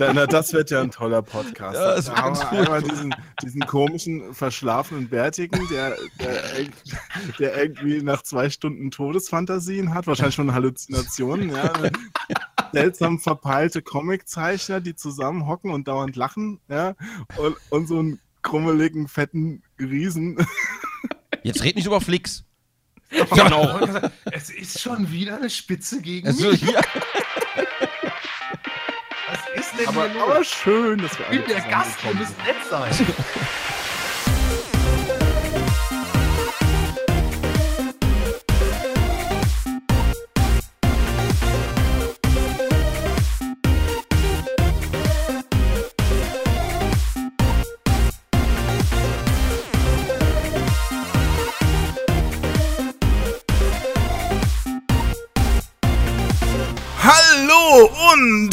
Na, das wird ja ein toller Podcast. Ja, das da haben wir einmal diesen, diesen komischen, verschlafenen Bärtigen, der, der, der irgendwie nach zwei Stunden Todesfantasien hat, wahrscheinlich schon Halluzinationen, ja. Seltsam verpeilte Comiczeichner, die zusammenhocken und dauernd lachen, ja. Und, und so einen krummeligen, fetten Riesen. Jetzt red nicht über Flix. Genau. Es ist schon wieder eine Spitze gegen mich. Aber, aber schön, dass wir alle der Gast, müsst sind. nett sein.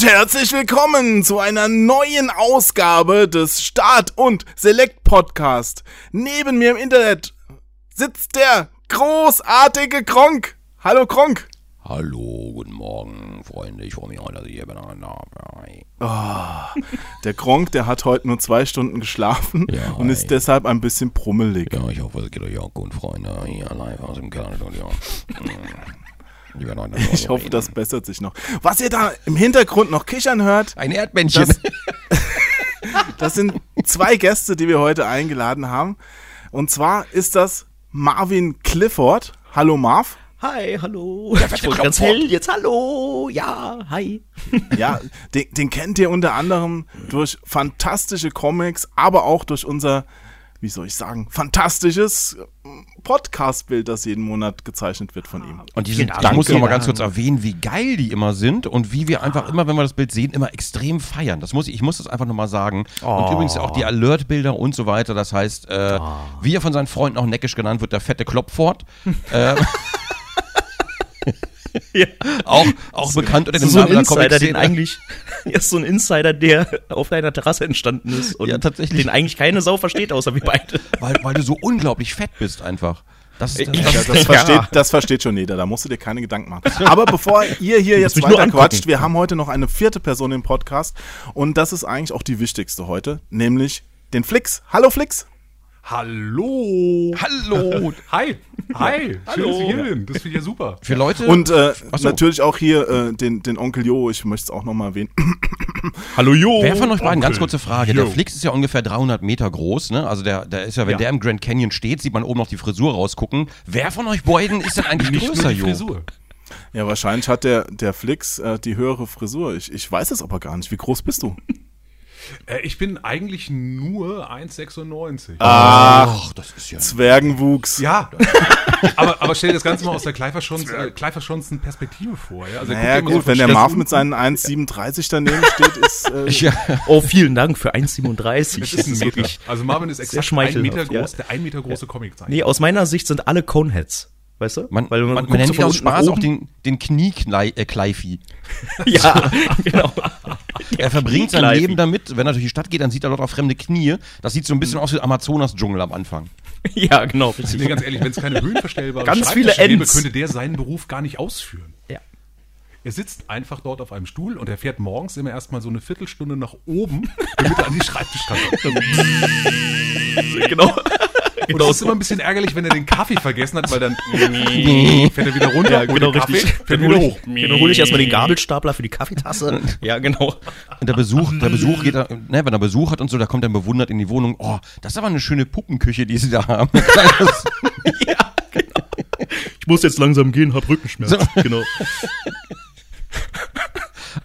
herzlich willkommen zu einer neuen Ausgabe des Start und Select Podcast. Neben mir im Internet sitzt der großartige Kronk. Hallo Kronk. Hallo, guten Morgen, Freunde. Ich freue mich heute, dass ich hier bin. Oh, der Kronk, der hat heute nur zwei Stunden geschlafen Ja, und ist deshalb ein bisschen brummelig. Ja, ich hoffe, es geht euch auch gut, Freunde. Hier live aus dem Kellerstudio. Ich, werde heute noch Ich hoffe, reden. das bessert sich noch. Was ihr da im Hintergrund noch kichern hört, Ein Erdmännchen. Das, das sind zwei Gäste, die wir heute eingeladen haben. Und zwar ist das Marvin Clifford. Hallo Marv. Hi, hallo. ich wurde ganz hell jetzt. Hallo. Ja, hi. Ja, den, den kennt ihr unter anderem durch fantastische Comics, aber auch durch unser, wie soll ich sagen, fantastisches Podcast-Bild, das jeden Monat gezeichnet wird von ihm. Und die sind, ich muss noch mal ganz kurz erwähnen, wie geil die immer sind und wie wir einfach immer, wenn wir das Bild sehen, immer extrem feiern. Das muss ich, ich muss das einfach noch mal sagen. Und Oh. übrigens auch die Alert-Bilder und so weiter. Das heißt, äh, wie er von seinen Freunden auch neckisch genannt wird, der fette Klopfort. äh, Auch, auch bekannt unter dem so ein Namen der Insider, den eigentlich, ja, ist so ein Insider, der auf deiner Terrasse entstanden ist und Ja, tatsächlich. den eigentlich keine Sau versteht, außer wir beide. Weil, weil du so unglaublich fett bist einfach. Das ist, das, Ja, das, das, Ja. versteht, das versteht schon jeder, da musst du dir keine Gedanken machen. Aber bevor ihr hier jetzt weiter quatscht, wir haben heute noch eine vierte Person im Podcast und das ist eigentlich auch die wichtigste heute, nämlich den Flix. Hallo Flix. Hallo. Hallo! Hi. Hi. Schön, dass ihr hier bin. Das finde ich ja super. Für Leute. Und äh, so. natürlich auch hier äh, den, den Onkel Jo, ich möchte es auch nochmal erwähnen. Hallo, Jo. Wer von euch beiden, ganz kurze Frage. Der Jo. Flix ist ja ungefähr 300 Meter groß, ne? Also der, der ist ja, wenn Ja. der im Grand Canyon steht, sieht man oben noch die Frisur rausgucken. Wer von euch beiden ist denn eigentlich Nicht größer, Jo? Frisur. Ja, wahrscheinlich hat der, der Flix äh, die höhere Frisur. Ich, ich weiß es aber gar nicht. Wie groß bist du? Äh, ich bin eigentlich nur 1,96. Ach, das ist ja. Zwergenwuchs. Ja, aber, aber stell dir das Ganze mal aus der Kleiferschons, äh, Kleiferschonzen Perspektive vor. Ja? Also, Naja mal so gut, wenn der Marv mit seinen 1,37 daneben steht, ist... Äh, Ja. Oh, vielen Dank für 1,37. Das ist ein Meter. Also Marvin ist exakt ein schmeichelhaft, Meter ja. groß, der ein Meter große Comiczeichner. Nee, aus meiner Sicht sind alle Coneheads. Weißt du? Man, Weil man, man, guckt nennt so aus Spaß auch oben. den, den Kniekleifi. Ja, genau. Er verbringt sein. Leben damit, wenn er durch die Stadt geht, dann sieht er dort auch fremde Knie. Das sieht so ein bisschen aus wie Amazonas-Dschungel am Anfang. Ja, genau. Nee, Richtig. ganz ehrlich, wenn es keine höhenverstellbare Ganz viele gäbe, könnte der seinen Beruf gar nicht ausführen. Ja. Er sitzt einfach dort auf einem Stuhl und er fährt morgens immer erstmal so eine Viertelstunde nach oben, damit er an die Schreibtischkante kommt. genau. Und das ist immer ein bisschen ärgerlich, wenn er den Kaffee vergessen hat, weil dann fährt er wieder runter, Ja, genau Kaffee, richtig. fährt Dann wieder hole hoch. ich, dann hol ich erstmal den Gabelstapler für die Kaffeetasse. Ja, genau. Und der Besuch, der Besuch geht, da, ne, wenn er Besuch hat und so, da kommt er bewundert in die Wohnung. Oh, das ist aber eine schöne Puppenküche, die sie da haben. Ja, genau. Ich muss jetzt langsam gehen, hab Rückenschmerzen. Genau.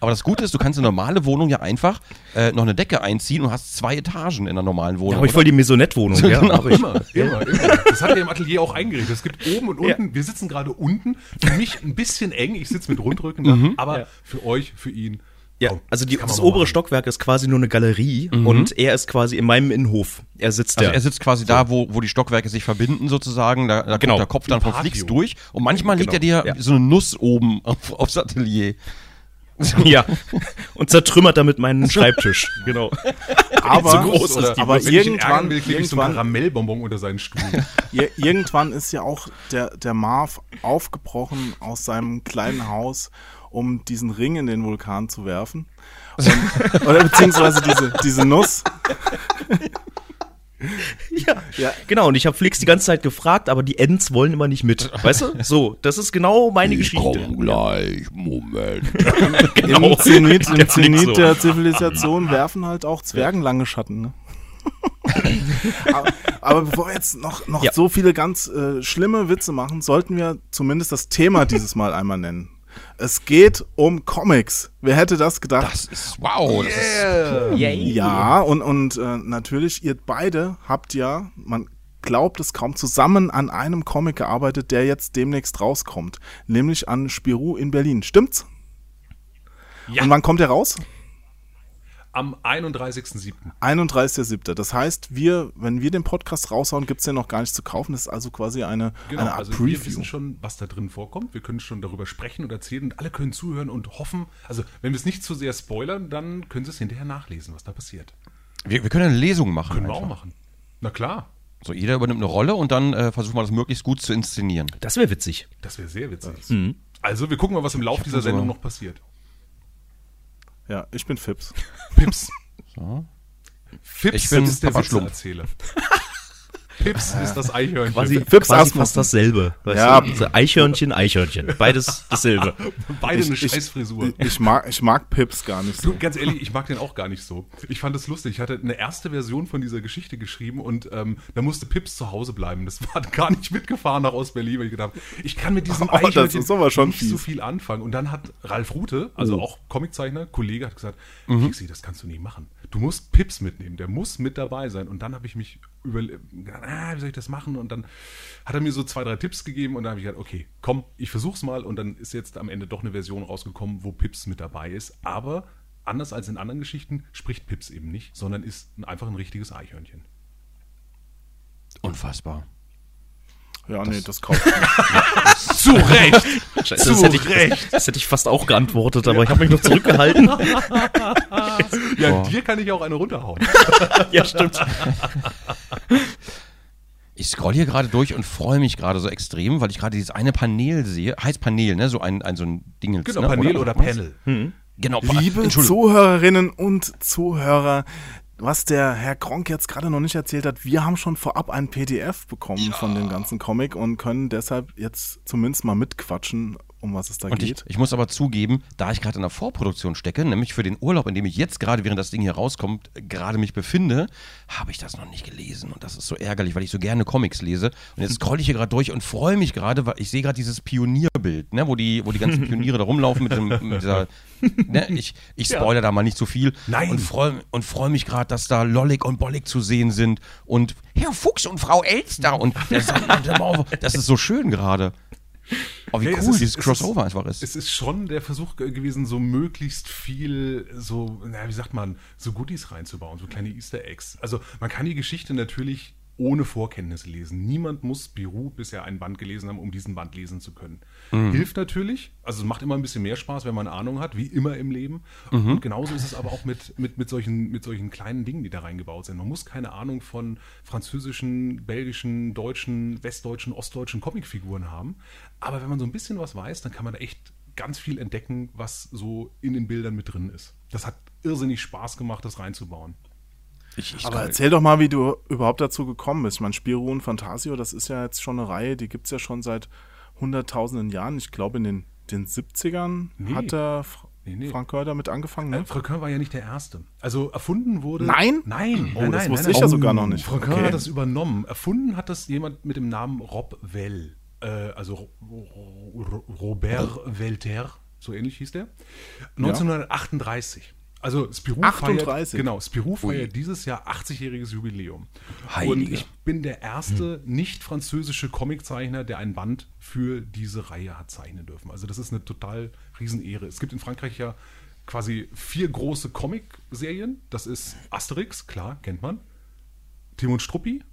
Aber das Gute ist, du kannst eine normale Wohnung ja einfach äh, noch eine Decke einziehen und hast zwei Etagen in einer normalen Wohnung. Da habe ich voll die Maisonette-Wohnung. Ja, Genau. Immer, immer, immer. Das hat er im Atelier auch eingerichtet. Es gibt oben und Ja. unten. Wir sitzen gerade unten. Für mich ein bisschen eng. Ich sitze mit Rundrücken da. Aber Ja. für euch, für ihn. Ja, also die, das mal obere machen. Stockwerk ist quasi nur eine Galerie und er ist quasi in meinem Innenhof. Er sitzt Also da. er sitzt quasi da, wo, wo die Stockwerke sich verbinden sozusagen. Da, da Genau. kommt der Kopf dann vom. Flix durch. Und manchmal legt Genau. er dir Ja. so eine Nuss oben auf, aufs Atelier. ja. Und zertrümmert damit meinen Schreibtisch. Genau. aber so groß ist die aber Wenn irgendwann, will, ich so ein irgendwann, Karamellbonbon unter seinen Stuhl. ir- irgendwann ist ja auch der, der Marv aufgebrochen aus seinem kleinen Haus, um diesen Ring in den Vulkan zu werfen. Und, oder beziehungsweise diese, diese Nuss. Ja, ja, genau. Und ich habe Flix die ganze Zeit gefragt, aber die Ents wollen immer nicht mit. Weißt du? So, das ist genau meine Geschichte. gleich, Moment. Im Zenit, im Zenit so. der Zivilisation werfen halt auch Zwergen lange Schatten. Ne? aber, aber bevor wir jetzt noch, noch Ja. so viele ganz äh, schlimme Witze machen, sollten wir zumindest das Thema dieses Mal einmal nennen. Es geht um Comics. Wer hätte das gedacht? Das ist, wow. Das ist, Yay. Ja, und, und äh, natürlich, ihr beide habt ja, man glaubt es kaum, zusammen an einem Comic gearbeitet, der jetzt demnächst rauskommt. Nämlich an Spirou in Berlin. Stimmt's? Ja. Und wann kommt der raus? Am 31.07. 31.07. Das heißt, wir, wenn wir den Podcast raushauen, gibt's den noch gar nicht zu kaufen. Das ist also quasi eine, Genau, eine Art also wir Preview. wissen schon, was da drin vorkommt. Wir können schon darüber sprechen und erzählen und alle können zuhören und hoffen. Also, wenn wir es nicht zu sehr spoilern, dann können sie es hinterher nachlesen, was da passiert. wir, wir können eine Lesung machen. Können wir einfach. auch machen. Na klar, So, jeder übernimmt eine Rolle und dann äh, versuchen wir das möglichst gut zu inszenieren. Das wäre witzig. das wäre sehr witzig. Also, wir gucken mal, was im Lauf dieser Sendung noch passiert. Ja, ich bin Fips. Pips. So. Fips Ich bin ist der. Witzeerzähler. Pips ist das Eichhörnchen. Quasi, Fips quasi fast dasselbe. Ja. du? So Eichhörnchen, Eichhörnchen. Beides dasselbe. Beide eine Ich- ich- Scheißfrisur. Ich mag, ich mag Pips gar nicht Du, so. ganz ehrlich, ich mag den auch gar nicht so. Ich fand es lustig. Ich hatte eine erste Version von dieser Geschichte geschrieben und ähm, da musste Pips zu Hause bleiben. Das war gar nicht mitgefahren nach Ostberlin, weil ich gedacht habe, ich kann mit diesem Oh, Eichhörnchen ist aber schon nicht so fies. viel anfangen. Und dann hat Ralf Rute, also auch Comiczeichner, Kollege, hat gesagt, Fixi, das kannst du nicht machen. Du musst Pips mitnehmen, der muss mit dabei sein. Und dann habe ich mich über, gedacht, ah, wie soll ich das machen? Und dann hat er mir so zwei, drei Tipps gegeben und dann habe ich gedacht, okay, komm, ich versuch's mal. Und dann ist jetzt am Ende doch eine Version rausgekommen, wo Pips mit dabei ist. Aber anders als in anderen Geschichten spricht Pips eben nicht, sondern ist ein- einfach ein richtiges Eichhörnchen. Unfassbar. Ja, nee, das kauft nicht. Zu Recht! Scheiße, das, hätte ich, das hätte ich fast auch geantwortet, aber ich habe mich noch zurückgehalten. Ja, Boah. dir kann ich auch eine runterhauen. ja, stimmt. Ich scroll hier gerade durch und freue mich gerade so extrem, weil ich gerade dieses eine Panel sehe. Heißt Panel, ne? So ein, ein so ein Ding. Genau, ne? Panel oder was? Panel. Genau, Pa- Liebe. Zuhörerinnen und Zuhörer, was der Herr Kronk jetzt gerade noch nicht erzählt hat, wir haben schon vorab ein PDF bekommen von dem ganzen Comic und können deshalb jetzt zumindest mal mitquatschen, um was es da Und ich, geht. ich muss aber zugeben, da ich gerade in der Vorproduktion stecke, nämlich für den Urlaub, in dem ich jetzt gerade, während das Ding hier rauskommt, gerade mich befinde, habe ich das noch nicht gelesen. Und das ist so ärgerlich, weil ich so gerne Comics lese. Und jetzt scroll ich hier gerade durch und freue mich gerade, weil ich sehe gerade dieses Pionierbild, ne, wo, die, wo die ganzen Pioniere da rumlaufen mit, dem, mit dieser. Ne, ich ich spoilere da mal nicht zu viel. Nein. Und freue und freu mich gerade, dass da Lollig und Bollig zu sehen sind. Und Herr Fuchs und Frau Elster. Und das, das ist so schön gerade. Oh, wie es cool ist- dieses es ist- Crossover einfach ist. Es ist schon der Versuch ge- gewesen, so möglichst viel, so, na, wie sagt man, so Goodies reinzubauen, so kleine Easter Eggs. Also man kann die Geschichte natürlich ohne Vorkenntnisse lesen. Niemand muss Beru bisher einen Band gelesen haben, um diesen Band lesen zu können. Hilft natürlich, also es macht immer ein bisschen mehr Spaß, wenn man Ahnung hat, wie immer im Leben. Und genauso ist es aber auch mit, mit, mit, solchen, mit solchen kleinen Dingen, die da reingebaut sind. Man muss keine Ahnung von französischen, belgischen, deutschen, westdeutschen, ostdeutschen Comicfiguren haben. Aber wenn man so ein bisschen was weiß, dann kann man da echt ganz viel entdecken, was so in den Bildern mit drin ist. Das hat irrsinnig Spaß gemacht, das reinzubauen. Ich, ich Aber erzähl doch mal, wie du überhaupt dazu gekommen bist. Ich meine, Spirou und Fantasio, das ist ja jetzt schon eine Reihe, die gibt es ja schon seit hunderttausenden Jahren. Ich glaube, in den, den 70ern Nee. hat der Nee, nee. Frank Goer damit angefangen. Ne? Äh, Fröckin war ja nicht der Erste. Also erfunden wurde. Nein? Nein. Oh, nein, das nein, wusste nein, ich ja sogar noch nicht. Fröckin Okay. hat das übernommen. Erfunden hat das jemand mit dem Namen Rob Well. Äh, also Ro- Ro- Robert Welter, so ähnlich hieß der. 1938. Also Spirou 38. feiert, genau, Spirou feiert dieses Jahr 80-jähriges Jubiläum. Und Heiliger. ich bin der erste nicht französische Comiczeichner, der ein Band für diese Reihe hat zeichnen dürfen. Also das ist eine total Riesenehre. Es gibt in Frankreich ja quasi vier große Comic-Serien. Das ist Asterix, klar, kennt man. Tim und Struppi,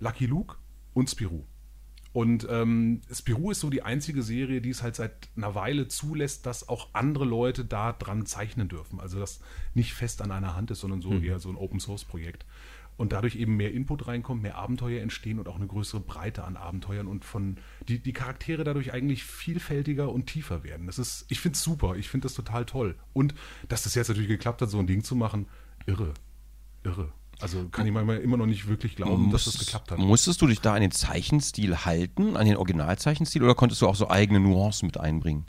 Lucky Luke und Spirou. Und ähm, Spirou ist so die einzige Serie, die es halt seit einer Weile zulässt, dass auch andere Leute da dran zeichnen dürfen. Also das nicht fest an einer Hand ist, sondern so eher so ein Open-Source-Projekt. und dadurch eben mehr Input reinkommt, mehr Abenteuer entstehen und auch eine größere Breite an Abenteuern und von die, die Charaktere dadurch eigentlich vielfältiger und tiefer werden. Das ist, ich finde es super, ich finde das total toll. Und dass das jetzt natürlich geklappt hat, so ein Ding zu machen, irre. Irre. Also kann ich manchmal immer noch nicht wirklich glauben, dass das geklappt hat. Musstest du dich da an den Zeichenstil halten, an den Originalzeichenstil, oder konntest du auch so eigene Nuancen mit einbringen?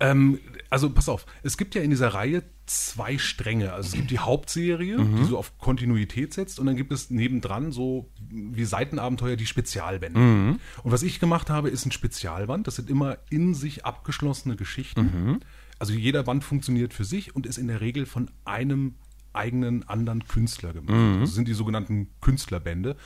Ähm, also pass auf, es gibt ja in dieser Reihe zwei Stränge. Also es gibt die Hauptserie, die so auf Kontinuität setzt und dann gibt es nebendran so wie Seitenabenteuer die Spezialbände. Und was ich gemacht habe, ist ein Spezialband. Das sind immer in sich abgeschlossene Geschichten. Also jeder Band funktioniert für sich und ist in der Regel von einem eigenen anderen Künstler gemacht. Das sind die sogenannten Künstlerbände,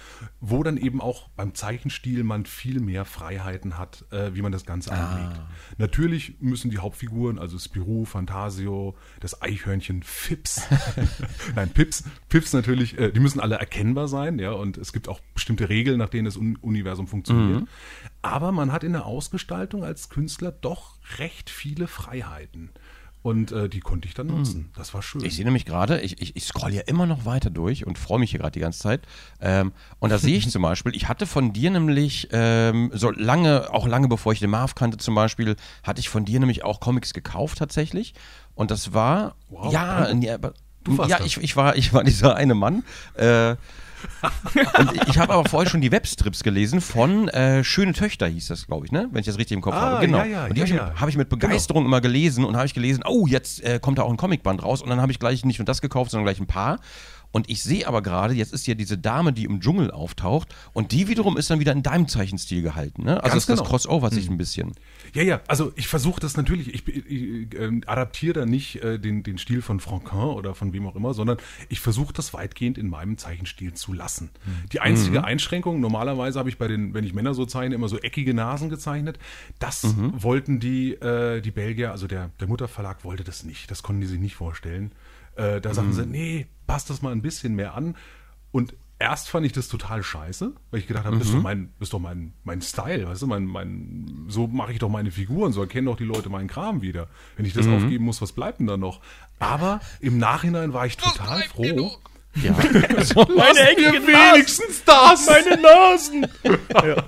wo dann eben auch beim Zeichenstil man viel mehr Freiheiten hat, äh, wie man das Ganze anlegt. Natürlich müssen die Hauptfiguren, also Spirou, Fantasio, das Eichhörnchen Fips, nein, Pips, Pips natürlich, äh, die müssen alle erkennbar sein, ja, und es gibt auch bestimmte Regeln, nach denen das Un Universum funktioniert. Aber man hat in der Ausgestaltung als Künstler doch recht viele Freiheiten. Und äh, die konnte ich dann nutzen. Das war schön. Ich sehe nämlich gerade, ich, ich, ich scroll ja immer noch weiter durch und freue mich hier gerade die ganze Zeit. Ähm, und da sehe ich zum Beispiel, ich hatte von dir nämlich, ähm, so lange, auch lange bevor ich den Marv kannte zum Beispiel, hatte ich von dir nämlich auch Comics gekauft tatsächlich. Und das war, Wow, ja, aber, Du warst ja, das. ich, ich, war, ich war dieser eine Mann. Äh, und ich habe aber vorher schon die Webstrips gelesen von äh, Schöne Töchter hieß das, glaube ich, ne? Wenn ich das richtig im Kopf Ah, habe. Genau. ja, ja, und die habe ich, ja. hab ich mit Begeisterung immer gelesen und habe ich gelesen, oh, jetzt äh, kommt da auch ein Comicband raus und dann habe ich gleich nicht nur das gekauft, sondern gleich ein paar. Und ich sehe aber gerade, jetzt ist ja diese Dame, die im Dschungel auftaucht und die wiederum ist dann wieder in deinem Zeichenstil gehalten, ne? Also Ganz das, das genau. Crossover sich ein bisschen. Ja, ja, also ich versuche das natürlich, ich, ich äh, adaptiere da nicht äh, den, den Stil von Franquin oder von wem auch immer, sondern ich versuche das weitgehend in meinem Zeichenstil zu lassen. Die einzige Einschränkung, normalerweise habe ich bei den, wenn ich Männer so zeichne, immer so eckige Nasen gezeichnet. Das wollten die, äh, die Belgier, also der, der Mutterverlag wollte das nicht, das konnten die sich nicht vorstellen. Äh, da sagten sie, nee, passt das mal ein bisschen mehr an. Und erst fand ich das total scheiße, weil ich gedacht habe, das ist doch mein, das ist doch mein, mein Style, weißt du, mein, mein, so mache ich doch meine Figuren, so erkennen doch die Leute meinen Kram wieder. Wenn ich das aufgeben muss, was bleibt denn da noch? Aber im Nachhinein war ich total froh. Ja. Meine eckigen Wenigstens das! Meine Nasen!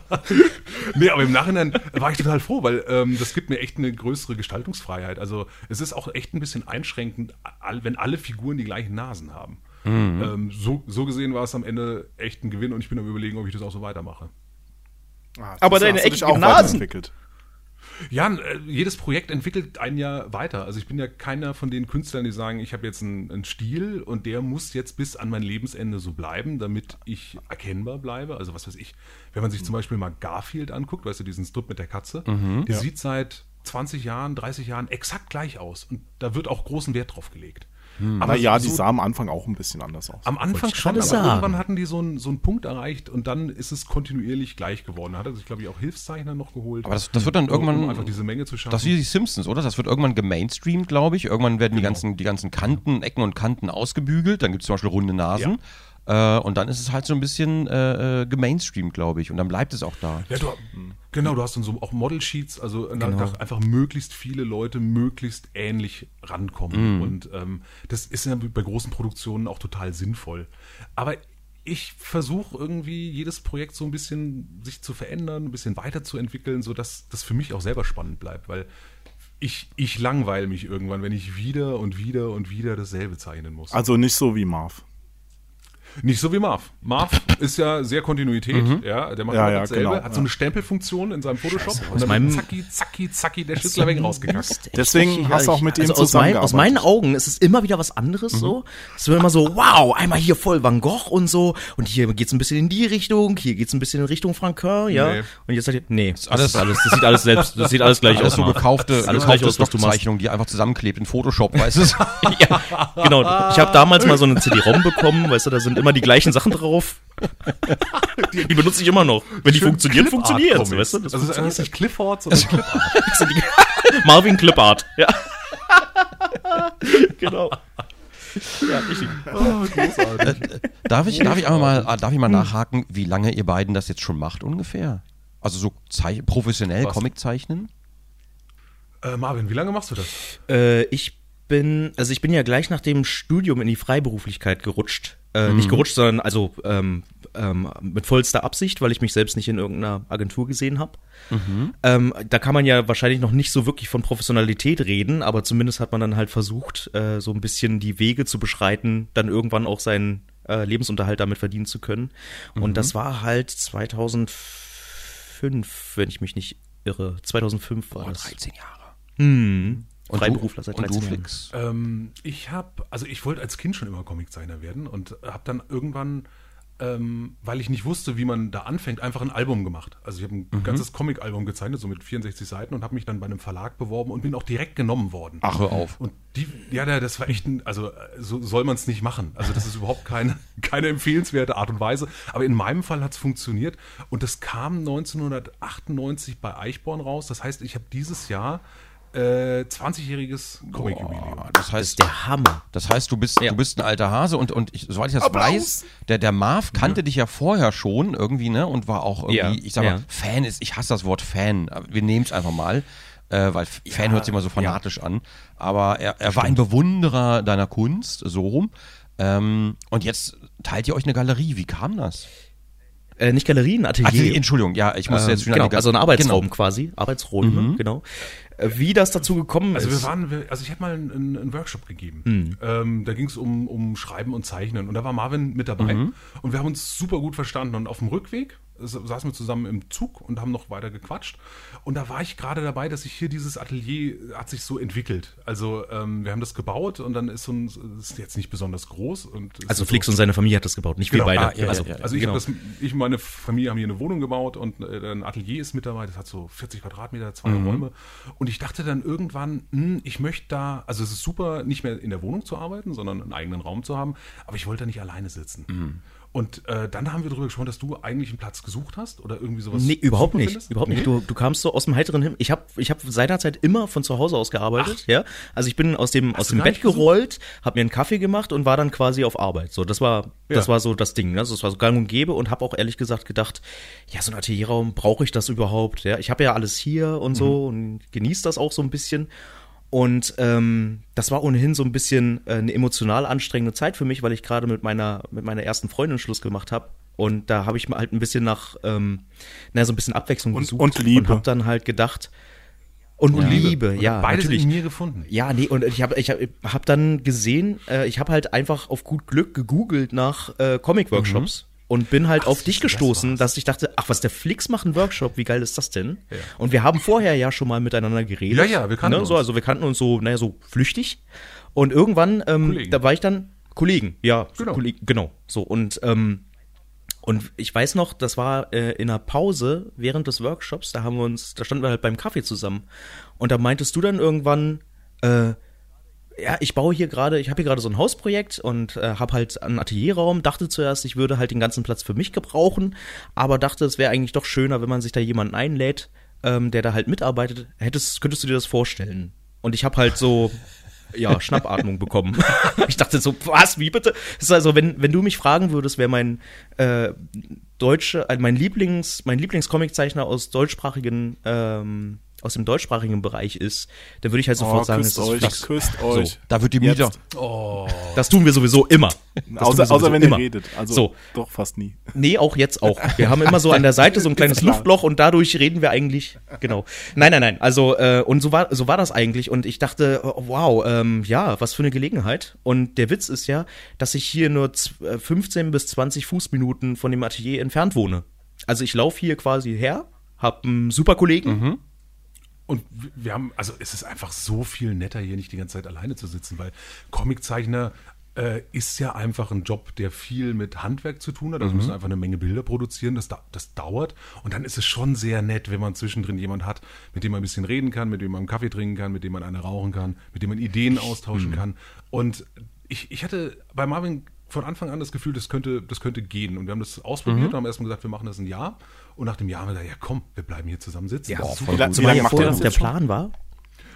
Nee, aber im Nachhinein war ich total froh, weil ähm, das gibt mir echt eine größere Gestaltungsfreiheit. Also es ist auch echt ein bisschen einschränkend, wenn alle Figuren die gleichen Nasen haben. Ähm, so, so gesehen war es am Ende echt ein Gewinn und ich bin am überlegen, ob ich das auch so weitermache. Ah, Aber deine eckigen auch Nasen. weiterentwickelt. Ja, äh, jedes Projekt entwickelt ein Jahr weiter. Also ich bin ja keiner von den Künstlern, die sagen, ich habe jetzt einen, einen Stil und der muss jetzt bis an mein Lebensende so bleiben, damit ich erkennbar bleibe. Also was weiß ich, wenn man sich zum Beispiel mal Garfield anguckt, weißt du, diesen Strip mit der Katze, der sieht seit 20 Jahren, 30 Jahren exakt gleich aus und da wird auch großen Wert drauf gelegt. Aber Aber ja, die so- sah am Anfang auch ein bisschen anders aus. am Anfang schon, aber sagen. irgendwann hatten die so einen, so einen Punkt erreicht und dann ist es kontinuierlich gleich geworden. Da hat er sich, glaube ich, auch Hilfszeichner noch geholt. Aber das, das wird dann irgendwann. um einfach diese Menge zu schaffen. Das ist wie die Simpsons, oder? Das wird irgendwann gemainstreamt, glaube ich. Irgendwann werden die, ganzen, die ganzen Kanten, Ecken und Kanten ausgebügelt. Dann gibt es zum Beispiel runde Nasen. Äh, und dann ist es halt so ein bisschen äh, äh, gemainstreamt, glaube ich. Und dann bleibt es auch da. Ja, du, genau, du hast dann so auch Model Sheets, also da- da einfach möglichst viele Leute möglichst ähnlich rankommen. Und ähm, das ist ja bei großen Produktionen auch total sinnvoll. Aber ich versuche irgendwie jedes Projekt so ein bisschen sich zu verändern, ein bisschen weiterzuentwickeln, sodass das für mich auch selber spannend bleibt, weil ich, ich langweile mich irgendwann, wenn ich wieder und wieder und wieder dasselbe zeichnen muss. Also nicht so wie Marv. Nicht so wie Marv. Marv ist ja sehr Kontinuität, ja, der macht Ja, ja, dasselbe, genau, hat so eine Stempelfunktion in seinem Photoshop und aus dann zacki, zacki, zacki der Schüttler weg rausgekackt. Deswegen hast du auch mit ihm also aus, mein, aus meinen Augen ist es immer wieder was anderes so. Es wird immer so, wow, einmal hier voll Van Gogh und so und hier geht's ein bisschen in die Richtung, hier geht's ein bisschen in Richtung Franquin, ja. Nee. Und jetzt sagt ihr, nee, das, alles- ist alles, das sieht alles selbst, das sieht alles gleich Alles aus. so gekaufte, alles gleich aus, was du machst. Die einfach zusammenklebt in Photoshop, weißt du? ja, genau. Ich habe damals mal so eine CD-ROM bekommen, weißt du, da sind immer die gleichen Sachen drauf. Die benutze ich immer noch. Wenn die funktionieren, funktioniert. Comics. Weißt du, das also das funktioniert. ist nicht Clifford, sondern die Marvin Clipart. Ja. genau. Ja, richtig. Oh, großartig. darf ich, darf ich einmal mal, ah, darf ich mal nachhaken, wie lange ihr beiden das jetzt schon macht ungefähr? Also so Zeich professionell Was? Comic zeichnen? äh, Marvin, wie lange machst du das? Äh, ich bin, also ich bin ja gleich nach dem Studium in die Freiberuflichkeit gerutscht. Äh, Nicht gerutscht, sondern also ähm, ähm, mit vollster Absicht, weil ich mich selbst nicht in irgendeiner Agentur gesehen habe. Ähm, da kann man ja wahrscheinlich noch nicht so wirklich von Professionalität reden, aber zumindest hat man dann halt versucht, äh, so ein bisschen die Wege zu beschreiten, dann irgendwann auch seinen äh, Lebensunterhalt damit verdienen zu können. Und das war halt 2005, wenn ich mich nicht irre. 2005 war Boah, das. 13 Jahre. Hm. Und Freiberufler seit und 13 du, Jahren. Flix? Ähm, ich habe, also ich wollte als Kind schon immer Comiczeichner werden und habe dann irgendwann, ähm, weil ich nicht wusste, wie man da anfängt, einfach ein Album gemacht. Also ich habe ein ganzes Comic-Album gezeichnet, so mit 64 Seiten und habe mich dann bei einem Verlag beworben und bin auch direkt genommen worden. Ach, hör auf. Und die, ja, da- das war echt ein, also äh, so soll man es nicht machen. Also das ist überhaupt keine, keine empfehlenswerte Art und Weise. Aber in meinem Fall hat es funktioniert und das kam 1998 bei Eichborn raus. Das heißt, ich habe dieses Jahr äh, 20-jähriges Comic-Jubiläum. Das Das heißt, ist der Hammer. Das heißt, du bist, Ja. du bist ein alter Hase und, und ich, soweit ich das Applaus. weiß, der, der Marv kannte dich ja vorher schon irgendwie, ne? Und war auch irgendwie, Ja, ich sag mal, ja. Fan ist, ich hasse das Wort Fan, wir nehmen es einfach mal, äh, weil Fan hört sich immer so fanatisch an. Aber er, er war ein Bewunderer deiner Kunst, so rum. Ähm, und jetzt teilt ihr euch eine Galerie. Wie kam das? Äh, nicht Galerie, ein Atelier. Atelier, Entschuldigung, ja, ich muss Ähm, jetzt wieder genau, also ein Arbeitsraum Genau. quasi, Arbeitsräume, genau. Äh, Wie das dazu gekommen Also wir ist. waren, wir- also ich habe mal einen, einen Workshop gegeben. Ähm, da ging es um, um Schreiben und Zeichnen. Und da war Marvin mit dabei. Und wir haben uns super gut verstanden. Und auf dem Rückweg saßen wir zusammen im Zug und haben noch weiter gequatscht und da war ich gerade dabei, dass sich hier dieses Atelier hat sich so entwickelt. Also ähm, wir haben das gebaut und dann ist so ein, ist jetzt nicht besonders groß also Flix so, und seine Familie hat das gebaut, nicht Genau. wir beide. Ah, ja, also, ja, ja. also ich genau. das, ich und meine Familie haben hier eine Wohnung gebaut und äh, ein Atelier ist mit dabei. Das hat so 40 Quadratmeter, zwei Mhm. Räume. Und ich dachte dann irgendwann, hm, ich möchte da, also es ist super, nicht mehr in der Wohnung zu arbeiten, sondern einen eigenen Raum zu haben. Aber ich wollte da nicht alleine sitzen. Mhm. Und äh, dann haben wir darüber gesprochen, dass du eigentlich einen Platz gesucht hast oder irgendwie sowas. Nee, überhaupt nicht. findest? Überhaupt Nee? nicht. Du, du kamst so aus dem heiteren Himmel. Ich habe ich hab seinerzeit immer von zu Hause aus gearbeitet, ja. Also ich bin aus dem, aus dem Bett gerollt, habe mir einen Kaffee gemacht und war dann quasi auf Arbeit. So, das war, das Ja. war so das Ding, ne? Also das war so gang und gäbe und habe auch ehrlich gesagt gedacht, ja, so ein Atelierraum, brauche ich das überhaupt? Ja, ich habe ja alles hier und so und genieße das auch so ein bisschen. Und ähm, das war ohnehin so ein bisschen äh, eine emotional anstrengende Zeit für mich, weil ich gerade mit meiner mit meiner ersten Freundin Schluss gemacht habe. Und da habe ich mal halt ein bisschen nach, ähm, naja, so ein bisschen Abwechslung Und- gesucht und Liebe. und habe dann halt gedacht und, Liebe, Und ja, beides natürlich. in mir gefunden. Ja, nee, und ich habe ich hab, hab dann gesehen, äh, ich habe halt einfach auf gut Glück gegoogelt nach äh, Comic-Workshops und bin halt auf dich das gestoßen, war's. dass ich dachte, ach, was der Flix macht einen Workshop, wie geil ist das denn? Und wir haben vorher ja schon mal miteinander geredet. Ja, ja, wir kannten ne? so, uns. Also wir kannten uns so, naja, so flüchtig. Und irgendwann, ähm, da war ich dann Kollegen, ja, Genau. Kollegen, genau. So, und ähm, und ich weiß noch, das war äh, in einer Pause während des Workshops, da haben wir uns, da standen wir halt beim Kaffee zusammen. Und da meintest du dann irgendwann, äh, ja, ich baue hier gerade, ich habe hier gerade so ein Hausprojekt und äh, habe halt einen Atelierraum, dachte zuerst, ich würde halt den ganzen Platz für mich gebrauchen, aber dachte, es wäre eigentlich doch schöner, wenn man sich da jemanden einlädt, ähm, der da halt mitarbeitet. Hättest, könntest du dir das vorstellen? Und ich habe halt so ja, Schnappatmung bekommen. ich dachte so, was, wie bitte? Das ist also, wenn, wenn du mich fragen würdest, wer mein äh, deutsche, äh, mein Lieblings, mein Lieblingscomiczeichner aus deutschsprachigen, ähm, aus dem deutschsprachigen Bereich ist, dann würde ich halt sofort Oh, sagen, küsst es ist euch, küsst euch. Da wird die. Mieter. Das tun wir sowieso immer. Das Außer, sowieso außer wenn ihr immer. redet. Also So. doch fast nie. Nee, auch jetzt auch. Wir haben immer so an der Seite so ein kleines. Luftloch und dadurch reden wir eigentlich. Genau. Nein, nein, nein. Also äh, und so war so war das eigentlich und ich dachte, oh, wow, ähm, ja, was für eine Gelegenheit. Und der Witz ist ja, dass ich hier nur z- äh, 15 bis 20 Fußminuten von dem Atelier entfernt wohne. Also ich laufe hier quasi her, hab einen super Kollegen. Und wir- haben, also es ist einfach so viel netter, hier nicht die ganze Zeit alleine zu sitzen, weil Comiczeichner äh, ist ja einfach ein Job, der viel mit Handwerk zu tun hat. Also müssen einfach eine Menge Bilder produzieren, das, da, das dauert. Und dann ist es schon sehr nett, wenn man zwischendrin jemand hat, mit dem man ein bisschen reden kann, mit dem man einen Kaffee trinken kann, mit dem man eine rauchen kann, mit dem man Ideen austauschen kann. Und ich, ich hatte bei Marvin von Anfang an das Gefühl, das könnte, das könnte gehen. Und wir haben das ausprobiert und haben erstmal gesagt, wir machen das ein Jahr. Und nach dem Jahr haben wir gesagt, ja komm, wir bleiben hier zusammen sitzen. Ja, Das ist voll super. Wie lange macht ihr das der schon? Plan war.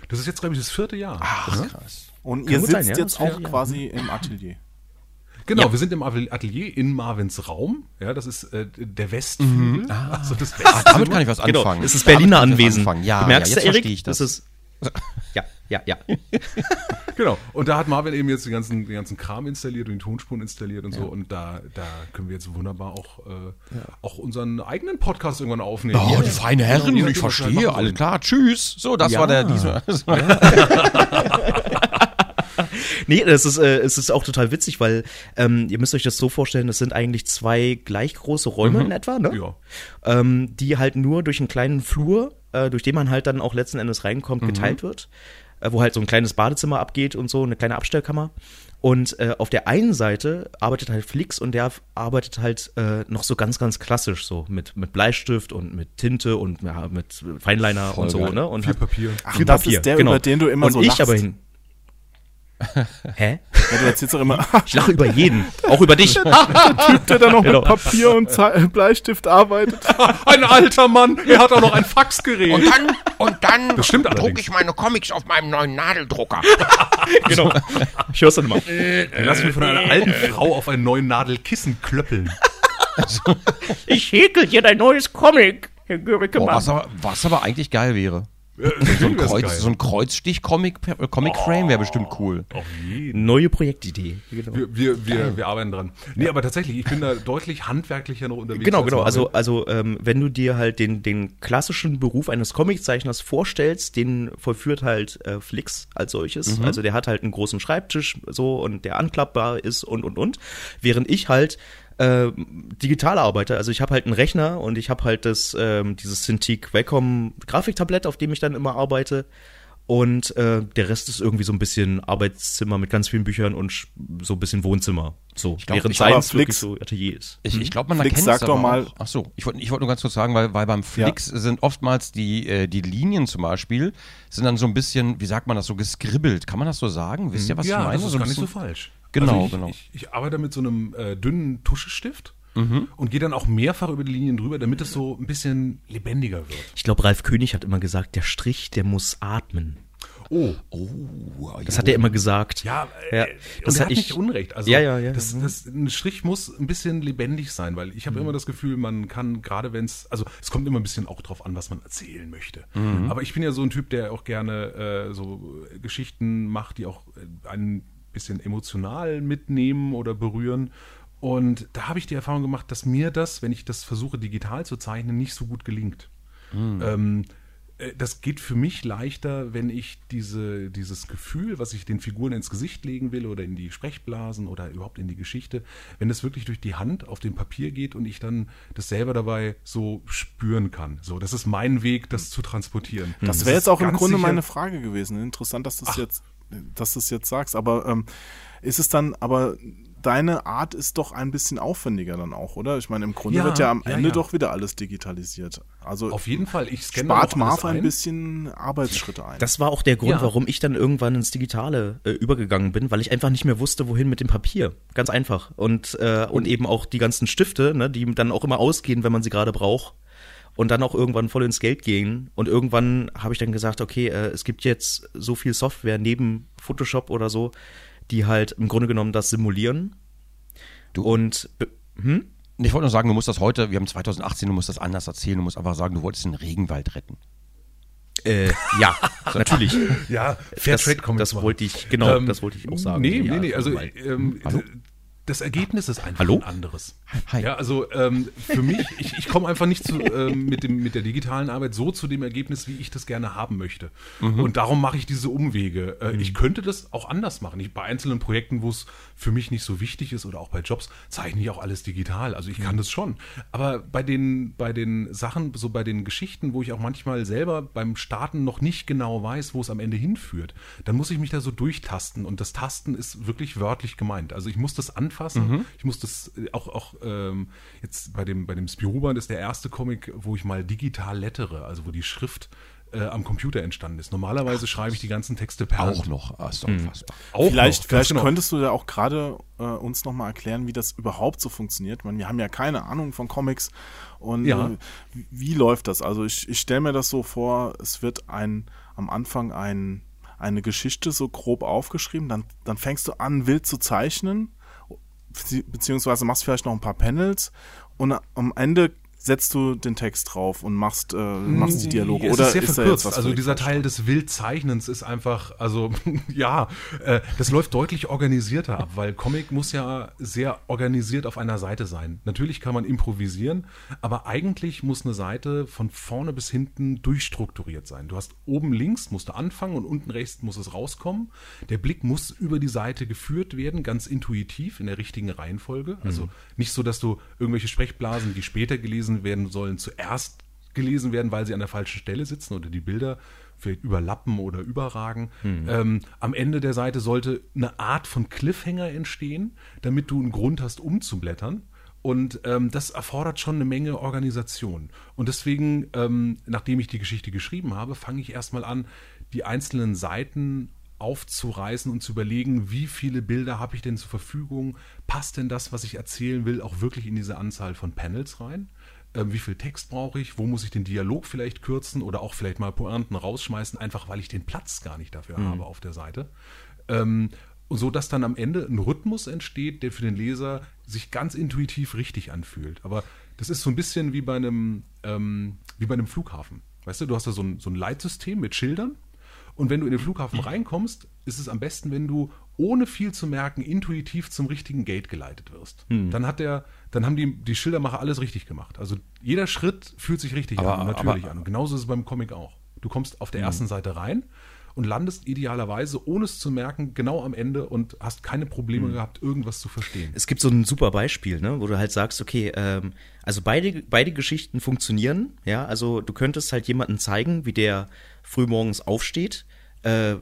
Das ist jetzt, glaube ich, das vierte Jahr. Ach, krass. Und Kann ihr gut sitzt sein, ja, jetzt das auch quasi im Atelier. Genau, Ja. wir sind im Atelier in Marvins Raum. Ja, das ist äh, der Westflügel. Also das Ah, damit kann ich was Genau, anfangen. das ist Berliner Anwesen. Ja, du merkst ja, jetzt ja, Erik, verstehe ich das. ist ja. ja, ja. Genau. Und da hat Marvin eben jetzt den ganzen, den ganzen Kram installiert und die Tonspuren installiert und so. Und da, da können wir jetzt wunderbar auch, äh, auch unseren eigenen Podcast irgendwann aufnehmen. Oh, die feine Herren, Genau, ich verstehe, alles klar, tschüss. So, das Ja. war der diesmal. Nee, das ist, äh, es ist auch total witzig, weil ähm, ihr müsst euch das so vorstellen, es sind eigentlich zwei gleich große Räume in etwa, ne? Ja. ähm, die halt nur durch einen kleinen Flur, äh, durch den man halt dann auch letzten Endes reinkommt, geteilt wird, äh, wo halt so ein kleines Badezimmer abgeht und so, eine kleine Abstellkammer. Und äh, auf der einen Seite arbeitet halt Flix und der arbeitet halt äh, noch so ganz, ganz klassisch so mit, mit Bleistift und mit Tinte und ja, mit Feinliner Voll und so, geil. ne? Und Viel Papier. Ach, viel das Papier, ist der, genau. über den du immer und so ich lachst. aber hin. Hä? Ja, du erzählst doch immer, Ich lache über jeden, auch über dich. der da noch Genau. mit Papier und Ze Bleistift arbeitet. Ein alter Mann, er hat auch noch ein Faxgerät. Und dann, und dann drucke allerdings. ich meine Comics auf meinem neuen Nadeldrucker. genau. Ich hör's dann immer. Lass mich von einer alten Frau auf ein neuen Nadelkissen klöppeln. Ich häkel dir dein neues Comic, Herr Boah, was, aber, was aber eigentlich geil wäre. So ein, Kreuz, so ein Kreuzstich-Comic-Frame Comic wäre bestimmt cool. Neue Projektidee. Genau. Wir, wir, wir, wir arbeiten dran. Nee, aber tatsächlich, ich bin da deutlich handwerklicher noch unterwegs. Genau, als genau. Also, also ähm, wenn du dir halt den, den klassischen Beruf eines Comiczeichners vorstellst, den vollführt halt äh, Flix als solches. Also der hat halt einen großen Schreibtisch so und der anklappbar ist und und und. Während ich halt äh, digital arbeite. Also ich habe halt einen Rechner und ich habe halt das ähm, dieses Cintiq Wacom Grafiktablett, auf dem ich dann immer arbeite. Und äh, der Rest ist irgendwie so ein bisschen Arbeitszimmer mit ganz vielen Büchern und so ein bisschen Wohnzimmer. So, glaub, während ich- seins Flix- so Atelier ist. Ich, ich glaube, man Flix, erkennt sag doch mal- Ach so, ich wollte ich wollte nur ganz kurz sagen, weil, weil beim Flix sind oftmals die, äh, die Linien zum Beispiel, sind dann so ein bisschen, wie sagt man das, so geskribbelt. Kann man das so sagen? Wisst ihr, was ja, ich meine? das ist so gar nicht so falsch. Genau, also ich, genau. Ich, ich arbeite mit so einem äh, dünnen Tuschestift Mhm. und gehe dann auch mehrfach über die Linien drüber, damit es so ein bisschen lebendiger wird. Ich glaube, Ralf König hat immer gesagt, der Strich, der muss atmen. Oh, Das hat er immer gesagt. ja, äh, Ja, und das hat hat ich- nicht Unrecht. Also Ja, ja, ja. Das, das, ein Strich muss ein bisschen lebendig sein, weil ich habe Mhm. immer das Gefühl, man kann gerade wenn es, also es kommt immer ein bisschen auch drauf an, was man erzählen möchte. Mhm. Aber ich bin ja so ein Typ, der auch gerne äh, so Geschichten macht, die auch äh, ein bisschen emotional mitnehmen oder berühren. Und da habe ich die Erfahrung gemacht, dass mir das, wenn ich das versuche digital zu zeichnen, nicht so gut gelingt. Ähm, äh, das geht für mich leichter, wenn ich diese, dieses Gefühl, was ich den Figuren ins Gesicht legen will oder in die Sprechblasen oder überhaupt in die Geschichte, wenn das wirklich durch die Hand auf dem Papier geht und ich dann das selber dabei so spüren kann. So, das ist mein Weg, das zu transportieren. Das wäre jetzt auch im Grunde sicher- meine Frage gewesen. Interessant, dass du es jetzt, dass du es jetzt sagst. Aber ähm, ist es dann, aber deine Art ist doch ein bisschen aufwendiger dann auch, oder? Ich meine, im Grunde Ja, wird ja am ja, Ende ja. doch wieder alles digitalisiert. Also Auf jeden Fall. Ich scanne spart Marv ein ein. bisschen Arbeitsschritte ein. Das war auch der Grund, Ja. warum ich dann irgendwann ins Digitale äh, übergegangen bin, weil ich einfach nicht mehr wusste, wohin mit dem Papier. Ganz einfach. Und, äh, und eben auch die ganzen Stifte, ne, die dann auch immer ausgehen, wenn man sie gerade braucht. Und dann auch irgendwann voll ins Geld gehen. Und irgendwann habe ich dann gesagt, okay, äh, es gibt jetzt so viel Software neben Photoshop oder so, die halt im Grunde genommen das simulieren. Du- Und hm? Ich wollte nur sagen, du musst das heute, wir haben 2018, du musst das anders erzählen, du musst einfach sagen, du wolltest den Regenwald retten. Äh, ja, natürlich. Ja, Das, Fairtrade-Comics das machen. wollte ich, genau, Ähm, das wollte ich auch sagen. Nee, Ja, nee, nee, also ähm, Hallo? das Ergebnis ist einfach Hallo? ein anderes. Hi. Ja, also ähm, für mich, ich, ich komme einfach nicht zu, ähm, mit, dem, mit der digitalen Arbeit so zu dem Ergebnis, wie ich das gerne haben möchte. Mhm. Und darum mache ich diese Umwege. Äh, Ich könnte das auch anders machen. Ich, bei einzelnen Projekten, wo es für mich nicht so wichtig ist oder auch bei Jobs, zeichne ich auch alles digital. Also ich Mhm. kann das schon. Aber bei den, bei den Sachen, so bei den Geschichten, wo ich auch manchmal selber beim Starten noch nicht genau weiß, wo es am Ende hinführt, dann muss ich mich da so durchtasten. Und das Tasten ist wirklich wörtlich gemeint. Also ich muss das anfassen. Ich muss das äh, auch, auch ähm, jetzt bei dem, bei dem Spirou-Band ist der erste Comic, wo ich mal digital lettere, also wo die Schrift äh, am Computer entstanden ist. Normalerweise schreibe ich die ganzen Texte per Hand. Auch noch, ah, ist doch unfassbar. Auch Vielleicht, noch, vielleicht genau. könntest du ja auch gerade äh, uns nochmal erklären, wie das überhaupt so funktioniert. Ich meine, wir haben ja keine Ahnung von Comics und Ja. äh, wie, wie läuft das? Also ich, ich stelle mir das so vor, es wird ein am Anfang ein, eine Geschichte so grob aufgeschrieben, dann, dann fängst du an, wild zu zeichnen, beziehungsweise machst vielleicht noch ein paar Panels und am Ende setzt du den Text drauf und machst, äh, machst die Dialoge. Es Oder ist sehr ist verkürzt. also dieser? Teil des Wildzeichnens ist einfach, also ja, äh, das läuft deutlich organisierter ab, weil Comic muss ja sehr organisiert auf einer Seite sein. Natürlich kann man improvisieren, aber eigentlich muss eine Seite von vorne bis hinten durchstrukturiert sein. Du hast oben links musst du anfangen und unten rechts muss es rauskommen. Der Blick muss über die Seite geführt werden, ganz intuitiv in der richtigen Reihenfolge. Also nicht so, dass du irgendwelche Sprechblasen, die später gelesen werden sollen, zuerst gelesen werden, weil sie an der falschen Stelle sitzen oder die Bilder vielleicht überlappen oder überragen. Ähm, am Ende der Seite sollte eine Art von Cliffhanger entstehen, damit du einen Grund hast, umzublättern. Und ähm, das erfordert schon eine Menge Organisation. Und deswegen, ähm, nachdem ich die Geschichte geschrieben habe, fange ich erstmal an, die einzelnen Seiten aufzureißen und zu überlegen, wie viele Bilder habe ich denn zur Verfügung? Passt denn das, was ich erzählen will, auch wirklich in diese Anzahl von Panels rein? Ähm, wie viel Text brauche ich? Wo muss ich den Dialog vielleicht kürzen oder auch vielleicht mal Pointen rausschmeißen, einfach weil ich den Platz gar nicht dafür habe auf der Seite? Ähm, und so dass dann am Ende ein Rhythmus entsteht, der für den Leser sich ganz intuitiv richtig anfühlt. Aber das ist so ein bisschen wie bei einem, ähm, wie bei einem Flughafen. Weißt du, du hast da so ein, so ein Leitsystem mit Schildern und wenn du in den Flughafen reinkommst, ist es am besten, wenn du ohne viel zu merken intuitiv zum richtigen Gate geleitet wirst. Dann hat der, dann haben die, die Schildermacher alles richtig gemacht. Also jeder Schritt fühlt sich richtig Aber- an, natürlich aber- an. Und genauso ist es beim Comic auch. Du kommst auf der ersten Seite rein und landest idealerweise, ohne es zu merken, genau am Ende und hast keine Probleme gehabt, irgendwas zu verstehen. Es gibt so ein super Beispiel, ne, wo du halt sagst, okay, ähm, also beide, beide Geschichten funktionieren, ja, also du könntest halt jemanden zeigen, wie der frühmorgens aufsteht, äh,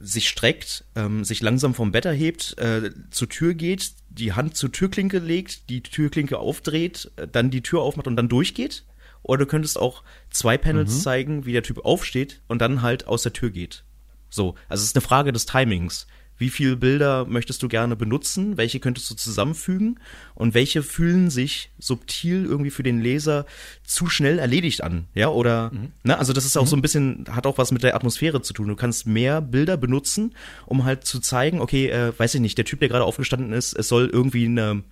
sich streckt, ähm, sich langsam vom Bett erhebt, äh, zur Tür geht, die Hand zur Türklinke legt, die Türklinke aufdreht, äh, dann die Tür aufmacht und dann durchgeht. Oder du könntest auch zwei Panels zeigen, wie der Typ aufsteht und dann halt aus der Tür geht. So, also es ist eine Frage des Timings. Wie viele Bilder möchtest du gerne benutzen? Welche könntest du zusammenfügen? Und welche fühlen sich subtil irgendwie für den Leser zu schnell erledigt an? Ja, oder, ne, also das ist auch so ein bisschen, hat auch was mit der Atmosphäre zu tun. Du kannst mehr Bilder benutzen, um halt zu zeigen, okay, äh, weiß ich nicht, der Typ, der gerade aufgestanden ist, es soll irgendwie eine,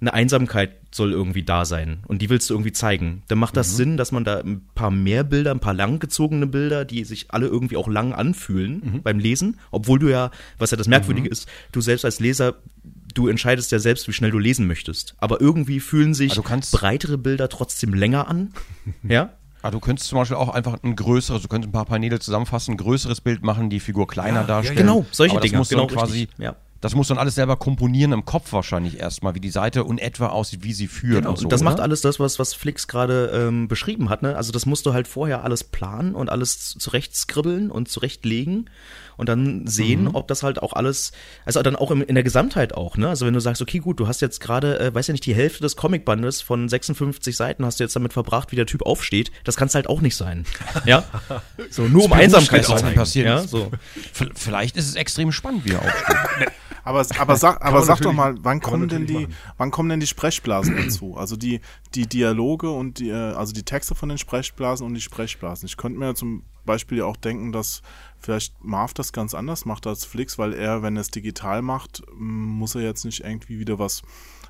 eine Einsamkeit soll irgendwie da sein und die willst du irgendwie zeigen. Dann macht das Sinn, dass man da ein paar mehr Bilder, ein paar langgezogene Bilder, die sich alle irgendwie auch lang anfühlen beim Lesen, obwohl du ja, was ja das Merkwürdige ist, du selbst als Leser, du entscheidest ja selbst, wie schnell du lesen möchtest. Aber irgendwie fühlen sich kannst- breitere Bilder trotzdem länger an. ja? Ah, du könntest zum Beispiel auch einfach ein größeres, du könntest ein paar Paneele zusammenfassen, ein größeres Bild machen, die Figur kleiner Ja, darstellen. ja. Genau, solche Aber das musst genau quasi, richtig, ja. Das musst du dann alles selber komponieren im Kopf wahrscheinlich erstmal, wie die Seite in etwa aussieht, wie sie führt Genau, und so. und das oder? macht alles das, was, was Flix gerade ähm, beschrieben hat. Ne? Also das musst du halt vorher alles planen und alles zurechtskribbeln und zurechtlegen und dann sehen, Mhm. ob das halt auch alles, also dann auch im, in der Gesamtheit auch. Ne? Also wenn du sagst, okay, gut, du hast jetzt gerade, äh, weiß ja nicht, die Hälfte des Comicbandes von 56 Seiten hast du jetzt damit verbracht, wie der Typ aufsteht, das kann es halt auch nicht sein. Ja, so nur um Einsamkeit zu zeigen. passieren. Ja, so. Vielleicht ist es extrem spannend, wie er aufsteht. Aber, aber sag, aber sag doch mal, wann kommen denn die, machen. wann kommen denn die Sprechblasen dazu? Also die, die Dialoge und die, äh, also die Texte von den Sprechblasen und die Sprechblasen. Ich könnte mir zum Beispiel ja auch denken, dass vielleicht Marv das ganz anders macht als Flix, weil er, wenn er es digital macht, muss er jetzt nicht irgendwie wieder was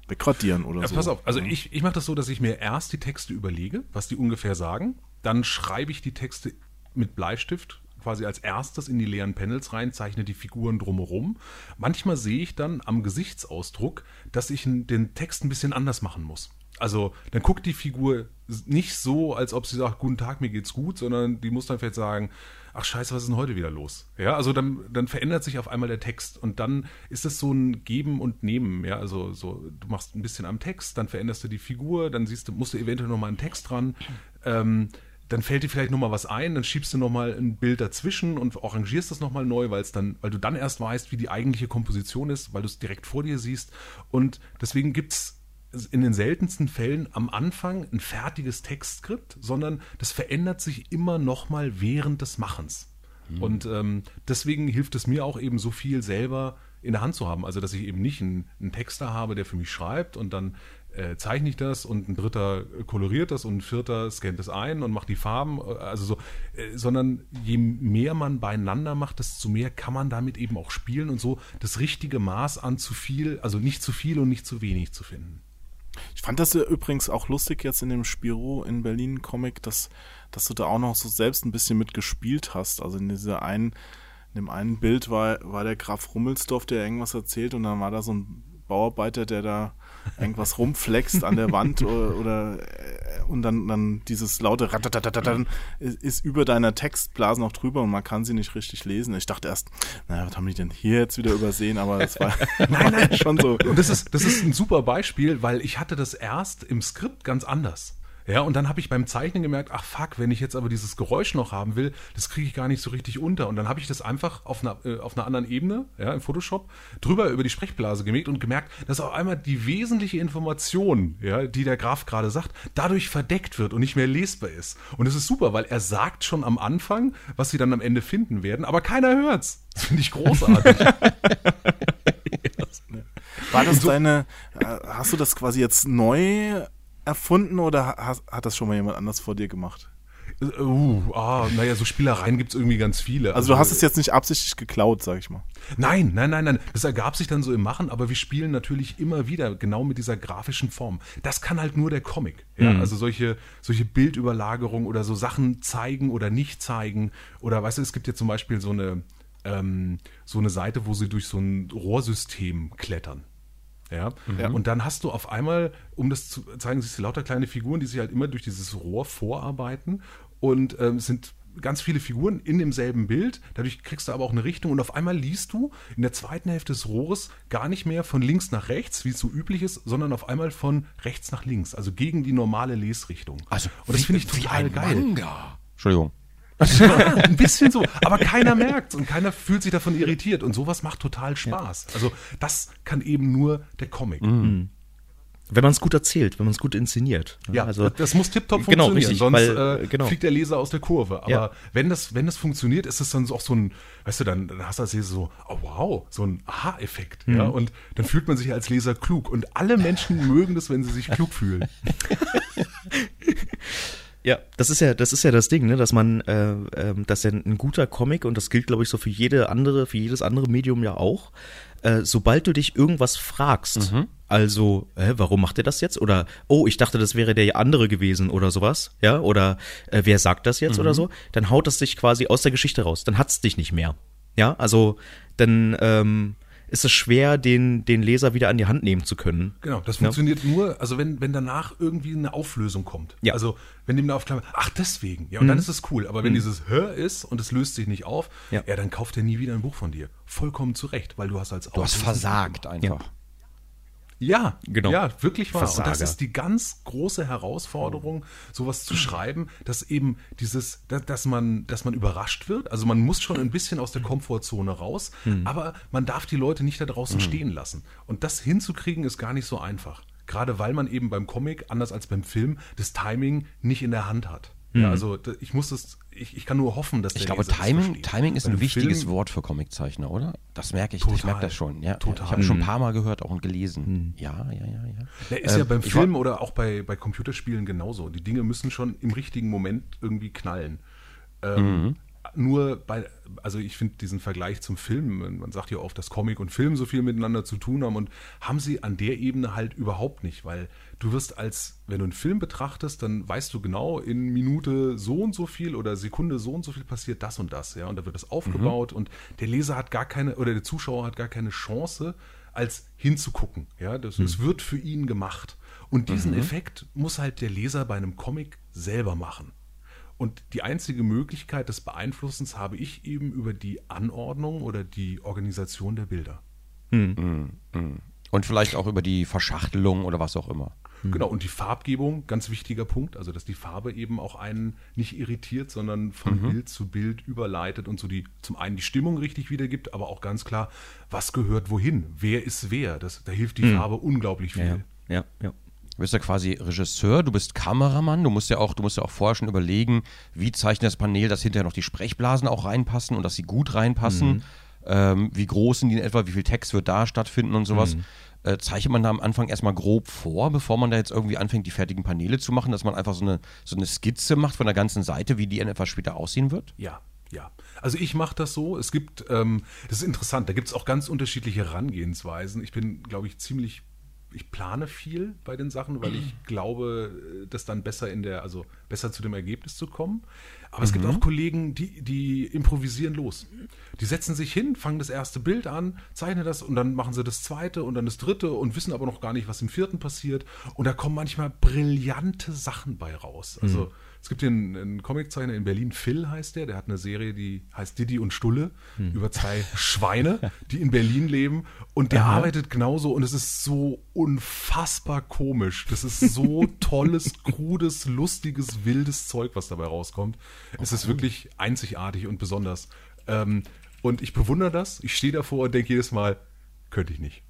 wegradieren oder Ja, so. pass auf, also ich, ich mache das so, dass ich mir erst die Texte überlege, was die ungefähr sagen. Dann schreibe ich die Texte mit Bleistift quasi als erstes in die leeren Panels rein, zeichne die Figuren drumherum. Manchmal sehe ich dann am Gesichtsausdruck, dass ich den Text ein bisschen anders machen muss. Also dann guckt die Figur nicht so, als ob sie sagt, guten Tag, mir geht's gut, sondern die muss dann vielleicht sagen, ach scheiße, was ist denn heute wieder los? Ja, also dann, dann verändert sich auf einmal der Text und dann ist es so ein Geben und Nehmen, ja, also so, du machst ein bisschen am Text, dann veränderst du die Figur, dann siehst du, musst du eventuell nochmal einen Text dran, ähm, dann fällt dir vielleicht nochmal was ein, dann schiebst du nochmal ein Bild dazwischen und arrangierst das nochmal neu, weil es dann, weil du dann erst weißt, wie die eigentliche Komposition ist, weil du es direkt vor dir siehst. Und deswegen gibt's in den seltensten Fällen am Anfang ein fertiges Textskript, sondern das verändert sich immer nochmal während des Machens. Und ähm, deswegen hilft es mir auch eben so viel selber in der Hand zu haben. Also, dass ich eben nicht einen, einen Texter habe, der für mich schreibt und dann äh, zeichne ich das und ein dritter koloriert das und ein vierter scannt es ein und macht die Farben. äh, Also so, äh, sondern je mehr man beieinander macht, desto mehr kann man damit eben auch spielen und so das richtige Maß an zu viel, also nicht zu viel und nicht zu wenig zu finden. Ich fand das ja übrigens auch lustig jetzt in dem Spiro in Berlin Comic, dass, dass du da auch noch so selbst ein bisschen mitgespielt hast. Also in dieser einen, in dem einen Bild war, war der Graf Rummelsdorf, der irgendwas erzählt und dann war da so ein Bauarbeiter, der da irgendwas rumflext an der Wand oder, oder äh, und dann, dann dieses laute Ratatatatan ist, ist über deiner Textblase noch drüber und man kann sie nicht richtig lesen. Ich dachte erst, naja, was haben die denn hier jetzt wieder übersehen? Aber das war Nein, nein, schon so. Und das ist, das ist ein super Beispiel, weil ich hatte das erst im Skript ganz anders. Ja, und dann habe ich beim Zeichnen gemerkt, ach fuck, wenn ich jetzt aber dieses Geräusch noch haben will, das kriege ich gar nicht so richtig unter. Und dann habe ich das einfach auf einer, äh, auf einer anderen Ebene, ja, im Photoshop, drüber über die Sprechblase gemäht und gemerkt, dass auf einmal die wesentliche Information, ja, die der Graf gerade sagt, dadurch verdeckt wird und nicht mehr lesbar ist. Und das ist super, weil er sagt schon am Anfang, was sie dann am Ende finden werden, aber keiner hört's. Das finde ich großartig. War das deine, äh, hast du das quasi jetzt neu erfunden oder hat, hat das schon mal jemand anders vor dir gemacht? Uh, ah, naja, so Spielereien gibt's irgendwie ganz viele. Also du hast es jetzt nicht absichtlich geklaut, sag ich mal. Nein, nein, nein, nein. Das ergab sich dann so im Machen, aber wir spielen natürlich immer wieder genau mit dieser grafischen Form. Das kann halt nur der Comic. Ja, also solche, solche Bildüberlagerungen oder so Sachen zeigen oder nicht zeigen. Oder weißt du, es gibt ja zum Beispiel so eine, ähm, so eine Seite, wo sie durch so ein Rohrsystem klettern. Ja? Ja. Und dann hast du auf einmal, um das zu zeigen, siehst du lauter kleine Figuren, die sich halt immer durch dieses Rohr vorarbeiten und ähm, es sind ganz viele Figuren in demselben Bild. Dadurch kriegst du aber auch eine Richtung und auf einmal liest du in der zweiten Hälfte des Rohres gar nicht mehr von links nach rechts, wie es so üblich ist, sondern auf einmal von rechts nach links, also gegen die normale Lesrichtung. Also, und das finde ich wie total ein geil. Manga. Entschuldigung. Ja, ein bisschen so, aber keiner merkt und keiner fühlt sich davon irritiert und sowas macht total Spaß. Also das kann eben nur der Comic. Wenn man es gut erzählt, wenn man es gut inszeniert. Ja, also das muss tiptop Genau, funktionieren, richtig, sonst weil, äh, genau. fliegt der Leser aus der Kurve. Aber Ja. wenn das wenn das funktioniert, ist es dann auch so ein, weißt du, dann, dann hast du als Leser so, oh wow, so ein Aha-Effekt. Ja, Mhm. und dann fühlt man sich als Leser klug. Und alle Menschen mögen das, wenn sie sich klug fühlen. Ja, das ist ja, das ist ja das Ding, ne, dass man, äh, ähm, dass ja ein guter Comic und das gilt, glaube ich, so für jede andere, für jedes andere Medium ja auch. Äh, sobald du dich irgendwas fragst, also, hä, warum macht er das jetzt? Oder, oh, ich dachte, das wäre der andere gewesen oder sowas, ja? Oder äh, wer sagt das jetzt oder so? Dann haut es dich quasi aus der Geschichte raus. Dann hat's dich nicht mehr. Ja, also dann ähm, ist es schwer, den, den Leser wieder an die Hand nehmen zu können. Genau, das Ja. funktioniert nur, also wenn, wenn danach irgendwie eine Auflösung kommt. Ja. Also wenn dem eine Aufklärung, ach deswegen, ja, und dann ist es cool. Aber wenn dieses Hör ist und es löst sich nicht auf, Ja. ja. dann kauft er nie wieder ein Buch von dir. Vollkommen zu Recht, weil du hast als Du hast versagt einfach. Ja, Genau. Ja, wirklich wahr. Und Versager. das ist die ganz große Herausforderung, sowas zu schreiben, dass eben dieses, dass, man, dass man überrascht wird. Also man muss schon ein bisschen aus der Komfortzone raus, aber man darf die Leute nicht da draußen stehen lassen. Und das hinzukriegen ist gar nicht so einfach. Gerade weil man eben beim Comic, anders als beim Film, das Timing nicht in der Hand hat. Ja, also da- ich muss das, ich, ich kann nur hoffen, dass der Ich glaube, Leser das Timing. Timing ist Bei ein wichtiges Film- Wort für Comiczeichner, oder? Das merke ich. ich Total. merke das schon. Ja, Total. Ich habe schon ein paar Mal gehört auch und gelesen. Ja, ja, ja, ja. Der ist Ähm, ja beim ich Film oder auch bei, bei Computerspielen genauso. Die Dinge müssen schon im richtigen Moment irgendwie knallen. Ähm, Mhm. Nur bei, also ich finde diesen Vergleich zum Film, man sagt ja oft, dass Comic und Film so viel miteinander zu tun haben und haben sie an der Ebene halt überhaupt nicht, weil du wirst als, wenn du einen Film betrachtest, dann weißt du genau, in Minute so und so viel oder Sekunde so und so viel passiert das und das, ja, und da wird das aufgebaut und der Leser hat gar keine, oder der Zuschauer hat gar keine Chance, als hinzugucken, ja, das, es wird für ihn gemacht. Und diesen Effekt muss halt der Leser bei einem Comic selber machen. Und die einzige Möglichkeit des Beeinflussens habe ich eben über die Anordnung oder die Organisation der Bilder. Und vielleicht auch über die Verschachtelung oder was auch immer. Genau, und die Farbgebung, ganz wichtiger Punkt, also dass die Farbe eben auch einen nicht irritiert, sondern von Bild zu Bild überleitet und so die zum einen die Stimmung richtig wiedergibt, aber auch ganz klar, was gehört wohin, wer ist wer. Das, da hilft die Farbe unglaublich viel. Ja, ja, ja. Du bist ja quasi Regisseur, du bist Kameramann, du musst ja auch, du musst ja auch vorher schon überlegen, wie zeichnet das Panel, dass hinterher noch die Sprechblasen auch reinpassen und dass sie gut reinpassen. Ähm, wie groß sind die in etwa, wie viel Text wird da stattfinden und sowas. Äh, zeichnet man da am Anfang erstmal grob vor, bevor man da jetzt irgendwie anfängt, die fertigen Paneele zu machen, dass man einfach so eine, so eine Skizze macht von der ganzen Seite, wie die in etwa später aussehen wird? Ja, ja. Also ich mache das so. Es gibt, ähm, das ist interessant, da gibt es auch ganz unterschiedliche Herangehensweisen. Ich bin, glaube ich, ziemlich ich plane viel bei den Sachen, weil ich glaube, das dann besser in der, also besser zu dem Ergebnis zu kommen. Aber es gibt auch Kollegen, die, die improvisieren los. Die setzen sich hin, fangen das erste Bild an, zeichnen das und dann machen sie das zweite und dann das dritte und wissen aber noch gar nicht, was im vierten passiert. Und da kommen manchmal brillante Sachen bei raus. Also es gibt hier einen, einen Comiczeichner in Berlin, Phil heißt der, der hat eine Serie, die heißt Didi und Stulle, über zwei Schweine, die in Berlin leben. Und der arbeitet genauso und es ist so unfassbar komisch. Das ist so tolles, krudes, lustiges, wildes Zeug, was dabei rauskommt. Es ist wirklich einzigartig und besonders. Ähm, und ich bewundere das. Ich stehe davor und denke jedes Mal, könnte ich nicht.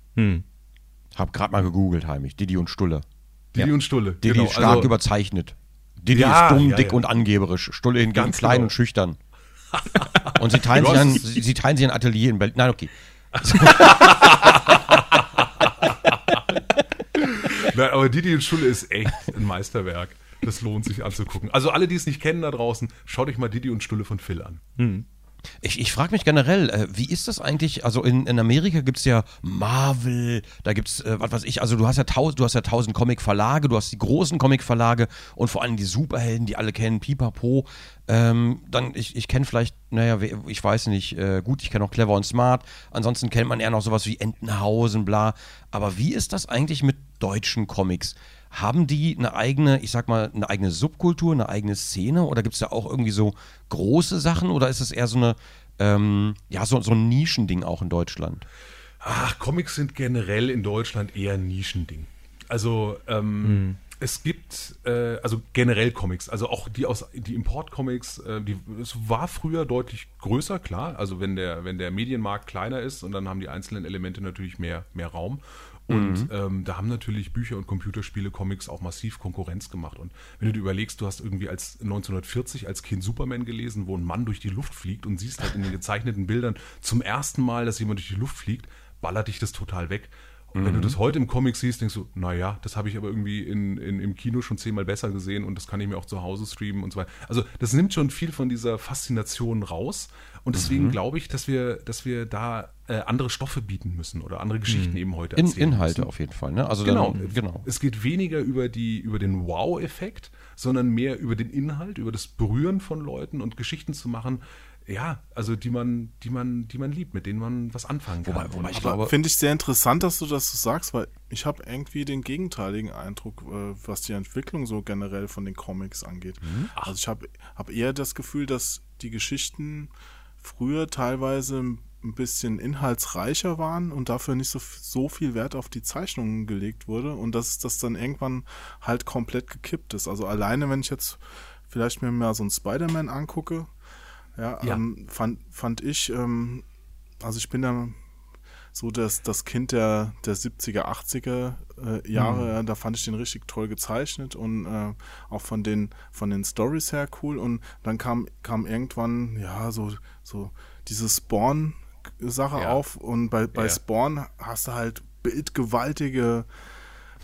Hab gerade mal gegoogelt, heimlich. Didi und Stulle. Didi und Stulle. Didi genau. stark Also- überzeichnet. Didi Ja, ist dumm, ja, dick ja. und angeberisch. Stulle hingegen Ganz klein genau. und schüchtern. und sie teilen, sich ein, sie, sie teilen sich ein Atelier in Berlin. Nein, okay. Nein, aber Didi und Stulle ist echt ein Meisterwerk. Das lohnt sich anzugucken. Also alle, die es nicht kennen da draußen, schaut euch mal Didi und Stulle von Phil an. Ich, ich frage mich generell, äh, wie ist das eigentlich? Also in, in Amerika gibt es ja Marvel, da gibt es, äh, was weiß ich, also du hast ja tausend, du hast ja tausend Comic-Verlage, du hast die großen Comic-Verlage und vor allem die Superhelden, die alle kennen, Pipapo. Ähm, dann, ich, ich kenne vielleicht, naja, ich weiß nicht, äh, gut, ich kenne auch Clever und Smart, ansonsten kennt man eher noch sowas wie Entenhausen, bla. Aber wie ist das eigentlich mit deutschen Comics? Haben die eine eigene, ich sag mal, eine eigene Subkultur, eine eigene Szene oder gibt es da auch irgendwie so große Sachen oder ist es eher so eine, ähm, ja, so, so ein Nischending auch in Deutschland? Ach, Comics sind generell in Deutschland eher ein Nischending. Also ähm, es gibt äh, also generell Comics, also auch die aus die Importcomics, äh, die es war früher deutlich größer, klar. Also wenn der wenn der Medienmarkt kleiner ist und dann haben die einzelnen Elemente natürlich mehr mehr Raum. Und ähm, da haben natürlich Bücher und Computerspiele, Comics auch massiv Konkurrenz gemacht. Und wenn du dir überlegst, du hast irgendwie als 1940 als Kind Superman gelesen, wo ein Mann durch die Luft fliegt und siehst halt in den gezeichneten Bildern zum ersten Mal, dass jemand durch die Luft fliegt, ballert dich das total weg. Und wenn du das heute im Comic siehst, denkst du, naja, das habe ich aber irgendwie in, in, im Kino schon zehnmal besser gesehen und das kann ich mir auch zu Hause streamen und so weiter. Also das nimmt schon viel von dieser Faszination raus. Und deswegen glaube ich, dass wir, dass wir da äh, andere Stoffe bieten müssen oder andere Geschichten eben heute In, erzählen Inhalte müssen. auf jeden Fall, ne? Also Genau, Dann, genau. Es geht weniger über, die, über den Wow-Effekt, sondern mehr über den Inhalt, über das Berühren von Leuten und Geschichten zu machen, ja, also die man, die man, die man liebt, mit denen man was anfangen kann. Wobei- wobei ich glaube- finde ich sehr interessant, dass du das so sagst, weil ich habe irgendwie den gegenteiligen Eindruck, äh, was die Entwicklung so generell von den Comics angeht. Also ich habe hab eher das Gefühl, dass die Geschichten früher teilweise ein bisschen inhaltsreicher waren und dafür nicht so, so viel Wert auf die Zeichnungen gelegt wurde und dass das dann irgendwann halt komplett gekippt ist. Also alleine, wenn ich jetzt vielleicht mir mal so einen Spider-Man angucke, ja, Ja. Ähm, fand, fand ich, ähm, also ich bin da so das, das Kind der, der 70er, 80er äh, Jahre, ja, da fand ich den richtig toll gezeichnet und äh, auch von den, von den Stories her cool. Und dann kam, kam irgendwann, ja, so, so diese Spawn-Sache Ja. auf und bei, bei Ja. Spawn hast du halt bildgewaltige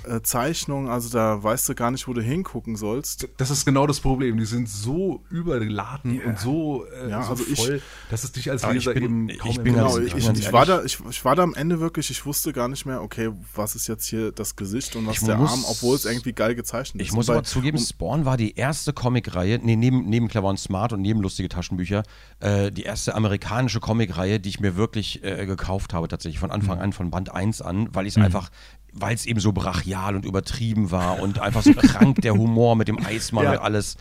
äh, Zeichnungen, also da weißt du gar nicht, wo du hingucken sollst. Das ist genau das Problem. Die sind so überladen und so, äh, Ja, so also ich- voll, dass es dich als Aber ich Leser bin- eben ich kaum bin. Genau, ich, ich ich, ich, war da, ich, ich war da am Ende wirklich, ich wusste gar nicht mehr, okay, was ist jetzt hier das Gesicht und was Ich der muss- Arm, obwohl es irgendwie geil gezeichnet ist. Ich muss aber zugeben, Spawn war die erste Comicreihe, nee, neben, neben Clever und Smart und neben lustige Taschenbücher, äh, die erste amerikanische Comicreihe, die ich mir wirklich äh, gekauft habe, tatsächlich von Anfang an, von Band 1 an, weil ich es einfach, weil es eben so brachial und übertrieben war und einfach so krank der Humor mit dem Eismann Ja. und alles.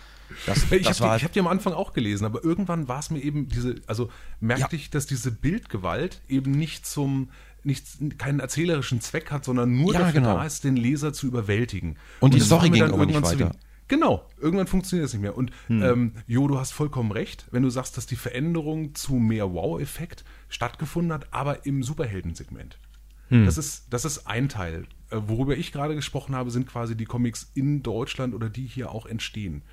Das, Ich habe die, ich hab die am Anfang auch gelesen, aber irgendwann war es mir eben diese, also merkte ich, dass diese Bildgewalt eben nicht zum, nicht, keinen erzählerischen Zweck hat, sondern nur Ja, dafür genau. da ist, den Leser zu überwältigen. Und die das war Story ging dann aber nicht weiter. Genau, irgendwann funktioniert das nicht mehr. Und ähm, Jo, du hast vollkommen recht, wenn du sagst, dass die Veränderung zu mehr Wow-Effekt stattgefunden hat, aber im Superheldensegment. Das, ist, das ist ein Teil. Äh, Worüber ich gerade gesprochen habe, sind quasi die Comics in Deutschland oder die hier auch entstehen.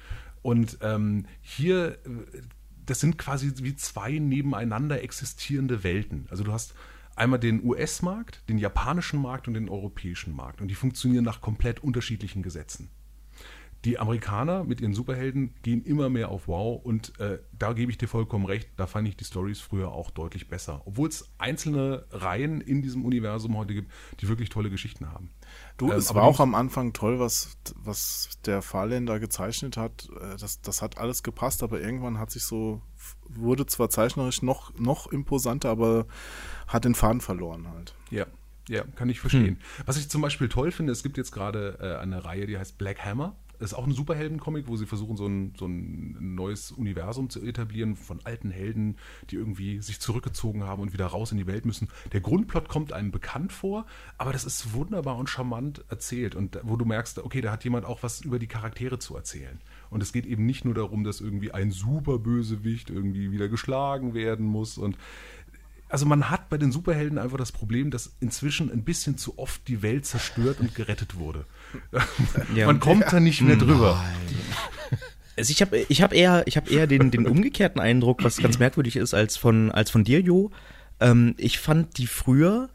Und ähm, hier, äh, das sind quasi wie zwei nebeneinander existierende Welten. Also du hast einmal den US-Markt, den japanischen Markt und den europäischen Markt. Und die funktionieren nach komplett unterschiedlichen Gesetzen die Amerikaner mit ihren Superhelden gehen immer mehr auf Wow und äh, da gebe ich dir vollkommen recht, da fand ich die Stories früher auch deutlich besser. Obwohl es einzelne Reihen in diesem Universum heute gibt, die wirklich tolle Geschichten haben. Du, Ähm, es aber war auch am Anfang toll, was, was der Fahrländer gezeichnet hat. Äh, Das, das hat alles gepasst, aber irgendwann hat sich so, wurde zwar zeichnerisch noch, noch imposanter, aber hat den Faden verloren halt. Ja, ja, kann ich verstehen. Was ich zum Beispiel toll finde, es gibt jetzt gerade äh, eine Reihe, die heißt Black Hammer. Ist auch ein Superhelden-Comic, wo sie versuchen, so ein, so ein neues Universum zu etablieren von alten Helden, die irgendwie sich zurückgezogen haben und wieder raus in die Welt müssen. Der Grundplot kommt einem bekannt vor, aber das ist wunderbar und charmant erzählt und wo du merkst, okay, da hat jemand auch was über die Charaktere zu erzählen. Und es geht eben nicht nur darum, dass irgendwie ein Superbösewicht irgendwie wieder geschlagen werden muss und also man hat bei den Superhelden einfach das Problem, dass inzwischen ein bisschen zu oft die Welt zerstört und gerettet wurde. Ja. Man kommt da nicht mehr drüber. Also ich habe ich hab eher, ich hab eher den, den umgekehrten Eindruck, was ganz merkwürdig ist, als von, als von dir, Jo. Ähm, ich fand die früher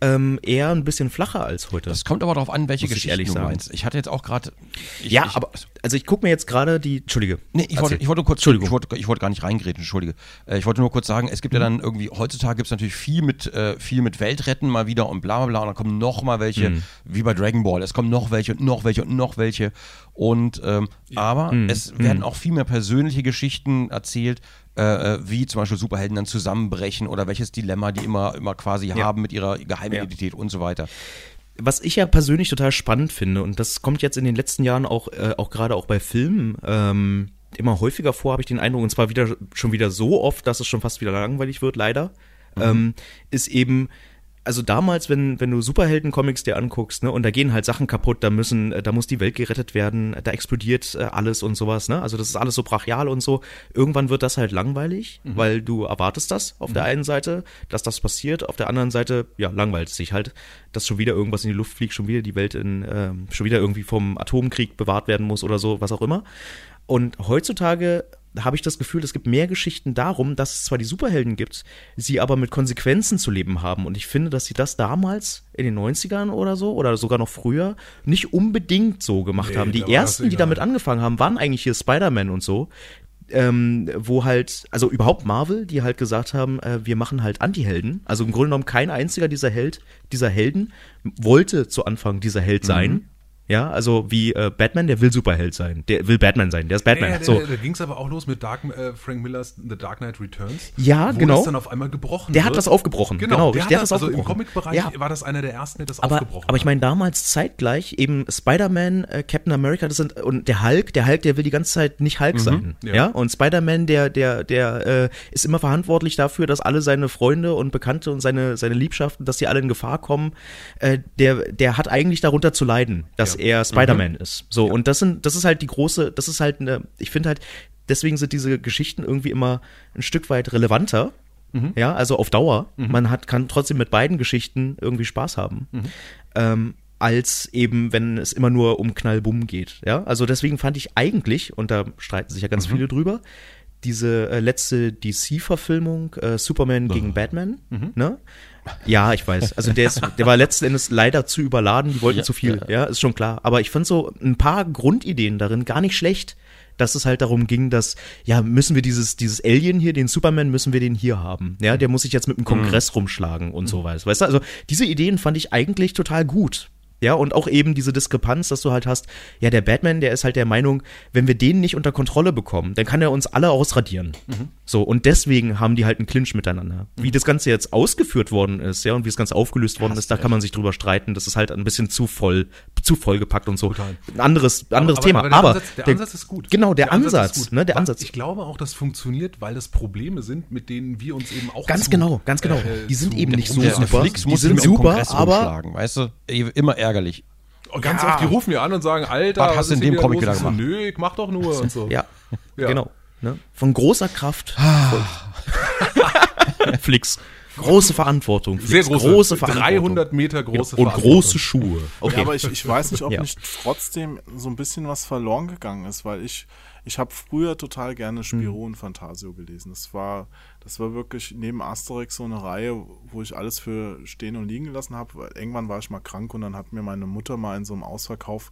ähm, eher ein bisschen flacher als heute. Das kommt aber darauf an, welche ehrlich du meinst. Ich hatte jetzt auch gerade. ja, ich, aber also ich gucke mir jetzt gerade die. Entschuldige. Nee, ich wollte, ich wollte kurz, Entschuldigung. ich wollte, ich wollte gar nicht reingräten, entschuldige. Äh, ich wollte nur kurz sagen, es gibt ja dann irgendwie, heutzutage gibt es natürlich viel mit, äh, viel mit Weltretten mal wieder und bla bla bla und dann kommen noch mal welche, wie bei Dragon Ball, es kommen noch welche und noch welche und noch welche und, ähm, aber es werden auch viel mehr persönliche Geschichten erzählt, äh, äh, wie zum Beispiel Superhelden dann zusammenbrechen oder welches Dilemma die immer, immer quasi haben mit ihrer Geheimidentität und so weiter. was ich ja persönlich total spannend finde, und das kommt jetzt in den letzten Jahren auch, äh, auch gerade auch bei Filmen ähm, immer häufiger vor, habe ich den Eindruck, und zwar wieder schon wieder so oft, dass es schon fast wieder langweilig wird, leider, ähm, ist eben, also damals, wenn, wenn du Superhelden-Comics dir anguckst, ne, und da gehen halt Sachen kaputt, da müssen, äh, da muss die Welt gerettet werden, da explodiert äh, alles und sowas, ne? Also das ist alles so brachial und so. Irgendwann wird das halt langweilig, weil du erwartest das auf der einen Seite, dass das passiert, auf der anderen Seite, ja, langweilt es sich halt, dass schon wieder irgendwas in die Luft fliegt, schon wieder die Welt in, ähm, schon wieder irgendwie vom Atomkrieg bewahrt werden muss oder so, was auch immer. Und heutzutage habe ich das Gefühl, es gibt mehr Geschichten darum, dass es zwar die Superhelden gibt, sie aber mit Konsequenzen zu leben haben. Und ich finde, dass sie das damals in den 90ern oder so oder sogar noch früher nicht unbedingt so gemacht Nee, haben. Die ersten, die damit angefangen haben, waren eigentlich hier Spider-Man und so. Ähm, wo halt, also überhaupt Marvel, die halt gesagt haben, äh, wir machen halt Anti-Helden. Also im Grunde genommen kein einziger dieser Held, dieser Helden wollte zu Anfang dieser Held sein. Ja, also wie äh, Batman, der will Superheld sein. Der will Batman sein, der ist Batman. Ja, ja, so. Da, ging es aber auch los mit Dark, äh, Frank Millers The Dark Knight Returns. Ja, wo genau. das dann auf einmal gebrochen Der hat wird. das aufgebrochen. Genau, Genau, der, der hat hat das, das also im aufgebrochen. Comic-Bereich Ja. war das einer der ersten, der das aber, aufgebrochen aber ich hat. meine, damals zeitgleich eben Spider-Man, äh, Captain America, das sind, und der Hulk, der Hulk, der will die ganze Zeit nicht Hulk sein. ja. Ja. Und Spider-Man, der, der, der äh, ist immer verantwortlich dafür, dass alle seine Freunde und Bekannte und seine, seine Liebschaften, dass die alle in Gefahr kommen. Äh, der, der hat eigentlich darunter zu leiden, dass. Er Spider-Man ist. So, und das sind, das ist halt die große, das ist halt eine, ich finde halt, deswegen sind diese Geschichten irgendwie immer ein Stück weit relevanter. Ja, also auf Dauer. Man hat, kann trotzdem mit beiden Geschichten irgendwie Spaß haben. Ähm, als eben, wenn es immer nur um Knallbumm geht. Ja, also deswegen fand ich eigentlich, und da streiten sich ja ganz viele drüber, diese äh, letzte DC-Verfilmung äh, Superman gegen Batman, ne? Ja, ich weiß. Also der, ist, der war letzten Endes leider zu überladen, die wollten Ja, zu viel, ja. ja, ist schon klar. Aber ich fand so ein paar Grundideen darin gar nicht schlecht, dass es halt darum ging, dass, ja, müssen wir dieses, dieses Alien hier, den Superman, müssen wir den hier haben. Ja, der muss sich jetzt mit dem Kongress rumschlagen und so weiter. Weißt du, also diese Ideen fand ich eigentlich total gut. Ja, und auch eben diese Diskrepanz, dass du halt hast, ja, der Batman, der ist halt der Meinung, wenn wir den nicht unter Kontrolle bekommen, dann kann er uns alle ausradieren. So, und deswegen haben die halt einen Clinch miteinander. Wie das Ganze jetzt ausgeführt worden ist, ja, und wie das Ganze aufgelöst worden ist, da kann man sich drüber streiten. Das ist halt ein bisschen zu voll, zu vollgepackt und so. Total. Ein anderes, anderes Thema. der Aber, Ansatz, der Ansatz ist gut. Genau, der, Ansatz, ist gut. ne, der Aber Ansatz. Ich glaube auch, das funktioniert, weil das Probleme sind, mit denen wir uns eben auch Ganz zu, genau, ganz genau. äh, Die sind eben nicht so Der, der super. Die sind super, aber weißt du? Immer ärgerlich. Und ganz oft, die rufen ja an und sagen, Alter, Was hast du in dem Comic wieder gemacht? Nö, ich mach doch nur und so. ja, Ja. genau. Ne? Von großer Kraft. Ah. Flix. Große Verantwortung. Sehr Flix. große, Verantwortung. 300 Meter große und Verantwortung. große Schuhe. Okay. Ja, aber ich, ich weiß nicht, ob Ja. nicht trotzdem so ein bisschen was verloren gegangen ist, weil ich, ich habe früher total gerne Spiro und Fantasio gelesen. Das war, das war wirklich neben Asterix so eine Reihe, wo ich alles für stehen und liegen gelassen habe. Irgendwann war ich mal krank und dann hat mir meine Mutter mal in so einem Ausverkauf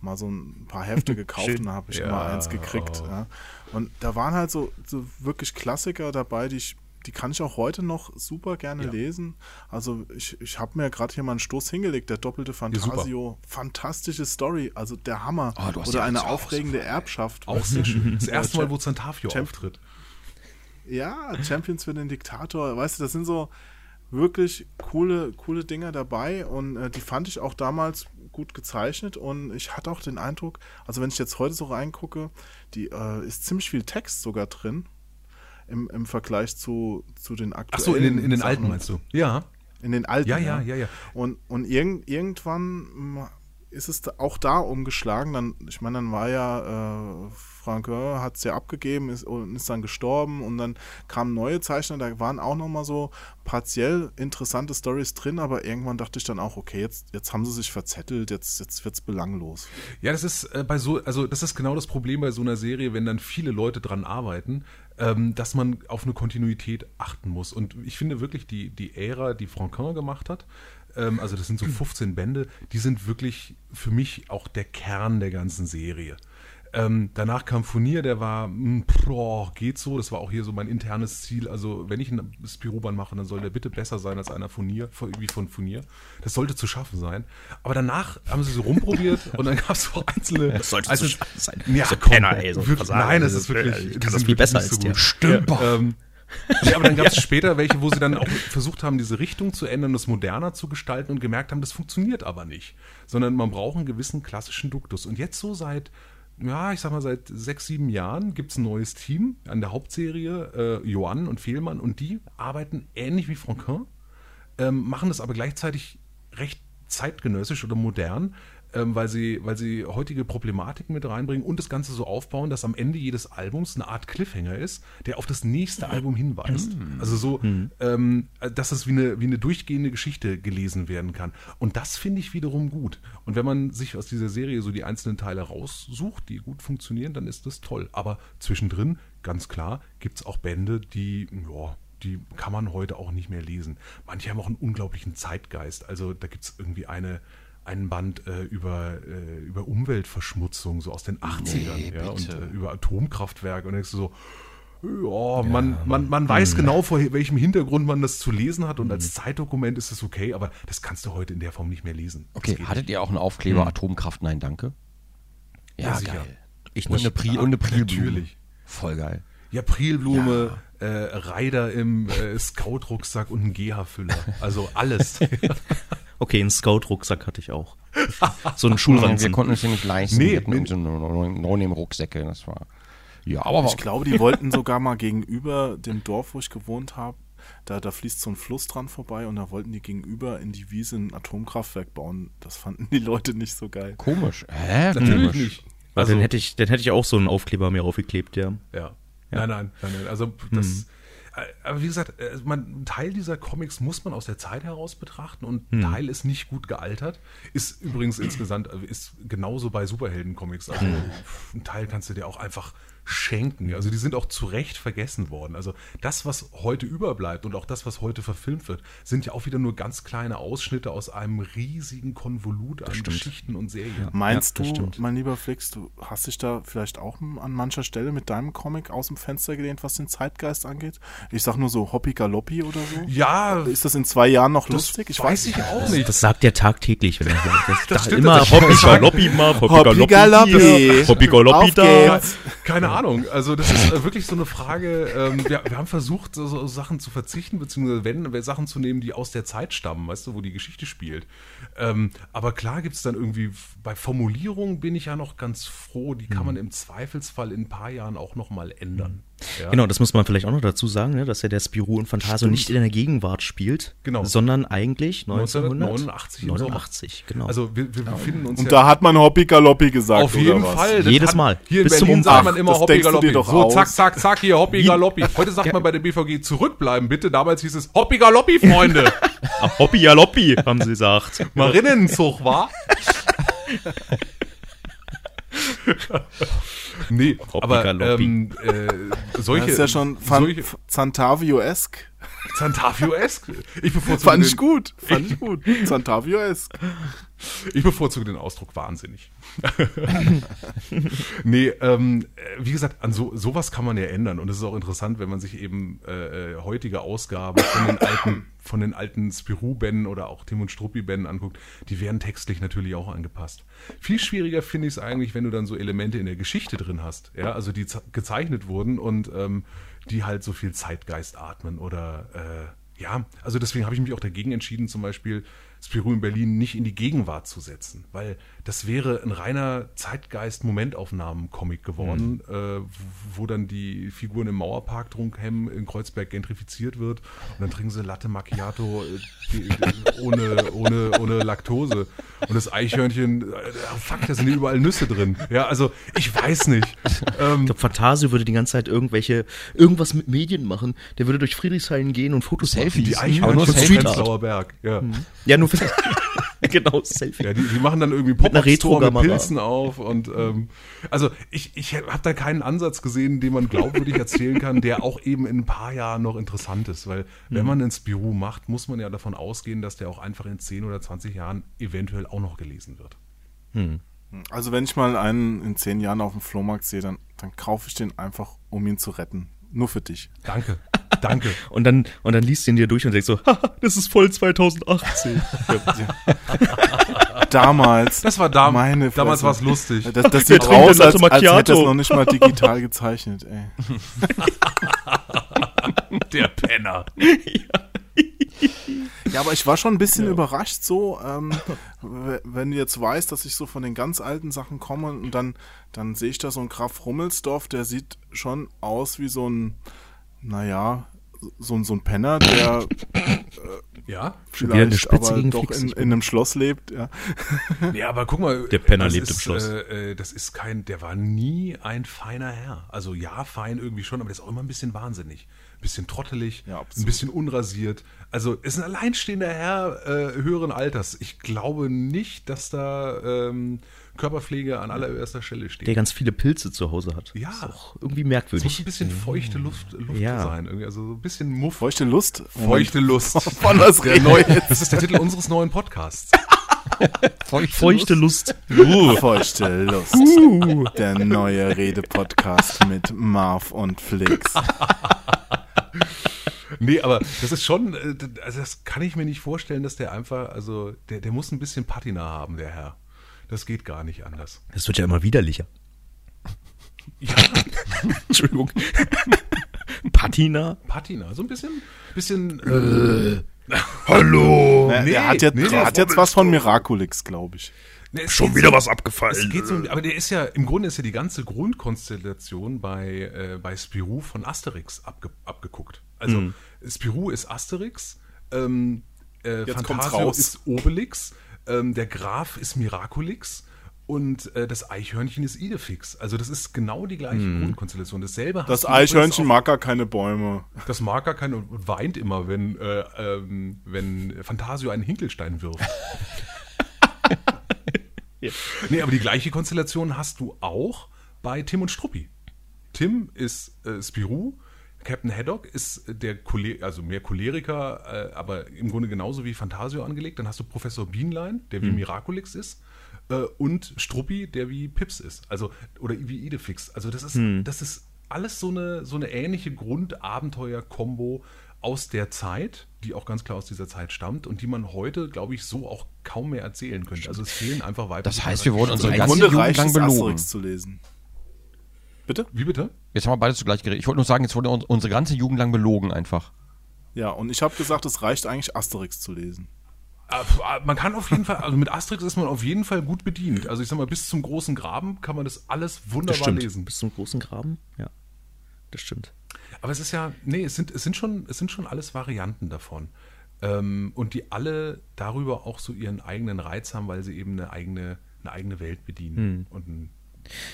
mal so ein paar Hefte gekauft und da habe ich Ja, immer eins gekriegt. oh. Ja. Und da waren halt so, so wirklich Klassiker dabei, die ich die kann ich auch heute noch super gerne Ja. lesen. Also ich, ich habe mir gerade hier mal einen Stoß hingelegt, der doppelte. Fantasio. Fantastische Story, also der Hammer. Oh, Oder ja eine aufregende Erbschaft. Auch sehr schön. Das erste Mal, wo Zantafio auftritt. Ja, Champions für den Diktator. Weißt du, das sind so wirklich coole, coole Dinger dabei und äh, die fand ich auch damals gut gezeichnet und ich hatte auch den Eindruck, also wenn ich jetzt heute so reingucke, die äh, ist ziemlich viel Text sogar drin im, im Vergleich zu, zu den Ach aktuellen so, in den, in den Sachen. alten meinst du? Ja. In den alten. Ja, ja, ja, ja. Und, und irgend, irgendwann ist es auch da umgeschlagen. Dann, ich meine, dann war ja, äh, Franquin hat es ja abgegeben ist, und ist dann gestorben und dann kamen neue Zeichner, da waren auch nochmal so partiell interessante Stories drin, aber irgendwann dachte ich dann auch, okay, jetzt, jetzt haben sie sich verzettelt, jetzt, jetzt wird es belanglos. Ja, das ist äh, bei so, also das ist genau das Problem bei so einer Serie, wenn dann viele Leute dran arbeiten, ähm, dass man auf eine Kontinuität achten muss. Und ich finde wirklich die, die Ära, die Franquin gemacht hat, ähm, also das sind so 15 Bände, die sind wirklich für mich auch der Kern der ganzen Serie. Ähm, danach kam Furnier, der war, mh, boah, geht so, das war auch hier so mein internes Ziel. Also, wenn ich ein Spiroband mache, dann soll der bitte besser sein als einer Furnier, wie von Furnier. Das sollte zu schaffen sein. Aber danach haben sie so rumprobiert und dann gab es so einzelne. Das sollte also, zu schaffen sein. Ja, So komm, Penner, ey, so wirklich, nein, das ist ist- wirklich. ich kann das viel besser als der. gut. Stümper. Ähm, ja, aber dann gab es später welche, wo sie dann auch versucht haben, diese Richtung zu ändern, das moderner zu gestalten und gemerkt haben, das funktioniert aber nicht. Sondern man braucht einen gewissen klassischen Duktus. Und jetzt so seit, ja, ich sag mal, seit sechs, sieben Jahren gibt es ein neues Team an der Hauptserie, äh, Johann und Fehlmann, und die arbeiten ähnlich wie Franquin, ähm, machen das aber gleichzeitig recht zeitgenössisch oder modern, ähm, weil, sie, weil sie heutige Problematiken mit reinbringen und das Ganze so aufbauen, dass am Ende jedes Albums eine Art Cliffhanger ist, der auf das nächste Album hinweist. Also so, ähm, dass es wie eine, wie eine durchgehende Geschichte gelesen werden kann. Und das finde ich wiederum gut. Und wenn man sich aus dieser Serie so die einzelnen Teile raussucht, die gut funktionieren, dann ist das toll. Aber zwischendrin, ganz klar, gibt es auch Bände, die, ja, die kann man heute auch nicht mehr lesen. Manche haben auch einen unglaublichen Zeitgeist. Also da gibt es irgendwie eine, einen Band äh, über, äh, über Umweltverschmutzung, so aus den 80ern, ja, und äh, über Atomkraftwerke. Und denkst du so, ja, man, man, man weiß genau, vor welchem Hintergrund man das zu lesen hat und als Zeitdokument ist es okay, aber das kannst du heute in der Form nicht mehr lesen. Okay, hattet ihr auch einen Aufkleber Atomkraft? Nein, danke. Ja, Ja, sicher. geil. Ich Und eine, nicht. Pri und eine Prilblume. Natürlich. Voll geil. Ja, Prilblume, äh, Reider im äh, Scout-Rucksack und ein GH-Füller. Also alles. Okay, einen Scout-Rucksack hatte ich auch. So einen Wir Schulranzen. konnten uns den nicht leisten. Nee, wir hatten No-Name-Rucksäcke. Das war. Ja, aber Ich glaube, die wollten sogar mal gegenüber dem Dorf, wo ich gewohnt habe, da, da fließt so ein Fluss dran vorbei und da wollten die gegenüber in die Wiese ein Atomkraftwerk bauen. Das fanden die Leute nicht so geil. komisch. Hä? Natürlich komisch. nicht. Also, dann hätte ich, dann hätte ich auch so einen Aufkleber mir aufgeklebt, ja. Ja. Nein, nein, nein, nein. Also das. äh, Aber wie gesagt, äh, man, ein Teil dieser Comics muss man aus der Zeit heraus betrachten und ein Teil ist nicht gut gealtert. Ist übrigens insgesamt, äh, ist genauso bei Superhelden-Comics. Also ein Teil kannst du dir auch einfach schenken. Also die sind auch zu Recht vergessen worden. Also das, was heute überbleibt und auch das, was heute verfilmt wird, sind ja auch wieder nur ganz kleine Ausschnitte aus einem riesigen Konvolut an Geschichten und Serien. Meinst Ja, das du, stimmt. mein lieber Flix, du hast dich da vielleicht auch an mancher Stelle mit deinem Comic aus dem Fenster gelehnt, was den Zeitgeist angeht? Ich sag nur so Hoppi Galoppi oder so. Ja, Ist das in zwei Jahren noch das lustig? ich weiß ich auch nicht. Das sagt er tagtäglich, wenn er sagt. Das, das stimmt immer. Hoppi Galoppi mal, Hoppi Galoppi Galoppi. Hoppi Galoppi da. Keine Ahnung. Also das ist äh, wirklich so eine Frage. Ähm, wir, wir haben versucht, so, so Sachen zu verzichten, beziehungsweise wenn, Sachen zu nehmen, die aus der Zeit stammen, weißt du, wo die Geschichte spielt. Ähm, aber klar gibt es dann irgendwie, bei Formulierungen bin ich ja noch ganz froh, die kann man im Zweifelsfall in ein paar Jahren auch noch mal ändern. Ja. Genau, das muss man vielleicht auch noch dazu sagen, ne, dass ja der Spirou und Phantasio nicht in der Gegenwart spielt, Genau. sondern eigentlich 1989 im Sommer. 1989, genau. Also wir, wir befinden uns Und ja da hat man Hoppi Galoppi gesagt. auf jeden oder was? Fall. Das Jedes hat- Mal. Hier Bis in zum Berlin Umfang. sagt man immer Das Hoppi Galoppi. doch So, aus. zack, zack, zack, hier Hoppi Galoppi. Heute sagt man bei der BVG zurückbleiben, bitte. Damals hieß es Hoppi Galoppi, Freunde. Hoppi Galoppi, haben sie gesagt. Marinnenzug, war? nee, aber ähm, äh, solche, Das ist ja schon Zantavio-esk. Zantavio-esque. Ich bevorzuge Fand ich gut. Fand ich gut. Zantavio-esque. Ich bevorzuge den Ausdruck wahnsinnig. nee, ähm, äh, wie gesagt, an so sowas kann man ja ändern und es ist auch interessant, wenn man sich eben äh, heutige Ausgaben von den alten alten Spirou-Bänden oder auch Tim und Struppi-Bänden anguckt, die werden textlich natürlich auch angepasst. Viel schwieriger finde ich es eigentlich, wenn du dann so Elemente in der Geschichte drin hast, ja, also die ze- gezeichnet wurden und ähm, die halt so viel Zeitgeist atmen oder äh, ja, also deswegen habe ich mich auch dagegen entschieden, zum Beispiel Spirou in Berlin nicht in die Gegenwart zu setzen, weil das wäre ein reiner Zeitgeist-Momentaufnahmen-Comic geworden, äh, wo- dann die Figuren im Mauerpark drumherum in Kreuzberg gentrifiziert wird und dann trinken sie Latte Macchiato äh, ohne, ohne, ohne Laktose und das Eichhörnchen, äh, fuck, da sind überall Nüsse drin. Ja, also ich weiß nicht. Ähm, Ich glaube, Fantasio würde die ganze Zeit irgendwelche, irgendwas mit Medien machen. Der würde durch Friedrichshain gehen und Fotos Selfies. die Eichhörnchen von Selfie. Prenzlauer Berg. Ja. Ja, nur für, genau, Selfie. Ja, die, die machen dann irgendwie Pop-Up-Store mit. Pilzen auf und ähm, also ich, ich habe da keinen Ansatz gesehen, den man glaubwürdig erzählen kann, der auch eben in ein paar Jahren noch interessant ist, weil wenn man ein Spirou macht, muss man ja davon ausgehen, dass der auch einfach in 10 oder 20 Jahren eventuell auch noch gelesen wird. Also wenn ich mal einen in zehn Jahren auf dem Flohmarkt sehe, dann, dann kaufe ich den einfach, um ihn zu retten. Nur für dich. Danke, danke. Und dann, und dann liest du ihn dir durch und denkst so, haha, das ist voll 2018. Damals. Das war dam Meine damals Fresse. war es lustig. Das, das sieht raus, als, als hätte es noch nicht mal digital gezeichnet, ey. Der Penner. Ja, aber ich war schon ein bisschen überrascht so, ähm, wenn du jetzt weißt, dass ich so von den ganz alten Sachen komme und dann, dann sehe ich da so einen Graf Rummelsdorf, der sieht schon aus wie so ein, naja, so, ein- so ein Penner, der Ja? wieder eine vielleicht Spitze aber doch in, in einem Schloss lebt, ja. Ja, aber guck mal. Der Penner das lebt ist, im Schloss. Äh, äh, das ist kein, der war nie ein feiner Herr. Also ja, fein irgendwie schon, aber der ist auch immer ein bisschen wahnsinnig. Ein bisschen trottelig, Ja, ein bisschen unrasiert. Also ist ein alleinstehender Herr äh, höheren Alters. Ich glaube nicht, dass da ähm, Körperpflege an allererster Stelle steht. Der ganz viele Pilze zu Hause hat. Ja. Ist auch irgendwie es muss ein merkwürdig. bisschen feuchte Luft, Luft Ja. sein. Irgendwie. Also so ein bisschen Muff. Feuchte Lust. Feuchte Lust. Von was Der das ist der Titel unseres neuen Podcasts. Feuchte Lust. Feuchte Lust. Der neue Rede-Podcast mit Marv und Flix. Nee, aber das ist schon, also das kann ich mir nicht vorstellen, dass der einfach, also der, der muss ein bisschen Patina haben, der Herr. Das geht gar nicht anders. Das wird ja immer widerlicher. Ja, Entschuldigung. Patina. Patina, so ein bisschen, bisschen. Äh, Hallo! Ja, Nee, der hat jetzt, nee, der hat jetzt was von Miraculix, glaube ich. ne, es Schon wieder so- was Es abgefallen. geht so, aber der ist ja, im Grunde ist ja die ganze Grundkonstellation bei, äh, bei Spirou von Asterix abge, abgeguckt. Also Spirou ist Asterix, ähm, äh, Fantasio raus. ist Obelix, ähm, der Graf ist Miraculix und äh, das Eichhörnchen ist Idefix. Also das ist genau die gleiche Grundkonstellation. Dasselbe Das Eichhörnchen auch- mag gar keine Bäume. das mag gar kein und weint immer, wenn, äh, ähm, wenn Fantasio einen Hinkelstein wirft. Nee, aber die gleiche Konstellation hast du auch bei Tim und Struppi. Tim ist äh, Spirou, Captain Haddock ist der Choler also mehr Choleriker, äh, aber im Grunde genauso wie Fantasio angelegt. Dann hast du Professor Bienlein, der wie Miraculix ist, äh, und Struppi, der wie Pips ist. Also, oder wie Idefix. Also, das ist, das ist alles so eine, so eine ähnliche Grundabenteuer-Kombo aus der Zeit, die auch ganz klar aus dieser Zeit stammt und die man heute, glaube ich, so auch kaum mehr erzählen könnte. Also es fehlen einfach weibliche Das heißt, wir wurden unsere ganze Jugend lang es, belogen. Asterix zu lesen. Bitte? Wie bitte? Jetzt haben wir beide zugleich geredet. Ich wollte nur sagen, jetzt wurde uns- unsere ganze Jugend lang belogen einfach. Ja, und ich habe gesagt, es reicht eigentlich, Asterix zu lesen. Pf, äh, Man kann auf jeden Fall, also mit Asterix ist man auf jeden Fall gut bedient. Also ich sag mal, bis zum großen Graben kann man das alles Das wunderbar stimmt. lesen. Bis zum großen Graben. Ja. Das stimmt. Aber es ist ja, nee, es sind, es sind schon, es sind schon alles Varianten davon. Ähm, und die alle darüber auch so ihren eigenen Reiz haben, weil sie eben eine eigene, eine eigene Welt bedienen und ein,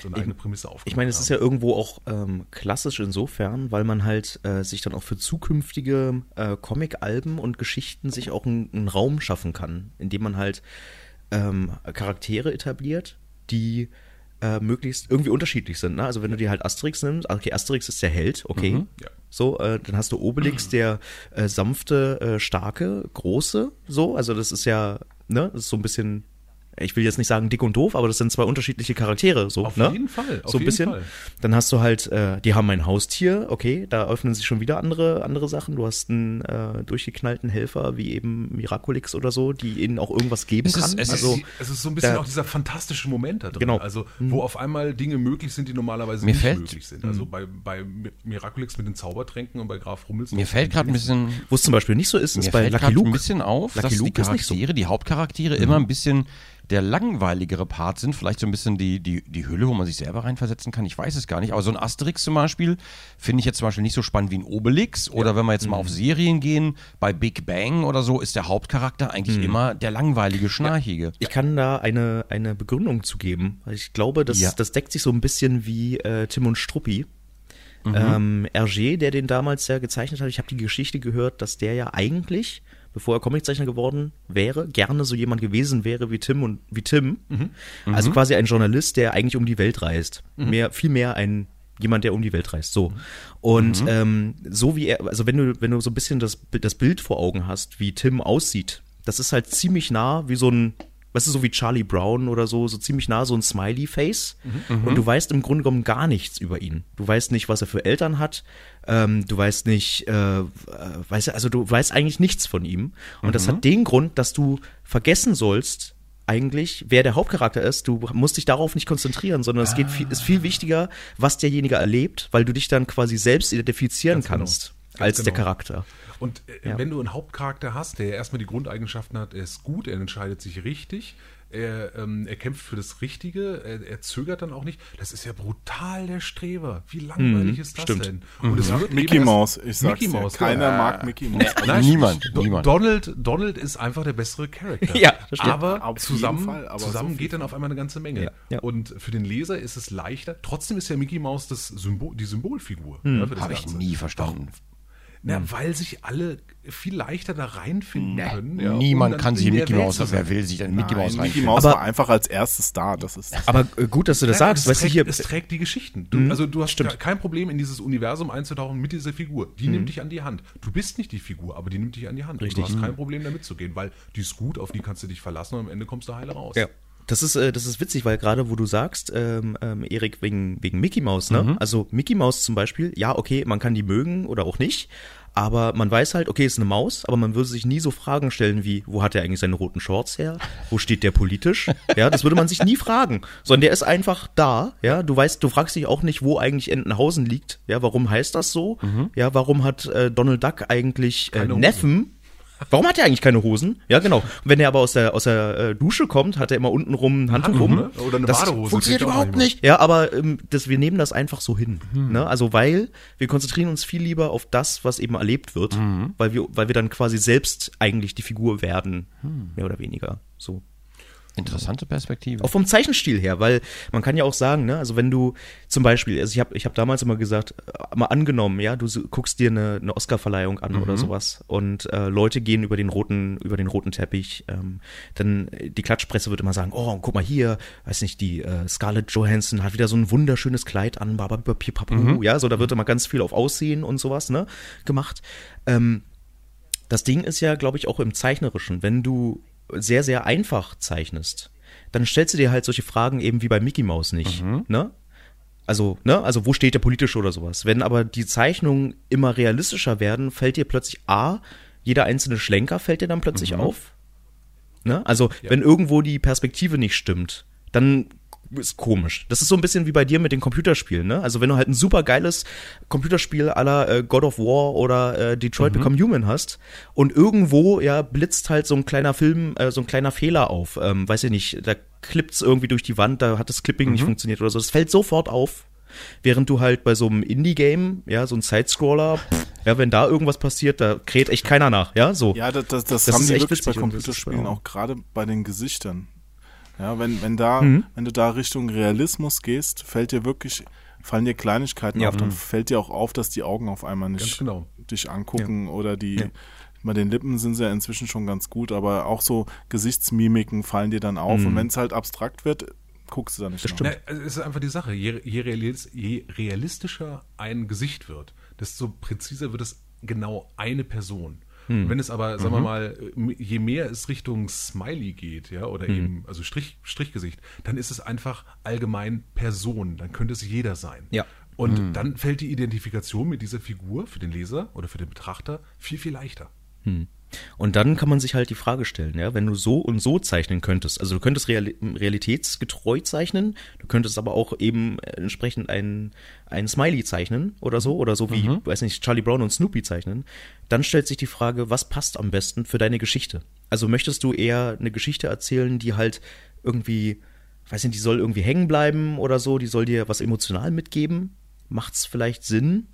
so eine eigene Prämisse aufgebaut. Ich meine, es ist ja irgendwo auch ähm, klassisch insofern, weil man halt äh, sich dann auch für zukünftige äh, Comic-Alben und Geschichten sich auch einen, einen Raum schaffen kann, indem man halt ähm, Charaktere etabliert, die äh, möglichst irgendwie unterschiedlich sind. Ne? Also wenn du dir halt Asterix nimmst, okay, Asterix ist der Held, okay. Ja. So, äh, dann hast du Obelix, der äh, sanfte, äh, starke, große, so. Also das ist ja, ne, das ist so ein bisschen, ich will jetzt nicht sagen dick und doof, aber das sind zwei unterschiedliche Charaktere, so, Auf ne? jeden Fall, auf so ein jeden bisschen. Fall. Dann hast du halt, äh, die haben ein Haustier, okay, da öffnen sich schon wieder andere, andere Sachen. Du hast einen äh, durchgeknallten Helfer, wie eben Miraculix oder so, die ihnen auch irgendwas geben Es ist- kann. es ist- also, Die- es ist so ein bisschen da- auch dieser fantastische Moment da drin. Genau. Also, wo auf einmal Dinge möglich sind, die normalerweise Mir nicht fällt- möglich sind. Also bei, bei Miraculix mit den Zaubertränken und bei Graf Rummelsdorf. Mir fällt gerade ein bisschen, wo es zum Beispiel nicht so ist, ist mir bei fällt Lucky Luke. ein bisschen auf, Lucky dass die Luke ist nicht so. Charaktere, die Hauptcharaktere immer ein bisschen der langweiligere Part sind. Vielleicht so ein bisschen die, die, die Hülle, wo man sich selber reinversetzen kann. Ich weiß es gar nicht. Aber so ein Asterix zum Beispiel finde ich jetzt zum Beispiel nicht so spannend wie ein Obelix. Oder wenn wir jetzt mal auf Serien gehen, bei Big Bang oder so, ist der Hauptcharakter eigentlich immer der langweilige, schnarchige. Ich kann da eine, eine Begründung zu geben. Ich glaube, das, Ja. das deckt sich so ein bisschen wie äh, Tim und Struppi. Mhm. Ähm, Hergé, der den damals ja gezeichnet hat, ich habe die Geschichte gehört, dass der ja eigentlich, bevor er Comiczeichner geworden wäre, gerne so jemand gewesen wäre wie Tim und wie Tim. Mhm. Also quasi ein Journalist, der eigentlich um die Welt reist. Mehr, viel mehr ein jemand, der um die Welt reist. So. Und Mhm. ähm, so wie er, also wenn du, wenn du so ein bisschen das, das Bild vor Augen hast, wie Tim aussieht, das ist halt ziemlich nah wie so ein, weißt du, so wie Charlie Brown oder so, so ziemlich nah so ein Smiley-Face. Und du weißt im Grunde genommen gar nichts über ihn. Du weißt nicht, was er für Eltern hat. Ähm, du weißt nicht, äh, äh, weißt also du weißt eigentlich nichts von ihm. Und das hat den Grund, dass du vergessen sollst, eigentlich, wer der Hauptcharakter ist. Du musst dich darauf nicht konzentrieren, sondern es geht viel, ist viel wichtiger, was derjenige erlebt, weil du dich dann quasi selbst identifizieren Ganz genau. kannst Ganz als der genau. Charakter. Und äh, Ja. wenn du einen Hauptcharakter hast, der erstmal die Grundeigenschaften hat, er ist gut, er entscheidet sich richtig, er, ähm, er kämpft für das Richtige, er, er zögert dann auch nicht. Das ist ja brutal der Streber. Wie langweilig ist das stimmt. denn? Und es wird Mickey eben Mouse, ich sag's Mickey dir. Mouse, Keiner ja. mag Mickey Mouse. Nein, Niemand, Do- niemand. Donald, Donald ist einfach der bessere Charakter. Ja, das stimmt. Aber Auf jeden zusammen, Fall, aber zusammen so geht dann auf einmal eine ganze Menge. Ja, ja. Und für den Leser ist es leichter. Trotzdem ist ja Mickey Mouse das Symbol, die Symbolfigur. ja, für das Habe ich nie verstanden. Na, weil sich alle viel leichter da reinfinden können. Ja, Niemand kann sich in Mickey Mouse, wer will sich in Mickey Mouse Mickey reinfinden. Mouse Aber- war einfach als erstes da. Das ist Aber äh, gut, dass du das Ja, sagst. es Weißt du, trägt, hier, es trägt die Geschichten. Du, also du hast kein Problem, in dieses Universum einzutauchen mit dieser Figur. Die nimmt dich an die Hand. Du bist nicht die Figur, aber die nimmt dich an die Hand. Richtig. Und du hast kein Problem, damit zu gehen, weil die ist gut, auf die kannst du dich verlassen und am Ende kommst du heile raus. Ja. Das ist, äh, das ist witzig, weil gerade wo du sagst, ähm, ähm, Erik, wegen, wegen Mickey Mouse, ne? Also Mickey Mouse zum Beispiel, ja, okay, man kann die mögen oder auch nicht, aber man weiß halt, okay, ist eine Maus, aber man würde sich nie so Fragen stellen wie, wo hat er eigentlich seine roten Shorts her? Wo steht der politisch? Ja, das würde man sich nie fragen, sondern der ist einfach da, ja, du weißt, du fragst dich auch nicht, wo eigentlich Entenhausen liegt, ja, warum heißt das so? Ja, warum hat äh, Donald Duck eigentlich äh. Neffen? Warum hat er eigentlich keine Hosen? Ja, genau. Und wenn er aber aus der, aus der äh, Dusche kommt, hat er immer unten rum ein Handtuch um. ne? Oder eine das Badehose. Funktioniert überhaupt nicht. Ja, aber ähm, das, wir nehmen das einfach so hin. Ne? Also weil wir konzentrieren uns viel lieber auf das, was eben erlebt wird, weil wir, weil wir dann quasi selbst eigentlich die Figur werden, mehr oder weniger. So. Interessante Perspektive. Auch vom Zeichenstil her, weil man kann ja auch sagen, ne, also wenn du zum Beispiel, also ich habe ich hab damals immer gesagt, äh, mal angenommen, ja, du guckst dir eine, eine Oscar-Verleihung an oder sowas und äh, Leute gehen über den roten, über den roten Teppich, ähm, dann äh, die Klatschpresse wird immer sagen, oh, guck mal hier, weiß nicht, die äh, Scarlett Johansson hat wieder so ein wunderschönes Kleid an, Papu, ja, so da wird immer ganz viel auf Aussehen und sowas, ne, gemacht. Ähm, das Ding ist ja, glaube ich, auch im Zeichnerischen. Wenn du sehr, sehr einfach zeichnest, dann stellst du dir halt solche Fragen eben wie bei Mickey Mouse nicht. Ne? Also, ne, also wo steht der politische oder sowas. Wenn aber die Zeichnungen immer realistischer werden, fällt dir plötzlich A, jeder einzelne Schlenker fällt dir dann plötzlich auf. Ne? Also, wenn irgendwo die Perspektive nicht stimmt, dann ist komisch. Das ist so ein bisschen wie bei dir mit den Computerspielen, ne? Also wenn du halt ein super geiles Computerspiel aller äh, God of War oder äh, Detroit Become Human hast und irgendwo ja blitzt halt so ein kleiner Film, äh, so ein kleiner Fehler auf, ähm, weiß ich nicht, da klippt's irgendwie durch die Wand, da hat das Clipping nicht funktioniert oder so. Das fällt sofort auf. Während du halt bei so einem Indie-Game, ja, so ein Sidescroller, pff, ja, wenn da irgendwas passiert, da kräht echt keiner nach, ja, so. Ja, das, das, das, Das haben die wirklich bei Computerspielen auch gerade bei den Gesichtern. Ja, wenn, wenn da, Mhm. wenn du da Richtung Realismus gehst, fällt dir wirklich, fallen dir Kleinigkeiten Ja. auf, dann fällt dir auch auf, dass die Augen auf einmal nicht Ganz genau. dich angucken oder die, Ja. bei den Lippen sind sie ja inzwischen schon ganz gut, aber auch so Gesichtsmimiken fallen dir dann auf Mhm. und wenn es halt abstrakt wird, guckst du da nicht nach. Na, also es ist einfach die Sache. Je, je, realis, je realistischer ein Gesicht wird, desto präziser wird es genau eine Person. Und wenn es aber, sagen wir mal, je mehr es Richtung Smiley geht, ja, oder eben, also Strich, Strichgesicht, dann ist es einfach allgemein Person. Dann könnte es jeder sein. Ja. Und dann fällt die Identifikation mit dieser Figur für den Leser oder für den Betrachter viel, viel leichter. Und dann kann man sich halt die Frage stellen, ja, wenn du so und so zeichnen könntest, also du könntest reali realitätsgetreu zeichnen, du könntest aber auch eben entsprechend ein, ein Smiley zeichnen oder so, oder so wie, weiß nicht, Charlie Brown und Snoopy zeichnen, dann stellt sich die Frage, was passt am besten für deine Geschichte? Also möchtest du eher eine Geschichte erzählen, die halt irgendwie, weiß nicht, die soll irgendwie hängen bleiben oder so, die soll dir was emotional mitgeben? Macht's vielleicht Sinn,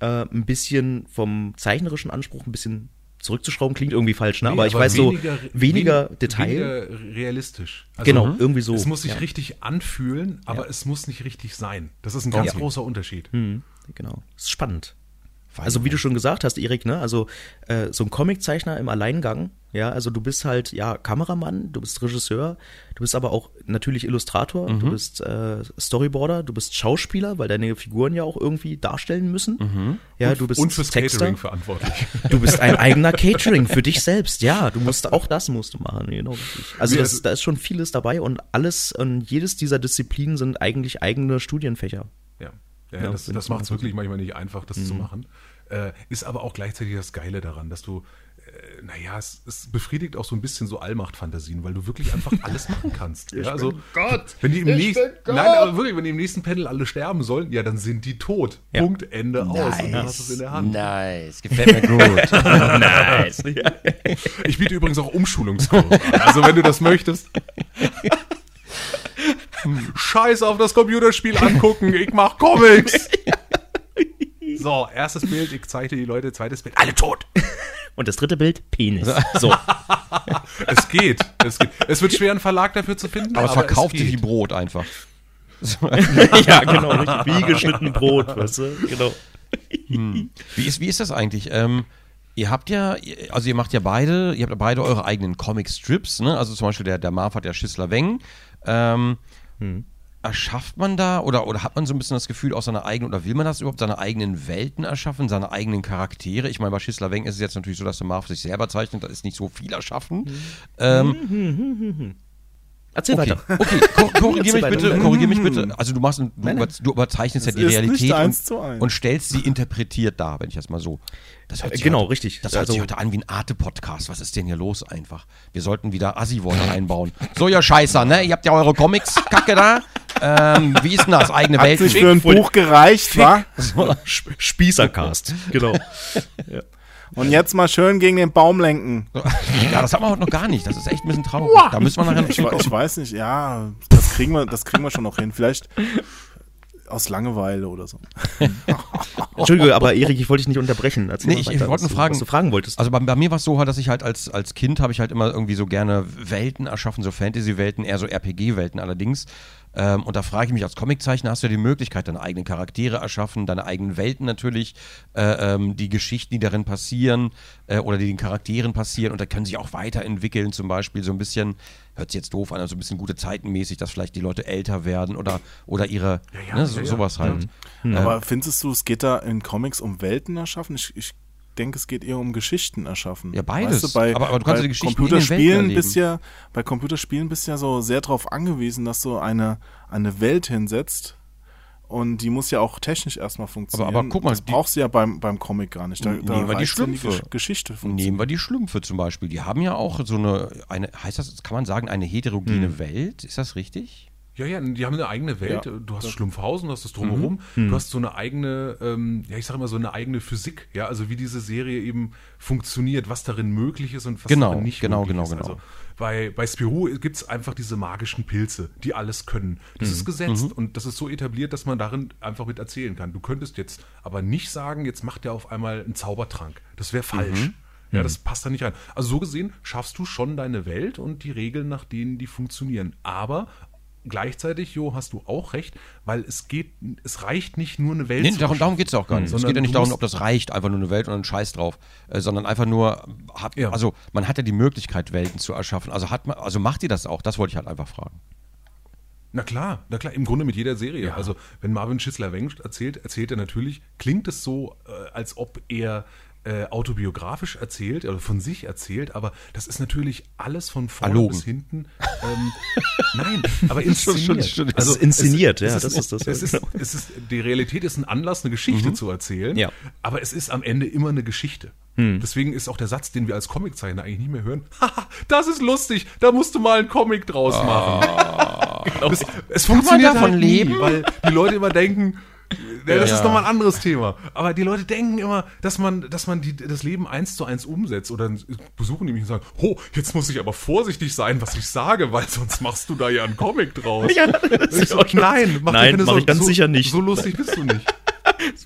äh, ein bisschen vom zeichnerischen Anspruch ein bisschen zurückzuschrauben, klingt irgendwie falsch, ne? aber ich weiß so, weniger wen- Detail. Weniger realistisch. Also, Genau, irgendwie so. Es muss sich ja. richtig anfühlen, aber es muss nicht richtig sein. Das ist ein ganz großer Unterschied. Hm, genau. Das ist spannend. Also wie du schon gesagt hast, Erik, ne, also äh, so ein Comiczeichner im Alleingang, ja, also du bist halt ja Kameramann, du bist Regisseur, du bist aber auch natürlich Illustrator, Mhm. du bist äh, Storyboarder, du bist Schauspieler, weil deine Figuren ja auch irgendwie darstellen müssen. Ja, du bist Mhm. Und fürs Texter. Catering verantwortlich. Du bist ein eigener Catering für dich selbst, ja. Du musst auch das musst du machen, genau. Also, das, also- da ist schon vieles dabei und alles und jedes dieser Disziplinen sind eigentlich eigene Studienfächer. Ja, ja, Ja, das, wenn das es macht es wirklich manchmal nicht einfach, das zu machen. Äh, ist aber auch gleichzeitig das Geile daran, dass du, äh, naja, es, es befriedigt auch so ein bisschen so Allmachtfantasien, weil du wirklich einfach alles machen kannst. ja, also, Gott. wenn die im Ich nächsten, bin Gott. nein, aber wirklich, wenn die im nächsten Panel alle sterben sollen, ja, dann sind die tot. Ja. Punkt, Ende aus. Und dann hast du es in der Hand. Nice, gefällt mir gut. nice. Ich biete übrigens auch Umschulungskurse an. Also wenn du das möchtest. Scheiß auf das Computerspiel angucken, ich mach Comics. So, erstes Bild, ich zeige die Leute, zweites Bild, alle tot. Und das dritte Bild, Penis. So. Es geht. Es, geht. es wird schwer, einen Verlag dafür zu finden. Aber es verkauft sich wie geht. Brot einfach. ja, genau, richtig. Wie geschnitten Brot, weißt du? Genau. Wie ist, wie ist das eigentlich? Ähm, ihr habt ja, also ihr macht ja beide, ihr habt ja beide eure eigenen Comic-Strips, ne? Also zum Beispiel der, der Marv hat ja Schissler Weng. Ähm, Erschafft man da oder, oder hat man so ein bisschen das Gefühl aus seiner eigenen, oder will man das überhaupt, seine eigenen Welten erschaffen, seine eigenen Charaktere? Ich meine, bei Schissler Weng ist es jetzt natürlich so, dass der Marv sich selber zeichnet, da ist nicht so viel erschaffen. Ähm, Erzähl Okay, weiter. okay. Kor korrigier mich bitte, korrigier mich bitte. Also du machst, du, über, du überzeichnest ja Es die Realität und, und stellst sie interpretiert dar, wenn ich das mal so. Das hört sich Genau, heute, richtig. Das hört Also- sich heute an wie ein Arte-Podcast. Was ist denn hier los einfach? Wir sollten wieder Assi-Worte einbauen. So, ihr Scheißer, ne? Ihr habt ja eure Comics-Kacke da. Ähm, wie ist denn das? Eigene Hat Welt. sich für ein Buch gereicht, wa? Sp- Spießercast. Genau. Und jetzt mal schön gegen den Baum lenken. Ja, das haben wir heute noch gar nicht. Das ist echt ein bisschen traurig. Da müssen wir nachher noch Ich, ich weiß nicht, ja, das kriegen wir, das kriegen wir schon noch hin. Vielleicht aus Langeweile oder so. Entschuldige, aber Erik, ich wollte dich nicht unterbrechen. Erzähl Nee, ich- ich wollte nur du- fragen- was du fragen wolltest. Also bei, bei mir war es so, dass ich halt als, als Kind habe ich halt immer irgendwie so gerne Welten erschaffen, so Fantasy-Welten, eher so RPG-Welten allerdings. Ähm, und da frage ich mich, als Comiczeichner hast du ja die Möglichkeit, deine eigenen Charaktere erschaffen, deine eigenen Welten natürlich, äh, ähm, die Geschichten, die darin passieren äh, oder die den Charakteren passieren und da können sich auch weiterentwickeln, zum Beispiel so ein bisschen, hört sich jetzt doof an, also ein bisschen gute Zeitenmäßig, dass vielleicht die Leute älter werden oder, oder ihre, ja, ne, ja, so, ja. sowas halt. Aber findest du, es geht da in Comics um Welten erschaffen? Ich, ich denke, es geht eher um Geschichten erschaffen. Ja, beides. Weißt du, bei, Aber- aber du kannst bei ja die Geschichten Computerspielen bist ja, bei Computerspielen bist du ja so sehr darauf angewiesen, dass du eine, eine Welt hinsetzt. Und die muss ja auch technisch erstmal funktionieren. aber guck mal, das die- brauchst du ja beim, beim Comic gar nicht. Da, da Nehmen wir die Schlümpfe. Gesch- Geschichte funktioniert. Nehmen wir die Schlümpfe zum Beispiel. Die haben ja auch so eine, eine heißt das, kann man sagen, eine heterogene Hm. Welt? Ist das richtig? Ja, ja, die haben eine eigene Welt. Ja. Du hast Schlumpfhausen, du hast das drumherum. Du hast so eine eigene, ähm, ja, ich sag immer so eine eigene Physik. Ja, also wie diese Serie eben funktioniert, was darin möglich ist und was Genau, darin nicht genau, möglich genau, ist. genau. Also bei, bei Spirou gibt es einfach diese magischen Pilze, die alles können. Das ist gesetzt und das ist so etabliert, dass man darin einfach mit erzählen kann. Du könntest jetzt aber nicht sagen, jetzt macht er auf einmal einen Zaubertrank. Das wäre falsch. Ja, das passt da nicht rein. Also so gesehen schaffst du schon deine Welt und die Regeln, nach denen die funktionieren. Aber gleichzeitig, Jo, hast du auch recht, weil es geht, es reicht nicht nur eine Welt Nee, darum, darum geht es auch gar nicht. Es geht ja nicht darum, ob das reicht, einfach nur eine Welt und einen Scheiß drauf, äh, sondern einfach nur, hat, Ja. also man hat ja die Möglichkeit, Welten zu erschaffen. Also hat man, also macht ihr das auch? Das wollte ich halt einfach fragen. Na klar, na klar, im Grunde mit jeder Serie. Also, wenn Marvin Schissler-Wengt erzählt, erzählt er natürlich, klingt es so, äh, als ob er äh, autobiografisch erzählt oder von sich erzählt, aber das ist natürlich alles von vorne Erlogen. bis hinten. Ähm, nein, aber inszeniert. schon- Es ist inszeniert, ja, das ist das, Es ist, genau. es ist, die Realität ist ein Anlass, eine Geschichte zu erzählen, Ja. aber es ist am Ende immer eine Geschichte. Deswegen ist auch der Satz, den wir als Comiczeichner eigentlich nicht mehr hören, Haha, das ist lustig, da musst du mal einen Comic draus machen. Es, es funktioniert davon halt nie, leben? weil die Leute immer denken, ja, das Ja. ist nochmal ein anderes Thema. Aber die Leute denken immer, dass man, dass man die, das Leben eins zu eins umsetzt oder besuchen die mich und sagen, oh, jetzt muss ich aber vorsichtig sein, was ich sage, weil sonst machst du da ja einen Comic draus. Ja, ich so, nein, mach dir Nein, keine mach ich Sorgen, ganz so, sicher nicht. So lustig bist du nicht.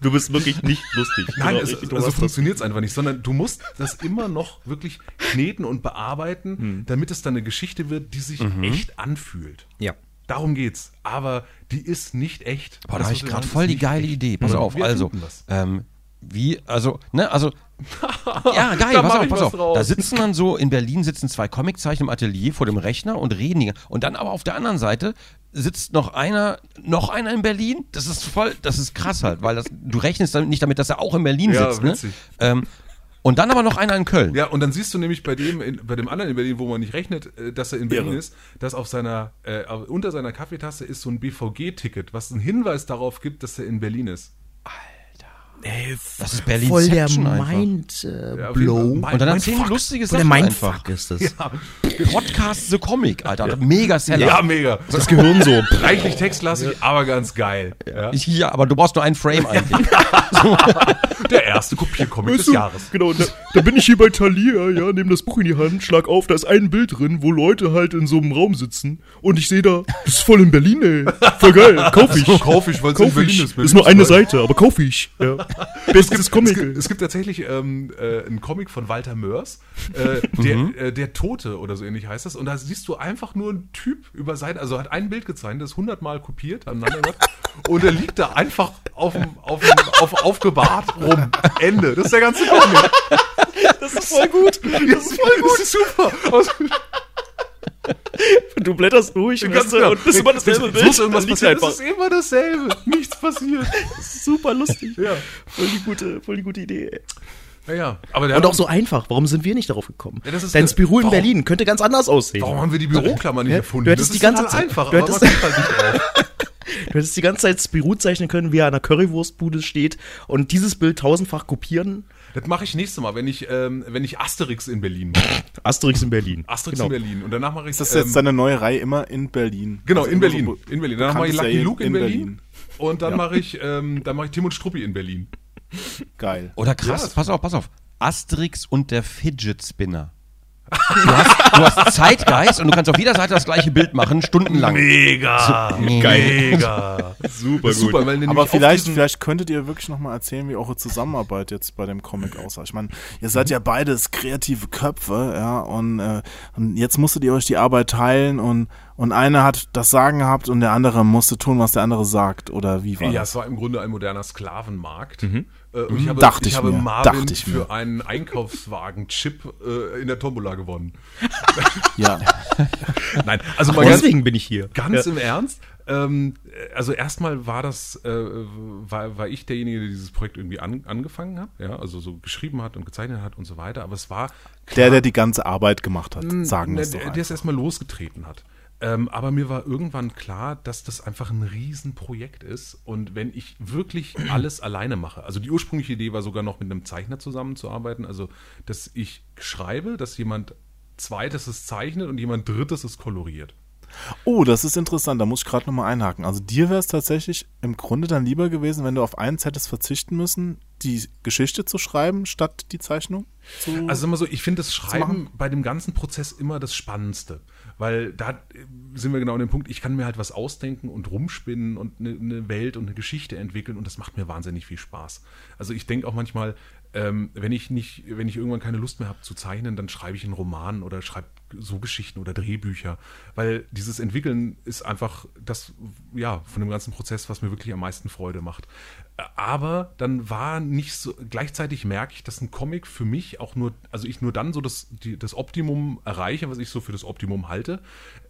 Du bist wirklich nicht lustig. Nein, Genau, es, richtig, also funktioniert es einfach nicht, sondern du musst das immer noch wirklich kneten und bearbeiten, Hm. damit es dann eine Geschichte wird, die sich Mhm. echt anfühlt. Ja. Darum geht's. Aber die ist nicht echt. Boah, da habe ich gerade voll die geile echt. Idee. Pass Mhm. auf, Wir also, ähm, wie, also, ne, also, ja, geil, pass auf, pass auf. draus. Da sitzen dann so, in Berlin sitzen zwei Comiczeichner im Atelier vor dem Rechner und reden. die- Und dann aber auf der anderen Seite sitzt noch einer, noch einer in Berlin. Das ist voll, das ist krass halt, weil das, du rechnest dann nicht damit, dass er auch in Berlin Ja, sitzt, ne? Ähm, und dann aber noch einer in Köln. Ja, und dann siehst du nämlich bei dem, in, bei dem anderen in Berlin, wo man nicht rechnet, äh, dass er in Berlin Irre. ist, dass auf seiner, äh, unter seiner Kaffeetasse ist so ein BVG-Ticket, was einen Hinweis darauf gibt, dass er in Berlin ist. Ey, Das ist Berlin voll der einfach. Mind äh, Ja, Und dann mein erzählen Fuck. lustige Voll der Sachen Mindfuck einfach. ist das. Ja, Podcast The Comic, Alter. Mega Seller. ja mega. Das Gehirn so. Reichlich textlastig, aber ganz geil. Ja. Ja, aber du brauchst nur einen Frame eigentlich. Der erste Kopiercomic des Weißt du, Jahres. Genau, da, da bin ich hier bei Thalia, ja, nehme das Buch in die Hand, schlag auf, da ist ein Bild drin, wo Leute halt in so einem Raum sitzen und ich sehe da, das ist voll in Berlin, ey. Voll geil, kauf ich. Kauf ich, weil es in Berlin ist. Ist nur eine Seite, aber kauf ich. Ja. Bestes Comic. Es gibt, es gibt tatsächlich ähm, äh, einen Comic von Walter Mörs, äh, der, äh, der Tote oder so ähnlich heißt das. Und da siehst du einfach nur einen Typ über Seite, also hat ein Bild gezeichnet, das hundertmal kopiert, aneinander gemacht, und er liegt da einfach auf, dem- auf, auf, aufgebahrt rum. Ende. Das ist der ganze Comic. Das ist voll gut. Das ist voll gut. super. Du blätterst durch Ganz weißt du, genau. und das ist immer dasselbe Bild. muss irgendwas passieren. Es ist immer dasselbe. Nichts passiert. Das ist super lustig. Ja. Voll die gute, voll die gute Idee. ey. Naja, aber der Und auch so einfach. Warum sind wir nicht darauf gekommen? Ja, das Dein Spirou in Berlin könnte ganz anders aussehen. Warum haben wir die Büroklammer nicht Ja, erfunden? du hättest das die ganze Zeit- einfach, du hättest- halt. Du hättest die ganze Zeit Spirou zeichnen können, wie er an einer Currywurstbude steht und dieses Bild tausendfach kopieren. Das mache ich nächstes Mal, wenn ich, ähm, wenn ich Asterix in Berlin mache. Asterix in Berlin. Asterix Genau. in Berlin. Und danach mache ich Ist das jetzt ähm, deine neue Reihe immer in Berlin? Genau, Also in Berlin. so In Berlin. Danach mache ich Lucky Luke in, Berlin. Und dann mache ich, ähm, dann mache ich Tim und Struppi in Berlin. Geil. Oder krass, Ja. pass auf, pass auf. Asterix und der Fidget Spinner. Du hast, du hast Zeitgeist und du kannst auf jeder Seite das gleiche Bild machen, stundenlang. Mega! Mega! Super Das ist super, weil nämlich Aber vielleicht, vielleicht könntet ihr wirklich noch mal erzählen, wie eure Zusammenarbeit jetzt bei dem Comic aussah. Ich meine, ihr seid ja beides kreative Köpfe, ja, und, äh, und jetzt musstet ihr euch die Arbeit teilen und, und einer hat das Sagen gehabt und der andere musste tun, was der andere sagt. Oder wie war Ja, das? es war im Grunde ein moderner Sklavenmarkt. Äh, Und ich habe, Dachte ich ich habe mir, Marvin ich für mir. einen Einkaufswagen-Chip äh, in der Tombola gewonnen. Ja. Nein, also ganz, Deswegen bin ich hier. Ganz Ja. im Ernst. Ähm, also erstmal war das, äh, war, war ich derjenige, der dieses Projekt irgendwie an, angefangen hat, ja, also so geschrieben hat und gezeichnet hat und so weiter. Aber es war Der, der die ganze Arbeit gemacht hat, sagen wir Ne, es doch der, der es erstmal losgetreten hat. Ähm, aber mir war irgendwann klar, dass das einfach ein Riesenprojekt ist. Und wenn ich wirklich alles alleine mache, also die ursprüngliche Idee war sogar noch mit einem Zeichner zusammenzuarbeiten, also dass ich schreibe, dass jemand zweites es zeichnet und jemand drittes es koloriert. Oh, das ist interessant, da muss ich gerade nochmal einhaken. Also dir wäre es tatsächlich im Grunde dann lieber gewesen, wenn du auf eins hättest verzichten müssen, die Geschichte zu schreiben, statt die Zeichnung zu Also mal so, ich finde das? Schreiben bei dem ganzen Prozess immer das Spannendste. Weil da sind wir genau an dem Punkt, ich kann mir halt was ausdenken und rumspinnen und eine, eine Welt und eine Geschichte entwickeln und das macht mir wahnsinnig viel Spaß. Also ich denke auch manchmal, ähm, wenn ich nicht, wenn ich irgendwann keine Lust mehr habe zu zeichnen, dann schreibe ich einen Roman oder schreibe so Geschichten oder Drehbücher. Weil dieses Entwickeln ist einfach das, ja, von dem ganzen Prozess, was mir wirklich am meisten Freude macht. Aber dann war nicht so, gleichzeitig merke ich, dass ein Comic für mich ich auch nur, also ich nur dann so das, die, das Optimum erreiche, was ich so für das Optimum halte,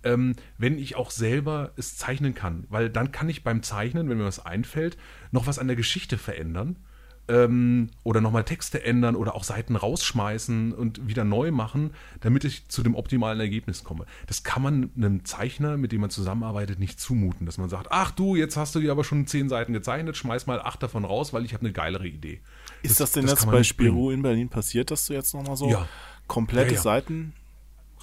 ähm, wenn ich auch selber es zeichnen kann. Weil dann kann ich beim Zeichnen, wenn mir was einfällt, noch was an der Geschichte verändern ähm, oder nochmal Texte ändern oder auch Seiten rausschmeißen und wieder neu machen, damit ich zu dem optimalen Ergebnis komme. Das kann man einem Zeichner, mit dem man zusammenarbeitet, nicht zumuten, dass man sagt, ach du, jetzt hast du dir aber schon zehn Seiten gezeichnet, schmeiß mal acht davon raus, weil ich habe eine geilere Idee. Ist das, denn das jetzt bei nicht bringen. Spiro in Berlin passiert, dass du jetzt nochmal so Ja. komplette Ja, ja. Seiten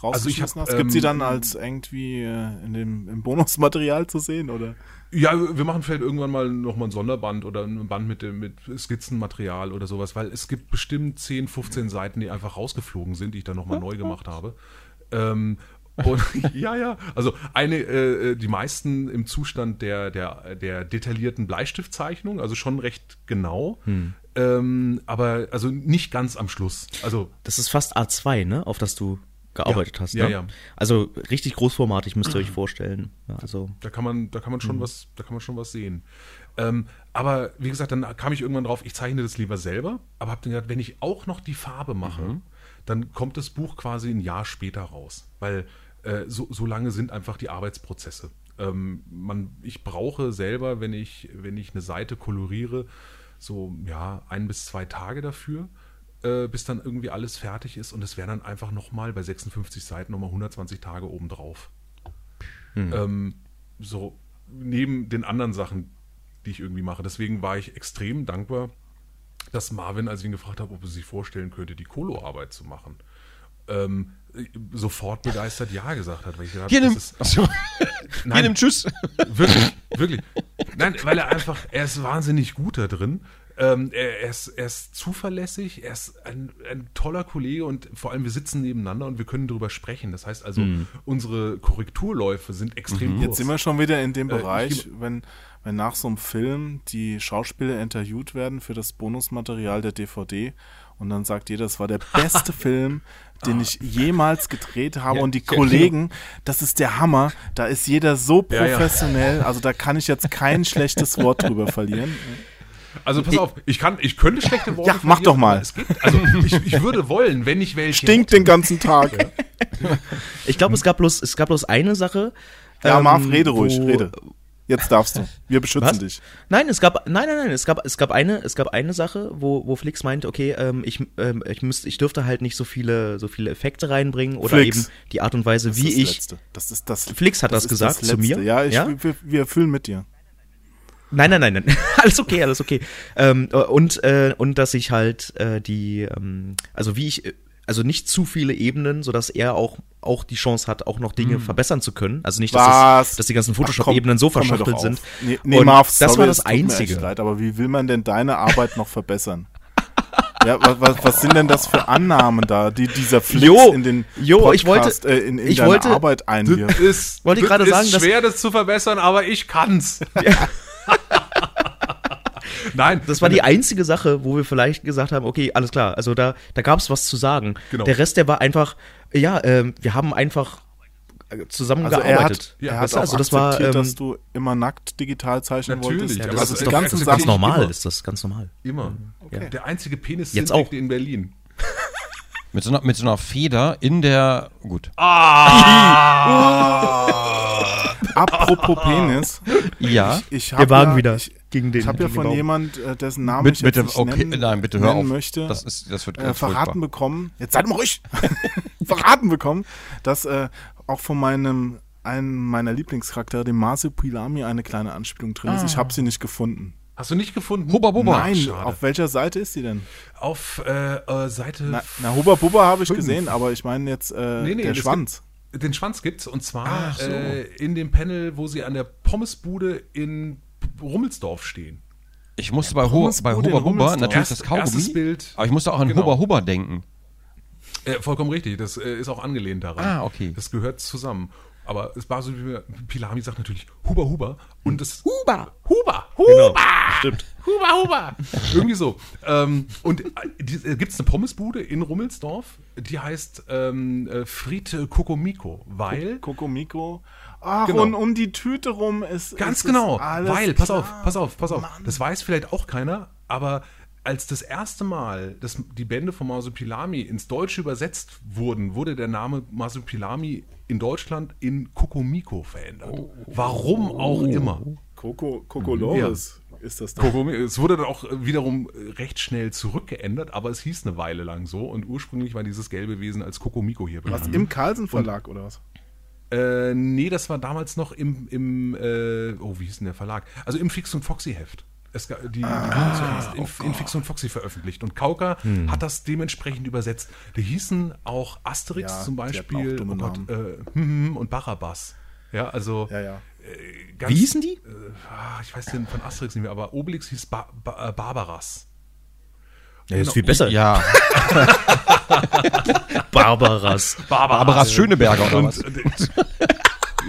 Also rausgeschmissen hab, hast? Gibt sie ähm, dann als irgendwie äh, in dem, im Bonusmaterial zu sehen, oder? Ja, wir machen vielleicht irgendwann mal nochmal ein Sonderband oder ein Band mit, dem- mit Skizzenmaterial oder sowas, weil es gibt bestimmt 10, 15 Seiten, die einfach rausgeflogen sind, die ich dann nochmal neu gemacht habe. Ähm, und, ja, ja. Also eine, äh, die meisten im Zustand der, der, der detaillierten Bleistiftzeichnung, also schon recht genau. Ähm, aber also nicht ganz am Schluss. Also Das ist fast A2, ne? Auf das du gearbeitet hast. ja, ne? ja. Also richtig großformatig müsst ihr euch vorstellen. Also Da kann man, da kann man schon was, da kann man schon was sehen. Ähm, aber wie gesagt, dann kam ich irgendwann drauf, ich zeichne das lieber selber, aber habe dann gedacht, wenn ich auch noch die Farbe mache, dann kommt das Buch quasi ein Jahr später raus. Weil äh, so, so lange sind einfach die Arbeitsprozesse. Ähm, man, ich brauche selber, wenn ich, wenn ich eine Seite koloriere, so ja, ein bis zwei Tage dafür, äh, bis dann irgendwie alles fertig ist. Und es wären dann einfach nochmal bei 56 Seiten nochmal 120 Tage obendrauf. Ähm, so neben den anderen Sachen, die ich irgendwie mache. Deswegen war ich extrem dankbar, dass Marvin, als ich ihn gefragt habe, ob er sich vorstellen könnte, die Kolo-Arbeit zu machen, ähm, sofort begeistert Ja gesagt hat. Weil ich gedacht, Hier das nimm, ist, Achso. Hier nimm Tschüss. Wirklich, wirklich. Nein, weil er einfach, er ist wahnsinnig gut da drin. Ähm, er, er, ist, er ist zuverlässig, er ist ein, ein toller Kollege und vor allem wir sitzen nebeneinander und wir können darüber sprechen. Das heißt also, unsere Korrekturläufe sind extrem kurz. Jetzt sind wir schon wieder in dem Äh, ich Bereich, wenn, wenn nach so einem Film die Schauspieler interviewt werden für das Bonusmaterial der DVD und dann sagt jeder, das war der beste Film, den ich jemals gedreht habe Ja, und die ja, Kollegen, das ist der Hammer, da ist jeder so Ja, ja. professionell, also da kann ich jetzt kein schlechtes Wort drüber verlieren. Also pass auf, ich kann, ich könnte schlechte Worte Ja, mach doch mal. Es gibt, also ich, ich würde wollen, wenn ich welche. Stinkt den ganzen Tag. ich glaube, es gab bloß, es gab bloß eine Sache. Ja, ähm, Marv, rede ruhig, rede. Jetzt darfst du. Wir beschützen Was? dich. Nein, es gab, nein, nein, nein, es gab, es gab eine, es gab eine Sache, wo, wo Flix meinte, okay, ähm, ich, ähm, ich müsste, ich dürfte halt nicht so viele, so viele Effekte reinbringen oder Flix. eben die Art und Weise, Das wie ist das ich. Letzte. Das ist das. Flix hat das ist gesagt zu mir. Ja, ich, Ja? Wir, wir fühlen mit dir. Nein, nein, nein, nein. alles okay, alles okay. Ähm, und, äh, und dass ich halt äh, die, ähm, also wie ich, äh, also nicht zu viele Ebenen, sodass er auch, auch die Chance hat, auch noch Dinge verbessern zu können. Also nicht, dass, das, dass die ganzen Photoshop-Ebenen so verschachtelt sind. Nee, nee Und Marv, das sorry, war das es mir echt Einzige. Leid, aber wie will man denn deine Arbeit noch verbessern? Ja, was, was, sind denn das für Annahmen da, die dieser Flix Jo, in den jo, ich wollte- äh, in, in ich deine wollte- Arbeit einwirft? ist, Wollte ich gerade sagen, ist dass- schwer, das zu verbessern, aber ich kann's. Nein, Das war die einzige Sache, wo wir vielleicht gesagt haben, okay, alles klar, also da, da gab es was zu sagen. Genau. Der Rest, der war einfach, ja, ähm, wir haben einfach äh, Also zusammengearbeitet. er hat, Ja, er weißt hat du, auch also das war, akzeptiert, ähm, dass du immer nackt digital zeichnen Natürlich, wolltest. ja, das also ist doch ganzen ganz Sachen- normal, immer. ist das ganz normal. Immer. Ja. Der einzige Penis Jetzt auch. in Berlin. Mit so, einer, mit so einer Feder in der. Gut. Apropos Penis, Ja. ich Wir habe wagen ja, wieder ich, gegen den. ich habe ja von den Baum. jemand, äh, dessen Namen Mit, ich mit jetzt dem. nicht Okay, nennen, nein, bitte hör nennen auf. möchte, Das, ist, das wird äh, verraten furchtbar. bekommen, jetzt seid mal ruhig, verraten bekommen, dass äh, auch von meinem, einem meiner Lieblingscharaktere, dem Marsupilami, eine kleine Anspielung drin ist. Ich habe sie nicht gefunden. Hast du nicht gefunden? Hubba Bubba. Nein, schade. auf welcher Seite ist sie denn? Auf äh, äh, Seite. Na, na Hubba Bubba habe ich Fünf. gesehen, aber ich meine jetzt äh, Nee, nee, der Schwanz. Den Schwanz gibt's und zwar Ach so. äh, in dem Panel, wo sie an der Pommesbude in Rummelsdorf stehen. Ich musste bei, Pommesbude bei Bubba Rummelsdorf. natürlich Erst- das Kaugummi. erstes Bild. Aber ich musste auch an Genau. Hubba Hubba denken. Äh, vollkommen richtig, das äh, ist auch angelehnt daran. Ah, okay. Das gehört zusammen. Aber es war so, wie Pilami sagt natürlich Huber Huber und das Huber. Huber Genau, Huber stimmt. Huber Huber irgendwie so. Ähm, und äh, gibt es eine Pommesbude in Rummelsdorf, die heißt ähm, äh, Kokomiko, weil Kokomiko. Ach, Genau. und um die Tüte rum ist. Ganz ist genau, weil, pass klar. auf, pass auf, pass auf. Das weiß vielleicht auch keiner, aber als das erste Mal das, die Bände von Masupilami ins Deutsche übersetzt wurden, wurde der Name Masupilami in Deutschland in Kokomiko verändert. Warum auch immer. Coco, Coco Loris ist das. Kokomi- Es wurde dann auch wiederum recht schnell zurückgeändert, aber es hieß eine Weile lang so und ursprünglich war dieses gelbe Wesen als Kokomiko hier Was, bekannt. im Carlsen Verlag oder was? Äh, nee, das war damals noch im, im äh, oh, wie hieß denn der Verlag? Also im Fix und Foxy Heft. Es, die, die wurden zuerst in, in Fix und Foxy veröffentlicht und Kauka hat das dementsprechend übersetzt. Die hießen auch Asterix Ja, zum Beispiel auch dumme oh Gott, äh, hm, hm, und Barabbas. Ja, also Ja, ja. äh, ganz, Wie hießen die? Äh, ah, ich weiß den von Asterix nicht mehr, aber Obelix hieß ba ba äh, Barbaras. Ja, ist viel besser. Ja, Barbaras. Barbaras Schöneberger oder was? Und, äh, Ba- Bar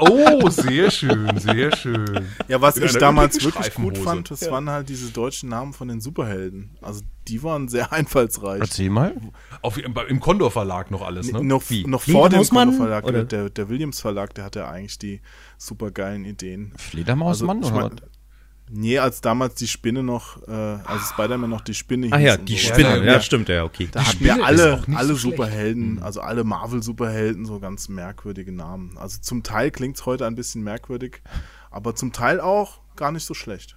oh, sehr schön, sehr schön. Ja, was In ich damals wirklich gut fand, das waren halt diese deutschen Namen von den Superhelden. Also die waren sehr einfallsreich. Erzähl mal. Auf, im, im Condor Verlag noch alles, ne? Noch, Wie? noch vor dem Hausmann, Verlag, oder? der, der Williams Verlag, der hatte eigentlich die super geilen Ideen. Fledermausmann ich oder mein, Nee, als damals die Spinne noch, äh, als Spider-Man noch die Spinne Ah hieß ja, und die so. Spinne. Ja, Ja, ja. stimmt, ja, okay. Da hatten wir alle, alle so schlecht. Superhelden, also alle Marvel-Superhelden, so ganz merkwürdige Namen. Also zum Teil klingt es heute ein bisschen merkwürdig, aber zum Teil auch gar nicht so schlecht.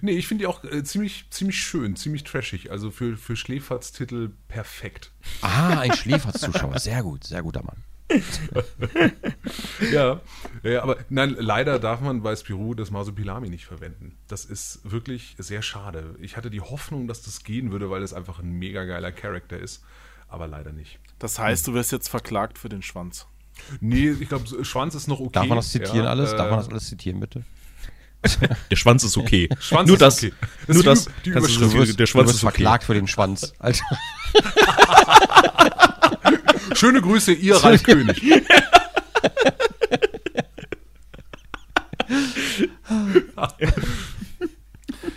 Nee, ich finde die auch äh, ziemlich, ziemlich schön, ziemlich trashig. Also für, für Schläferz-Titel perfekt. Ah, ein Schläferzuschauer. Sehr gut, sehr guter Mann. Ja, ja, aber nein, leider darf man bei Spirou das Masupilami nicht verwenden. Das ist wirklich sehr schade. Ich hatte die Hoffnung, dass das gehen würde, weil es einfach ein mega geiler Charakter ist, aber leider nicht. Das heißt, du wirst jetzt verklagt für den Schwanz. Nee, ich glaube, Schwanz ist noch okay. Darf man das zitieren ja, alles? Darf äh, man das alles zitieren, bitte? Der Schwanz ist okay. Schwanz nur ist das, okay. Das nur ist das. die- die du so- der du Schwanz wirst ist okay. verklagt für den Schwanz. Alter. Schöne Grüße, ihr Ralf König.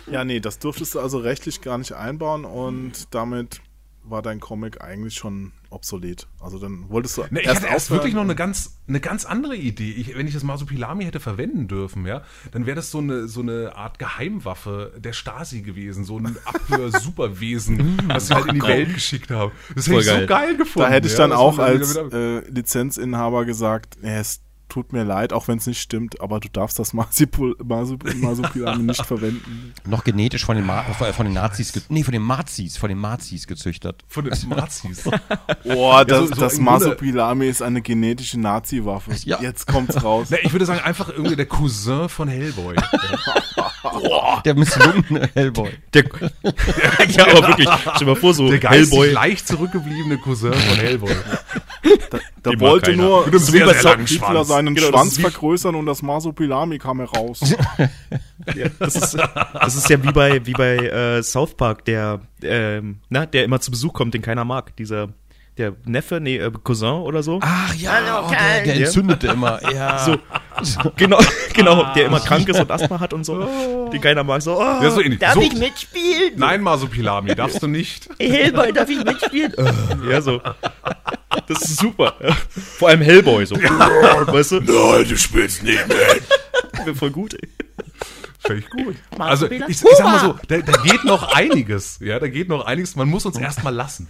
Ja, nee, das durftest du also rechtlich gar nicht einbauen und damit war dein Comic eigentlich schon obsolet. Also dann wolltest du Ne, ich hatte erst wirklich noch eine ganz, eine ganz andere Idee. Ich, wenn ich das Masupilami hätte verwenden dürfen, ja, dann wäre das so eine, so eine Art Geheimwaffe der Stasi gewesen, so ein Abhör-Superwesen, was sie halt in die Welt geschickt haben. Das hätte Voll ich so geil. geil gefunden. Da hätte ich ja, dann dass auch als äh, Lizenzinhaber gesagt, ja, es tut mir leid, auch wenn es nicht stimmt, aber du darfst das Marsupilami nicht verwenden. Noch genetisch von den, Ma von den Nazis, nee, von den Mazis, von den Mazis gezüchtet. von den Nazis. Oh, das, so- so das im Grunde- Marsupilami ist eine genetische Nazi-Waffe. Ja. Jetzt kommt's raus. Ne, ich würde sagen, einfach irgendwie der Cousin von Hellboy. Der misslungene Hellboy. Der, ja, aber wirklich. Stell dir mal vor, so Der geistig Hellboy. leicht zurückgebliebene Cousin von Hellboy. Da, da wollte keiner. nur langen Hitler Schwanz. Seinen Genau, Schwanz vergrößern und das Marsupilami kam heraus. Das ist, das ist ja wie bei, wie bei äh, South Park, der, ähm, na, der immer zu Besuch kommt, den keiner mag. Dieser, der Neffe, nee, äh, Cousin oder so. Ach ja, oh, der, der entzündete immer. Ja. So, genau, genau, der immer krank ist und Asthma hat und so, den keiner mag. So, oh, Ja, so. Darf so, ich mitspielen? Nein, Masupilami, darfst du nicht. Hellboy, darf ich mitspielen? ja, so. Das ist super. Ja. Vor allem Hellboy, so. Weißt du? Nein, du spielst nicht mit. Wäre voll gut, ey. Völlig gut. Also, ich, ich sag mal so, da, da geht noch einiges. Ja, da geht noch einiges. Man muss uns erstmal lassen.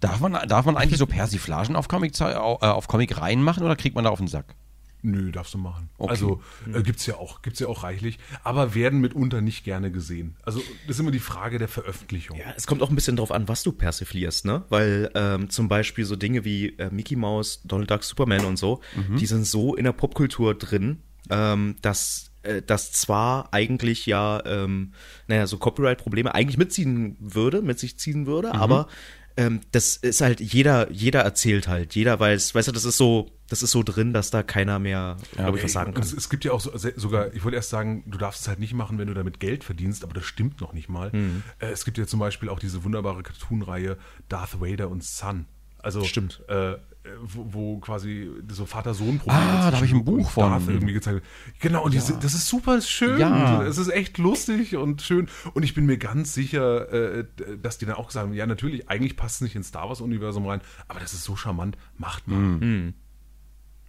Darf, man, darf man eigentlich so Persiflagen auf Comic, äh, auf Comic reinmachen oder kriegt man da auf den Sack? Nö, darfst du machen. Okay. Also äh, gibt's ja auch, gibt's ja auch reichlich, aber werden mitunter nicht gerne gesehen. Also das ist immer die Frage der Veröffentlichung. Ja, es kommt auch ein bisschen drauf an, was du persiflierst, ne? Weil ähm, zum Beispiel so Dinge wie äh, Mickey Mouse, Donald Duck, Superman und so, die sind so in der Popkultur drin, ähm, dass äh, das zwar eigentlich ja, ähm, naja, so Copyright-Probleme eigentlich mitziehen würde, mit sich ziehen würde, aber ähm, das ist halt jeder, jeder erzählt halt, jeder weiß, weißt du, das ist so, das ist so drin, dass da keiner mehr, glaube ich, was sagen Und kann. Es, es gibt ja auch so, se- sogar, ich wollte erst sagen, du darfst es halt nicht machen, wenn du damit Geld verdienst, aber das stimmt noch nicht mal. Mhm. Es gibt ja zum Beispiel auch diese wunderbare Cartoon-Reihe Darth Vader und Son. Also, Stimmt. Äh, wo, wo quasi so Vater-Sohn-Probleme Ah, da habe ich ein Buch von. Darth irgendwie gezeigt. Genau, und diese, das ist super schön. Ja. Es ist echt lustig und schön. Und ich bin mir ganz sicher, äh, dass die dann auch sagen, ja, natürlich, eigentlich passt es nicht ins Star Wars-Universum rein, aber das ist so charmant, macht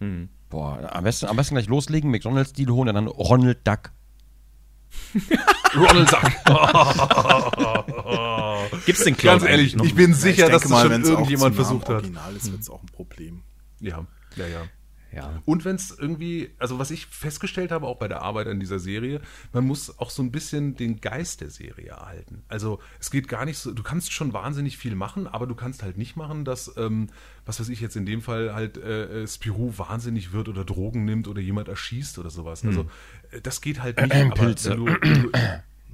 mal. Boah, am besten, am besten gleich loslegen, McDonalds-Deal holen und dann Ronald Duck. Ronald Sack. Gibt's den Clown Ganz ehrlich, ich bin Ja, sicher, ich dass das mal, schon wenn es auch irgendjemand versucht hat. Original ist, wird es auch ein Problem. Ja, ja, ja. Ja. Und wenn es irgendwie, also was ich festgestellt habe, auch bei der Arbeit an dieser Serie, man muss auch so ein bisschen den Geist der Serie erhalten. Also es geht gar nicht so, du kannst schon wahnsinnig viel machen, aber du kannst halt nicht machen, dass, ähm, was weiß ich jetzt in dem Fall halt äh, äh, Spirou wahnsinnig wird oder Drogen nimmt oder jemand erschießt oder sowas. Also äh, das geht halt nicht. aber Pilze. wenn du, wenn du,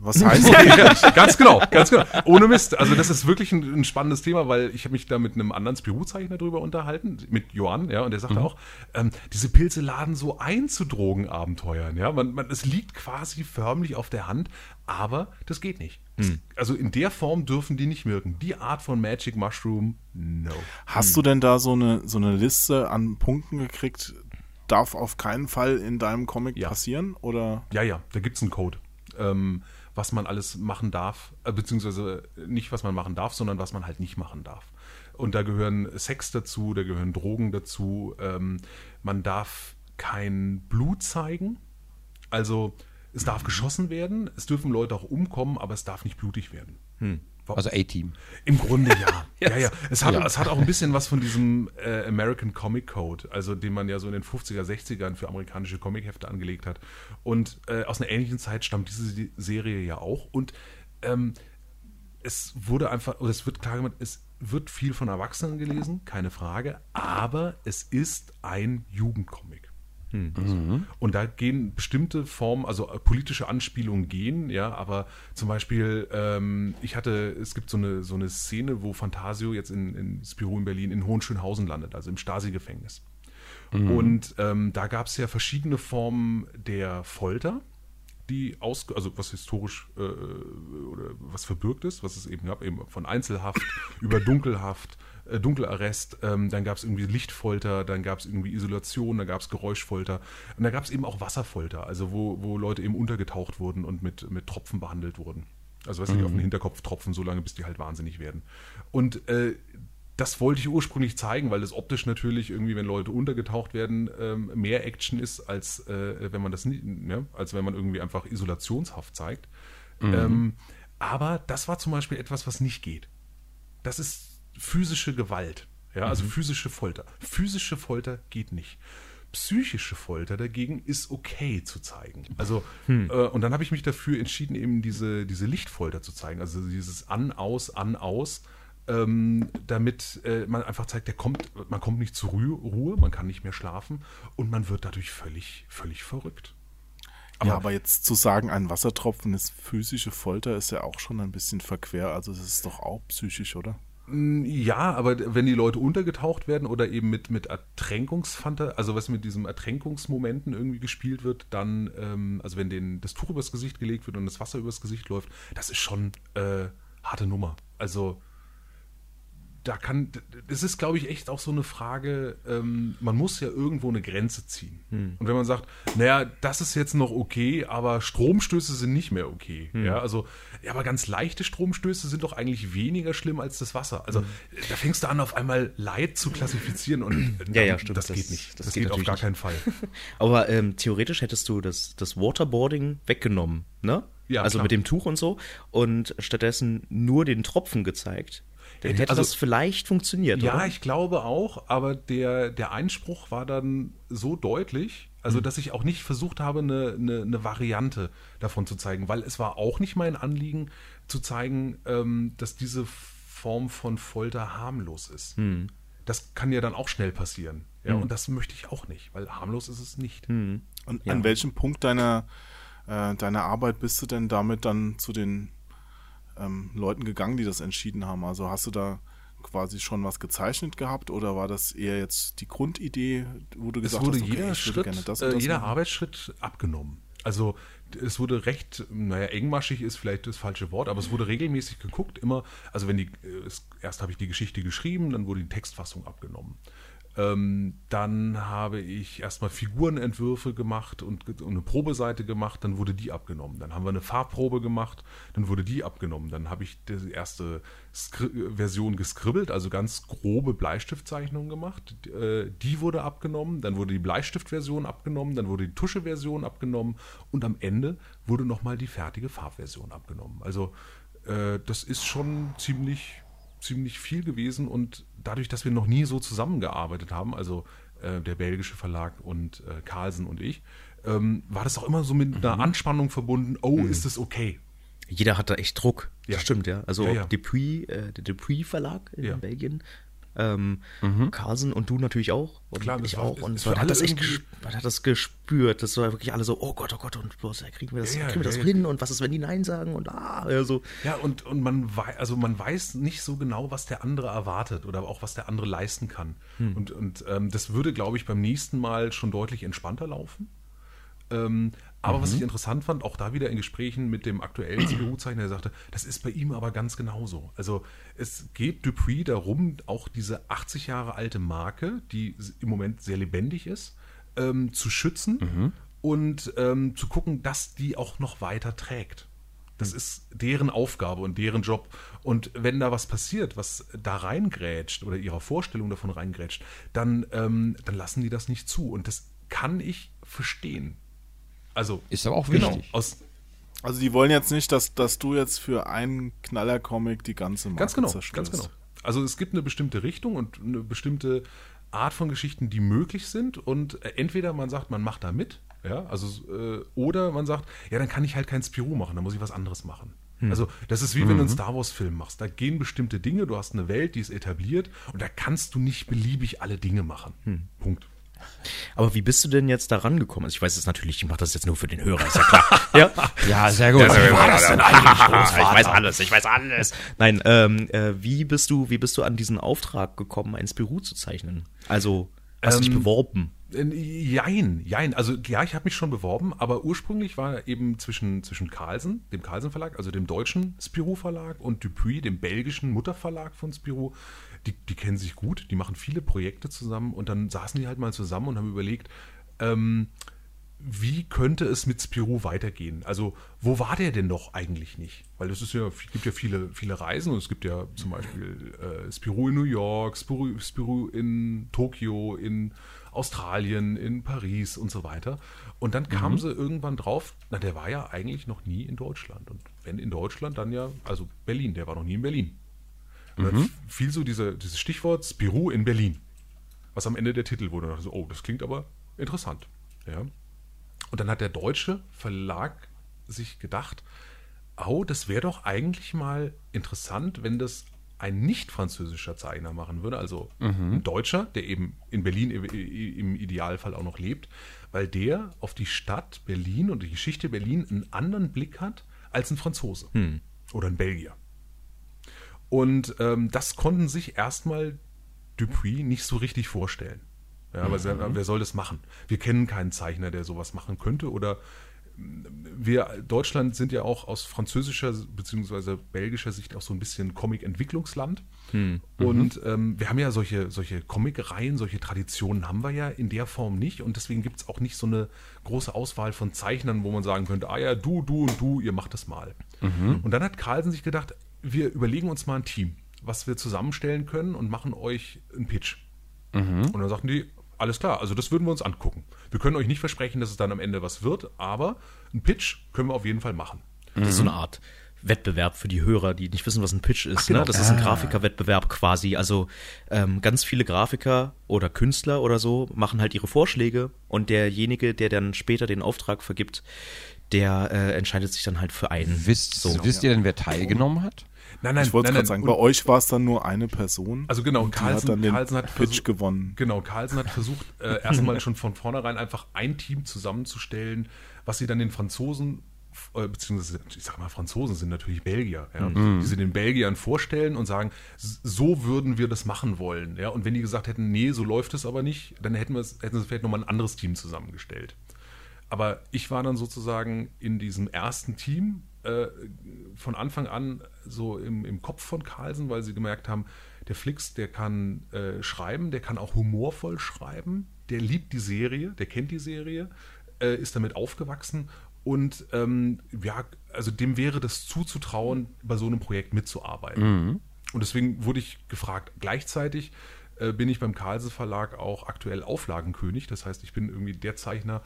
Was heißt ja, ganz genau, ganz genau. Ohne Mist. Also das ist wirklich ein, ein spannendes Thema, weil ich habe mich da mit einem anderen Spirou-Zeichner drüber unterhalten, mit Johann, ja, und der sagte auch, ähm, diese Pilze laden so ein zu Drogenabenteuern, ja. Man, man, es liegt quasi förmlich auf der Hand, aber das geht nicht. Das, Also in der Form dürfen die nicht wirken. Die Art von Magic Mushroom, no. Hast du denn da so eine, so eine Liste an Punkten gekriegt? Darf auf keinen Fall in deinem Comic Ja. passieren? Oder? Ja, ja, da gibt's einen Code. Ähm, was man alles machen darf, äh, beziehungsweise nicht, was man machen darf, sondern was man halt nicht machen darf. Und da gehören Sex dazu, da gehören Drogen dazu. Ähm, man darf kein Blut zeigen. Also es darf geschossen werden, es dürfen Leute auch umkommen, aber es darf nicht blutig werden. Also A-Team. Im Grunde ja. ja, ja. Es hat, es hat auch ein bisschen was von diesem äh, American Comic Code, also den man ja so in den 50er, 60ern für amerikanische Comichefte angelegt hat. Und äh, aus einer ähnlichen Zeit stammt diese Se- Serie ja auch. Und ähm, es wurde einfach, oder es wird klar gemacht, es wird viel von Erwachsenen gelesen, keine Frage, aber es ist ein Jugendcomic. Und da gehen bestimmte Formen, also äh, politische Anspielungen gehen, ja, aber zum Beispiel, ähm, ich hatte, es gibt so eine, so eine Szene, wo Fantasio jetzt in, in Spirou in Berlin in Hohenschönhausen landet, also im Stasi-Gefängnis. Und ähm, da gab es ja verschiedene Formen der Folter, die aus, also was historisch äh, oder was verbürgt ist, was es eben gab, eben von Einzelhaft über Dunkelhaft, äh, Dunkelarrest, ähm, dann gab es irgendwie Lichtfolter, dann gab es irgendwie Isolation, dann gab es Geräuschfolter und da gab es eben auch Wasserfolter, also wo, wo Leute eben untergetaucht wurden und mit, mit Tropfen behandelt wurden. Also weißt du, auf den Hinterkopf tropfen, so lange, bis die halt wahnsinnig werden. Und äh, das wollte ich ursprünglich zeigen, weil das optisch natürlich irgendwie, wenn Leute untergetaucht werden, ähm, mehr Action ist, als äh, wenn man das nicht, ja, als wenn man irgendwie einfach isolationshaft zeigt. Ähm, aber das war zum Beispiel etwas, was nicht geht. Das ist physische Gewalt. Ja, also physische Folter. Physische Folter geht nicht. Psychische Folter dagegen ist okay zu zeigen. Also, äh, und dann habe ich mich dafür entschieden, eben diese, diese Lichtfolter zu zeigen. Also dieses An, Aus, An, Aus ähm, damit äh, man einfach zeigt, der kommt, man kommt nicht zur Ruhe, Ruhe, man kann nicht mehr schlafen und man wird dadurch völlig, völlig verrückt. ja, aber jetzt zu sagen, ein Wassertropfen ist physische Folter, ist ja auch schon ein bisschen verquer. Also das ist doch auch psychisch, oder? Mm, Ja, aber wenn die Leute untergetaucht werden oder eben mit, mit Ertränkungsfanta, also was mit diesem Ertränkungsmomenten irgendwie gespielt wird, dann, ähm, also wenn denen das Tuch übers Gesicht gelegt wird und das Wasser übers Gesicht läuft, das ist schon äh, harte Nummer. Also da kann, das ist, glaube ich, echt auch so eine Frage, ähm, man muss ja irgendwo eine Grenze ziehen. Und wenn man sagt, naja, das ist jetzt noch okay, aber Stromstöße sind nicht mehr okay. Ja, also, ja, aber ganz leichte Stromstöße sind doch eigentlich weniger schlimm als das Wasser. Also, da fängst du an, auf einmal Leid zu klassifizieren und äh, Ja, ja, stimmt. das, Das- geht nicht. das Das, geht geht, auf gar nicht. keinen Fall. Aber ähm, theoretisch hättest du das, das Waterboarding weggenommen, ne? Ja, also klar. mit dem Tuch und so und stattdessen nur den Tropfen gezeigt. Dann Hätte- also- das vielleicht funktioniert, Ja, oder? ich glaube auch, aber der, der Einspruch war dann so deutlich, also Hm. dass ich auch nicht versucht habe, eine, eine, eine Variante davon zu zeigen, weil es war auch nicht mein Anliegen zu zeigen, ähm, dass diese Form von Folter harmlos ist. Hm. Das kann ja dann auch schnell passieren. Ja, und das möchte ich auch nicht, weil harmlos ist es nicht. Hm. Und an welchem Punkt deiner, äh, deiner Arbeit bist du denn damit dann zu den ähm, Leuten gegangen, die das entschieden haben? Also hast du da quasi schon was gezeichnet gehabt oder war das eher jetzt die Grundidee, wo du Es gesagt wurde hast, okay, jeder Schritt, gerne das äh, das jeder machen? Arbeitsschritt abgenommen. Also es wurde recht, naja, engmaschig ist vielleicht das falsche Wort, aber es wurde regelmäßig geguckt, immer, also wenn die, äh, es, erst habe ich die Geschichte geschrieben, dann wurde die Textfassung abgenommen. Ähm, dann habe ich erstmal Figurenentwürfe gemacht und, und eine Probeseite gemacht, dann wurde die abgenommen. Dann haben wir eine Farbprobe gemacht, dann wurde die abgenommen. Dann habe ich die erste Skri Version geskribbelt, also ganz grobe Bleistiftzeichnungen gemacht. Äh, Die wurde abgenommen, dann wurde die Bleistiftversion abgenommen, dann wurde die Tuscheversion abgenommen und am Ende wurde nochmal die fertige Farbversion abgenommen. Also äh, das ist schon ziemlich, ziemlich viel gewesen und dadurch, dass wir noch nie so zusammengearbeitet haben, also äh, der belgische Verlag und äh, Carlsen und ich, ähm, war das auch immer so mit einer Anspannung verbunden, oh, ist es okay? Jeder hat da echt Druck. Ja. Das stimmt, ja. Also Ja, ja. Dupuis, äh, der Dupuis Verlag in Ja. Belgien. Ähm, Carlsen und du natürlich auch. Und Klar, ich war- auch. Und für hat das echt man hat das gespürt. Das war wirklich alle so, oh Gott, oh Gott, und bloß, ja, kriegen wir das, Ja, ja, kriegen wir das ja, ja. hin? Und was ist, wenn die Nein sagen? Und ah, ja, so. Ja, und, und man, wei also man weiß nicht so genau, was der andere erwartet oder auch was der andere leisten kann. Und, und ähm, das würde, glaube ich, beim nächsten Mal schon deutlich entspannter laufen. Ähm, aber was ich interessant fand, auch da wieder in Gesprächen mit dem aktuellen CDU-Zeichner, der sagte, das ist bei ihm aber ganz genauso. Also es geht Dupuis darum, auch diese 80 Jahre alte Marke, die im Moment sehr lebendig ist, ähm, zu schützen und ähm, zu gucken, dass die auch noch weiter trägt. Das ist deren Aufgabe und deren Job. Und wenn da was passiert, was da reingrätscht oder ihrer Vorstellung davon reingrätscht, dann, ähm, dann lassen die das nicht zu. Und das kann ich verstehen. Also Ist aber auch genau, wichtig. aus, Also die wollen jetzt nicht, dass, dass du jetzt für einen Knaller-Comic die ganze Marke Ganz genau, zerstörst. ganz genau. Also es gibt eine bestimmte Richtung und eine bestimmte Art von Geschichten, die möglich sind. Und äh, entweder man sagt, man macht da mit, ja, also äh, oder man sagt, ja, dann kann ich halt kein Spirou machen, dann muss ich was anderes machen. Also das ist wie wenn du einen Star Wars-Film machst. Da gehen bestimmte Dinge, du hast eine Welt, die ist etabliert und da kannst du nicht beliebig alle Dinge machen. Punkt. Aber wie bist du denn jetzt da rangekommen? Also ich weiß es natürlich, ich mache das jetzt nur für den Hörer, ist ja klar. ja. Ja, sehr gut. Wie war das denn eigentlich? ich weiß alles, ich weiß alles. Nein, ähm, äh, wie bist du, wie bist du an diesen Auftrag gekommen, ein Spirou zu zeichnen? Also hast du dich Ähm, beworben? Äh, Jein, jein. Also ja, ich habe mich schon beworben, aber ursprünglich war eben zwischen, zwischen Carlsen, dem Carlsen Verlag, also dem deutschen Spirou Verlag und Dupuis, dem belgischen Mutterverlag von Spirou, die, die kennen sich gut, die machen viele Projekte zusammen und dann saßen die halt mal zusammen und haben überlegt, ähm, wie könnte es mit Spirou weitergehen? Also, wo war der denn doch eigentlich nicht? Weil es ist ja, gibt ja viele, viele Reisen und es gibt ja zum Beispiel äh, Spirou in New York, Spirou, Spirou in Tokio, in Australien, in Paris und so weiter. Und dann kamen sie irgendwann drauf, na, der war ja eigentlich noch nie in Deutschland. Und wenn in Deutschland, dann ja, also Berlin, der war noch nie in Berlin. Und dann fiel so diese, dieses Stichwort Spirou in Berlin, was am Ende der Titel wurde. So, oh, das klingt aber interessant. Ja. Und dann hat der deutsche Verlag sich gedacht, oh, das wäre doch eigentlich mal interessant, wenn das ein nicht französischer Zeichner machen würde, also ein Deutscher, der eben in Berlin im- im Idealfall auch noch lebt, weil der auf die Stadt Berlin und die Geschichte Berlin einen anderen Blick hat als ein Franzose oder ein Belgier. Und ähm, das konnten sich erstmal Dupuis nicht so richtig vorstellen. Ja, aber wer, wer soll das machen? Wir kennen keinen Zeichner, der sowas machen könnte. Oder wir, Deutschland sind ja auch aus französischer bzw. belgischer Sicht auch so ein bisschen Comic-Entwicklungsland. Und ähm, wir haben ja solche, solche Comic-Reihen, solche Traditionen haben wir ja in der Form nicht. Und deswegen gibt es auch nicht so eine große Auswahl von Zeichnern, wo man sagen könnte, ah ja, du, du und du, ihr macht das mal. Und dann hat Carlsen sich gedacht, wir überlegen uns mal ein Team, was wir zusammenstellen können und machen euch einen Pitch. Und dann sagten die, alles klar, also das würden wir uns angucken. Wir können euch nicht versprechen, dass es dann am Ende was wird, aber einen Pitch können wir auf jeden Fall machen. Das ist so eine Art Wettbewerb für die Hörer, die nicht wissen, was ein Pitch ist. genau. Ne? Das ist ein Grafikerwettbewerb quasi. Also ähm, ganz viele Grafiker oder Künstler oder so machen halt ihre Vorschläge und derjenige, der dann später den Auftrag vergibt, der äh, entscheidet sich dann halt für einen. Wisst, So. wisst ihr denn, wer teilgenommen hat? Nein, nein, Ich wollte gerade sagen, bei euch war es dann nur eine Person. Also genau, Carlsen- hat dann den Carlsen hat Pitch gewonnen. Genau, Carlsen hat versucht, äh, erstmal schon von vornherein einfach ein Team zusammenzustellen, was sie dann den Franzosen, äh, beziehungsweise, ich sag mal, Franzosen sind natürlich Belgier, ja, die sie den Belgiern vorstellen und sagen, so würden wir das machen wollen. Ja, und wenn die gesagt hätten, nee, so läuft es aber nicht, dann hätten, wir es, hätten sie vielleicht nochmal ein anderes Team zusammengestellt. Aber ich war dann sozusagen in diesem ersten Team äh, von Anfang an so im, im Kopf von Carlsen, weil sie gemerkt haben, der Flix, der kann äh, schreiben, der kann auch humorvoll schreiben, der liebt die Serie, der kennt die Serie, äh, ist damit aufgewachsen und ähm, ja, also dem wäre das zuzutrauen, bei so einem Projekt mitzuarbeiten. Und deswegen wurde ich gefragt. Gleichzeitig äh, bin ich beim Carlse Verlag auch aktuell Auflagenkönig. Das heißt, ich bin irgendwie der Zeichner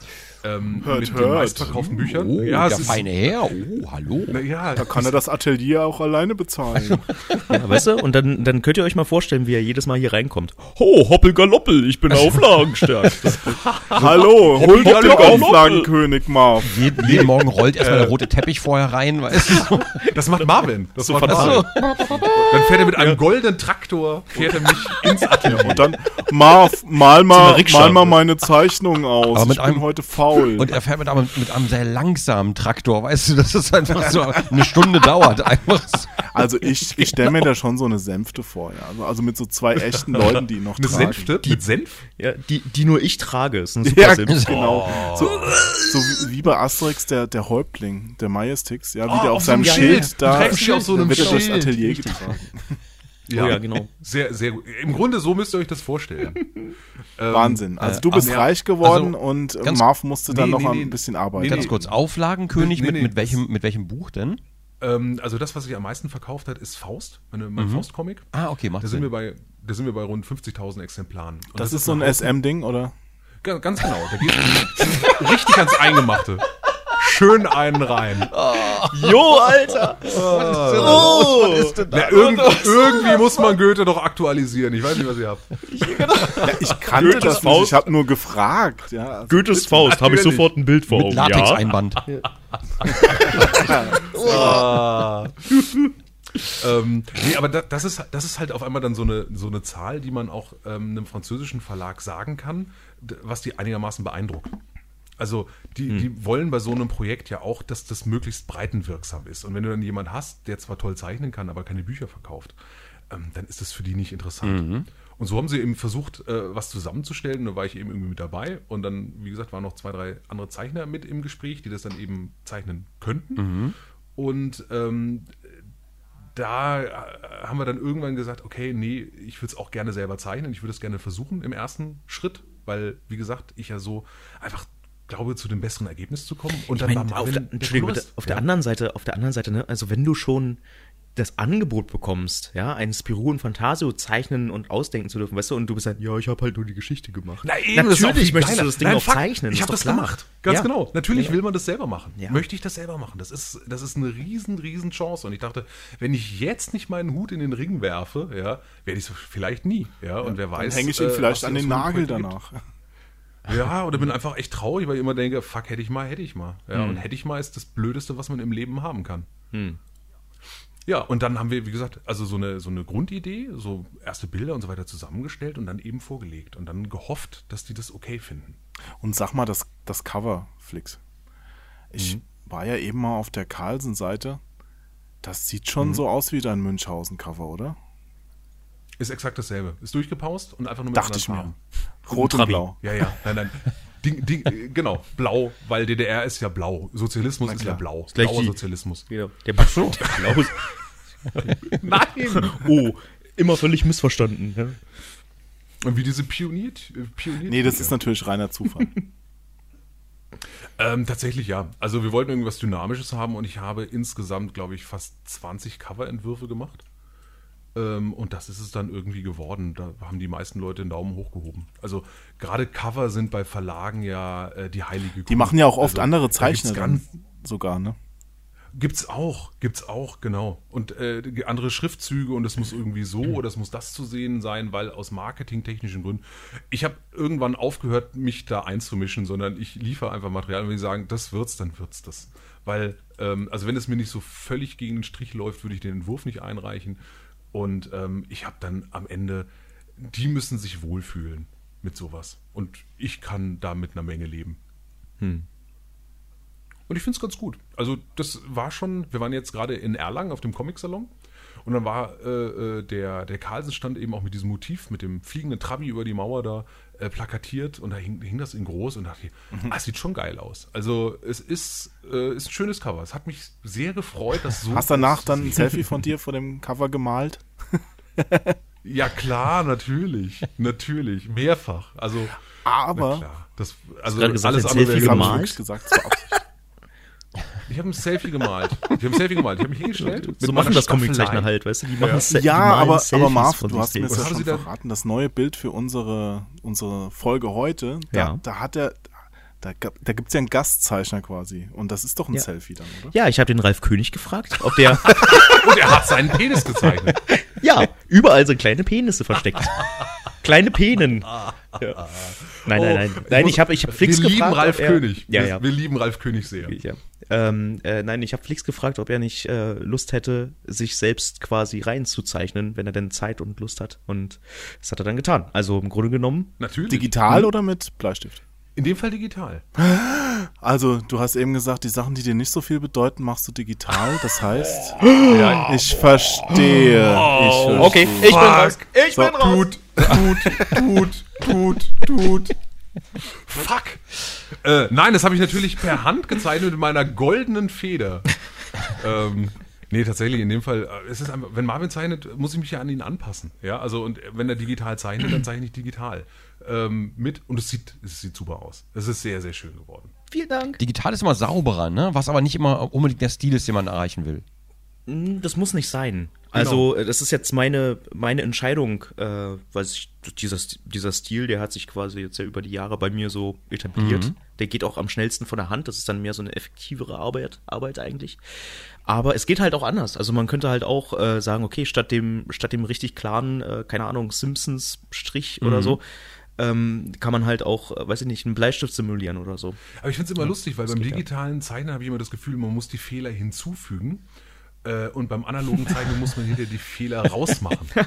ähm, Hört, mit den hört. meistverkauften Büchern. Oh, ja, der feine Herr. Oh, hallo. Na, ja, Da kann er das Atelier auch alleine bezahlen. Ja, weißt du? Und dann, dann könnt ihr euch mal vorstellen, wie er jedes Mal hier reinkommt. Ho, hoppel galoppel, ich bin auflagenstark. Hallo, hol doch den. Auflagenkönig Marv. Jeden, jeden Morgen rollt erstmal der rote Teppich vorher rein, weißt du? Das macht Marvin. Das So macht fatal. Marvin. Dann fährt er mit einem goldenen Traktor, fährt er mich ins Atelier. Und dann, Marv, mal mal, mal mal meine Zeichnung aus. Aber mit ich bin einem- heute faul. Und er fährt mit einem, mit einem sehr langsamen Traktor, weißt du, dass es einfach so eine Stunde dauert. Einfach so. Also ich, ich stelle mir da schon so eine Sänfte vor, ja. Also, also mit so zwei echten Leuten, die ihn noch Eine tragen. Sänfte mit Senf? Ja, die, die nur ich trage. Ist ein super Ja, Sims. genau. So, so wie, wie bei Asterix der, der Häuptling, der Majestix, ja, wie Oh, der auf, auf seinem einem Schild Schild. da die auf so einem wird er durchs Schild. Atelier getragen. Oh ja, genau. Sehr, sehr gut. Im Grunde so müsst ihr euch das vorstellen. Ähm, Wahnsinn. Also du bist ja, reich geworden also und äh, ganz- Marv musste dann Nee, noch nee, mal nee. ein bisschen arbeiten. Ganz kurz, Auflagenkönig Nee, mit, nee, mit, welchem, mit welchem Buch denn? Ähm, also das, was sich am meisten verkauft hat, ist Faust, meine, mein Faust-Comic. Ah, okay, macht Da sind, wir bei, da sind wir bei rund 50.000 Exemplaren. Und Das, ist so ein SM-Ding, oder? Ga- Ganz genau. Da geht richtig ans Eingemachte. Schön einen rein. Jo, Alter! Oh. Na, irgend, irgendwie muss man Goethe doch aktualisieren. Ich weiß nicht, was ihr habt. Ja, ich kannte Goethes das nicht, Faust. ich habe nur gefragt. Ja, also Goethes Faust, habe ich sofort ein Bild vor Mit Augen. Ja, Latex-Einband. ähm, nee, aber da, das, ist, das ist halt auf einmal dann so eine, so eine Zahl, die man auch ähm, einem französischen Verlag sagen kann, was die einigermaßen beeindruckt. Also die, die wollen bei so einem Projekt ja auch, dass das möglichst breitenwirksam ist. Und wenn du dann jemanden hast, der zwar toll zeichnen kann, aber keine Bücher verkauft, ähm, dann ist das für die nicht interessant. Und so haben sie eben versucht, äh, was zusammenzustellen. Da war ich eben irgendwie mit dabei. Und dann, wie gesagt, waren noch zwei, drei andere Zeichner mit im Gespräch, die das dann eben zeichnen könnten. Und ähm, da äh, haben wir dann irgendwann gesagt, okay, nee, ich würde es auch gerne selber zeichnen, ich würde es gerne versuchen im ersten Schritt, weil, wie gesagt, ich ja so einfach glaube, zu dem besseren Ergebnis zu kommen. Und Ich dann meine, war auf Marvin der, Entschuldigung, bitte, Florist. auf der Ja. anderen Seite, auf der anderen Seite, ne, also wenn du schon das Angebot bekommst, ja, ein Spirou und Fantasio zeichnen und ausdenken zu dürfen, weißt du, und du bist halt, ja, ich habe halt nur die Geschichte gemacht. Na eben, Natürlich möchtest du das Ding Nein, auch fuck, zeichnen. Ich habe das klar. gemacht. Ganz Ja. genau. Natürlich Ja. will man das selber machen. Ja. Möchte ich das selber machen? Das ist, das ist eine riesen, riesen Chance. Und ich dachte, wenn ich jetzt nicht meinen Hut in den Ring werfe, ja, werde ich es vielleicht nie. Ja, und wer Dann weiß. hänge ich ihn äh, vielleicht an den Nagel Projekt gibt. Ja, oder bin einfach echt traurig, weil ich immer denke, fuck, hätte ich mal, hätte ich mal. Ja, Hm. und hätte ich mal ist das Blödeste, was man im Leben haben kann. Ja, und dann haben wir, wie gesagt, also so eine, so eine Grundidee, so erste Bilder und so weiter zusammengestellt und dann eben vorgelegt und dann gehofft, dass die das okay finden. Und sag mal, das, das Cover, Flix. Ich war ja eben mal auf der Carlsen-Seite. Das sieht schon so aus wie dein Münchhausen-Cover, oder? Ist exakt dasselbe. Ist durchgepaust und einfach nur mit Dachte ich mir. Farben. Rot und Trabi. blau. Ja, ja, nein, nein. Ding, Ding, äh, genau, blau, weil DDR ist ja blau. Sozialismus ist ja blau. gleich Blauer die- Sozialismus. Genau. Der Blau. Blau. Nein! Oh, immer völlig missverstanden. Ja. Und wie diese Pionier... Pionier Nee, das ist natürlich reiner Zufall. Ähm, tatsächlich ja. Also wir wollten irgendwas Dynamisches haben und ich habe insgesamt, glaube ich, fast 20 Coverentwürfe gemacht. Ähm, und das ist es dann irgendwie geworden. Da haben die meisten Leute den Daumen hochgehoben. Also gerade Cover sind bei Verlagen ja äh, die heilige Die machen ja auch oft Also, andere Zeichner ganz- sogar, ne? Gibt's auch, gibt's auch, genau. Und äh, andere Schriftzüge und es muss irgendwie so oder es muss das zu sehen sein, weil aus marketingtechnischen Gründen. Ich habe irgendwann aufgehört, mich da einzumischen, sondern ich liefere einfach Material und wenn die sagen, das wird's, dann wird's das. Weil, ähm, also wenn es mir nicht so völlig gegen den Strich läuft, würde ich den Entwurf nicht einreichen. Und ähm, ich habe dann am Ende, die müssen sich wohlfühlen mit sowas. Und ich kann da mit einer Menge leben. Und ich finde es ganz gut. Also das war schon, wir waren jetzt gerade in Erlangen auf dem Comic-Salon und dann war äh, äh, der, der Carlsen-Stand eben auch mit diesem Motiv, mit dem fliegenden Trabi über die Mauer da äh, plakatiert und da hing, hing das in groß und dachte ich, ah, es sieht schon geil aus. Also es ist, äh, ist ein schönes Cover. Es hat mich sehr gefreut, dass so... Hast danach dann ein. Selfie von dir vor dem Cover gemalt? Ja, klar, natürlich. natürlich. Mehrfach. Also, na Aber, klar. Das, also gesagt, alles andere wäre gemalt? gesagt. Ich habe ein Selfie gemalt. Ich habe ein Selfie gemalt. Ich habe mich hingestellt. So machen das. Comiczeichner halt, weißt du? Die machen Se- die Ja, malen aber, aber Selfies Marv, von du hast mir das ja schon verraten. Das neue Bild für unsere, unsere Folge heute, da, Ja. da hat er, da, da gibt es ja einen Gastzeichner quasi. Und das ist doch ein Ja. Selfie dann, oder? Ja, ich habe den Ralf König gefragt, ob der Und er hat seinen Penis gezeichnet. Ja, überall sind kleine Penisse versteckt. kleine Penen. Ja. Nein, nein, nein. Nein, ich habe ich hab Flix Wir lieben gefragt. Ralf ob er, König. Ja, wir, ja. wir lieben Ralf König sehr. ja. Ähm, äh, nein, ich habe Flix gefragt, ob er nicht äh, Lust hätte, sich selbst quasi reinzuzeichnen, wenn er denn Zeit und Lust hat. Und das hat er dann getan. Also im Grunde genommen, Natürlich. Digital oder mit Bleistift? In dem Fall digital. Also, du hast eben gesagt, die Sachen, die dir nicht so viel bedeuten, machst du digital. Das heißt, Ja, ich verstehe. Ich verstehe. okay, ich bin raus. Ich So, bin raus. Tut, tut, tut, tut, tut. Fuck. Äh, nein, das habe ich natürlich per Hand gezeichnet mit meiner goldenen Feder. ähm, nee, tatsächlich, in dem Fall, äh, es ist einfach, wenn Marvin zeichnet, muss ich mich ja an ihn anpassen. Ja, also, und wenn er digital zeichnet, dann zeichne ich digital. Ähm, mit, und es sieht, es sieht super aus. Es ist sehr, sehr schön geworden. Vielen Dank. Digital ist immer sauberer, ne? Was aber nicht immer unbedingt der Stil ist, den man erreichen will. Mm, Das muss nicht sein. Also, äh, das ist jetzt meine, meine Entscheidung, äh, weil ich, dieser, dieser Stil, der hat sich quasi jetzt ja über die Jahre bei mir so etabliert. Der geht auch am schnellsten von der Hand. Das ist dann mehr so eine effektivere Arbeit, Arbeit eigentlich. Aber es geht halt auch anders. Also man könnte halt auch äh, sagen, okay, statt dem, statt dem richtig klaren, äh, keine Ahnung, Simpsons-Strich oder so, ähm, kann man halt auch, äh, weiß ich nicht, einen Bleistift simulieren oder so. Aber ich finde es immer lustig, weil beim geht ja. digitalen Zeichnen habe ich immer das Gefühl, man muss die Fehler hinzufügen. Äh, und beim analogen Zeichnen muss man hinter die Fehler rausmachen.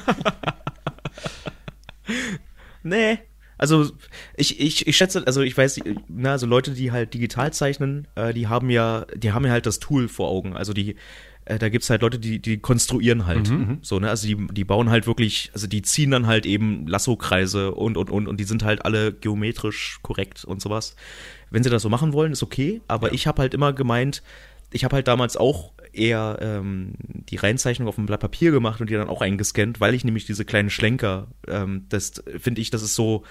Nee. Also ich, ich, ich schätze, also ich weiß, na, also Leute, die halt digital zeichnen, äh, die haben ja, die haben ja halt das Tool vor Augen. Also die, äh, da gibt's halt Leute, die, die konstruieren halt. So, ne? Also die, die bauen halt wirklich, also die ziehen dann halt eben Lasso-Kreise und und und und die sind halt alle geometrisch korrekt und sowas. Wenn sie das so machen wollen, ist okay, aber ich habe halt immer gemeint, ich habe halt damals auch eher ähm, die Reinzeichnung auf ein Blatt Papier gemacht und die dann auch eingescannt, weil ich nämlich diese kleinen Schlenker, ähm, das finde ich, das ist so,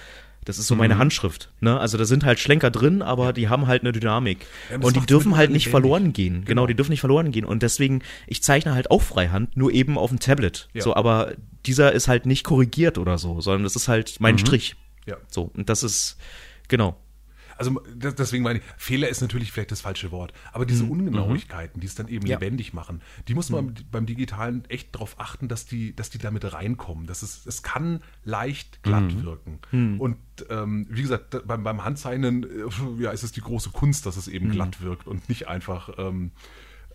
das ist so meine Handschrift. Ne? Also da sind halt Schlenker drin, aber die haben halt eine Dynamik. Ja, und die dürfen halt nicht verloren gehen. Genau. die dürfen nicht verloren gehen. Und deswegen, ich zeichne halt auch Freihand, nur eben auf dem Tablet. Ja. So, aber dieser ist halt nicht korrigiert oder so, sondern das ist halt mein Strich. Ja. So, und das ist, genau. Also deswegen meine ich, Fehler ist natürlich vielleicht das falsche Wort, aber diese Ungenauigkeiten, die es dann eben Ja. lebendig machen, die muss man beim Digitalen echt darauf achten, dass die, dass die damit reinkommen. Das ist, es kann leicht glatt wirken. Und ähm, wie gesagt, beim, beim Handzeichnen äh, ja, ist es die große Kunst, dass es eben glatt wirkt und nicht einfach ähm,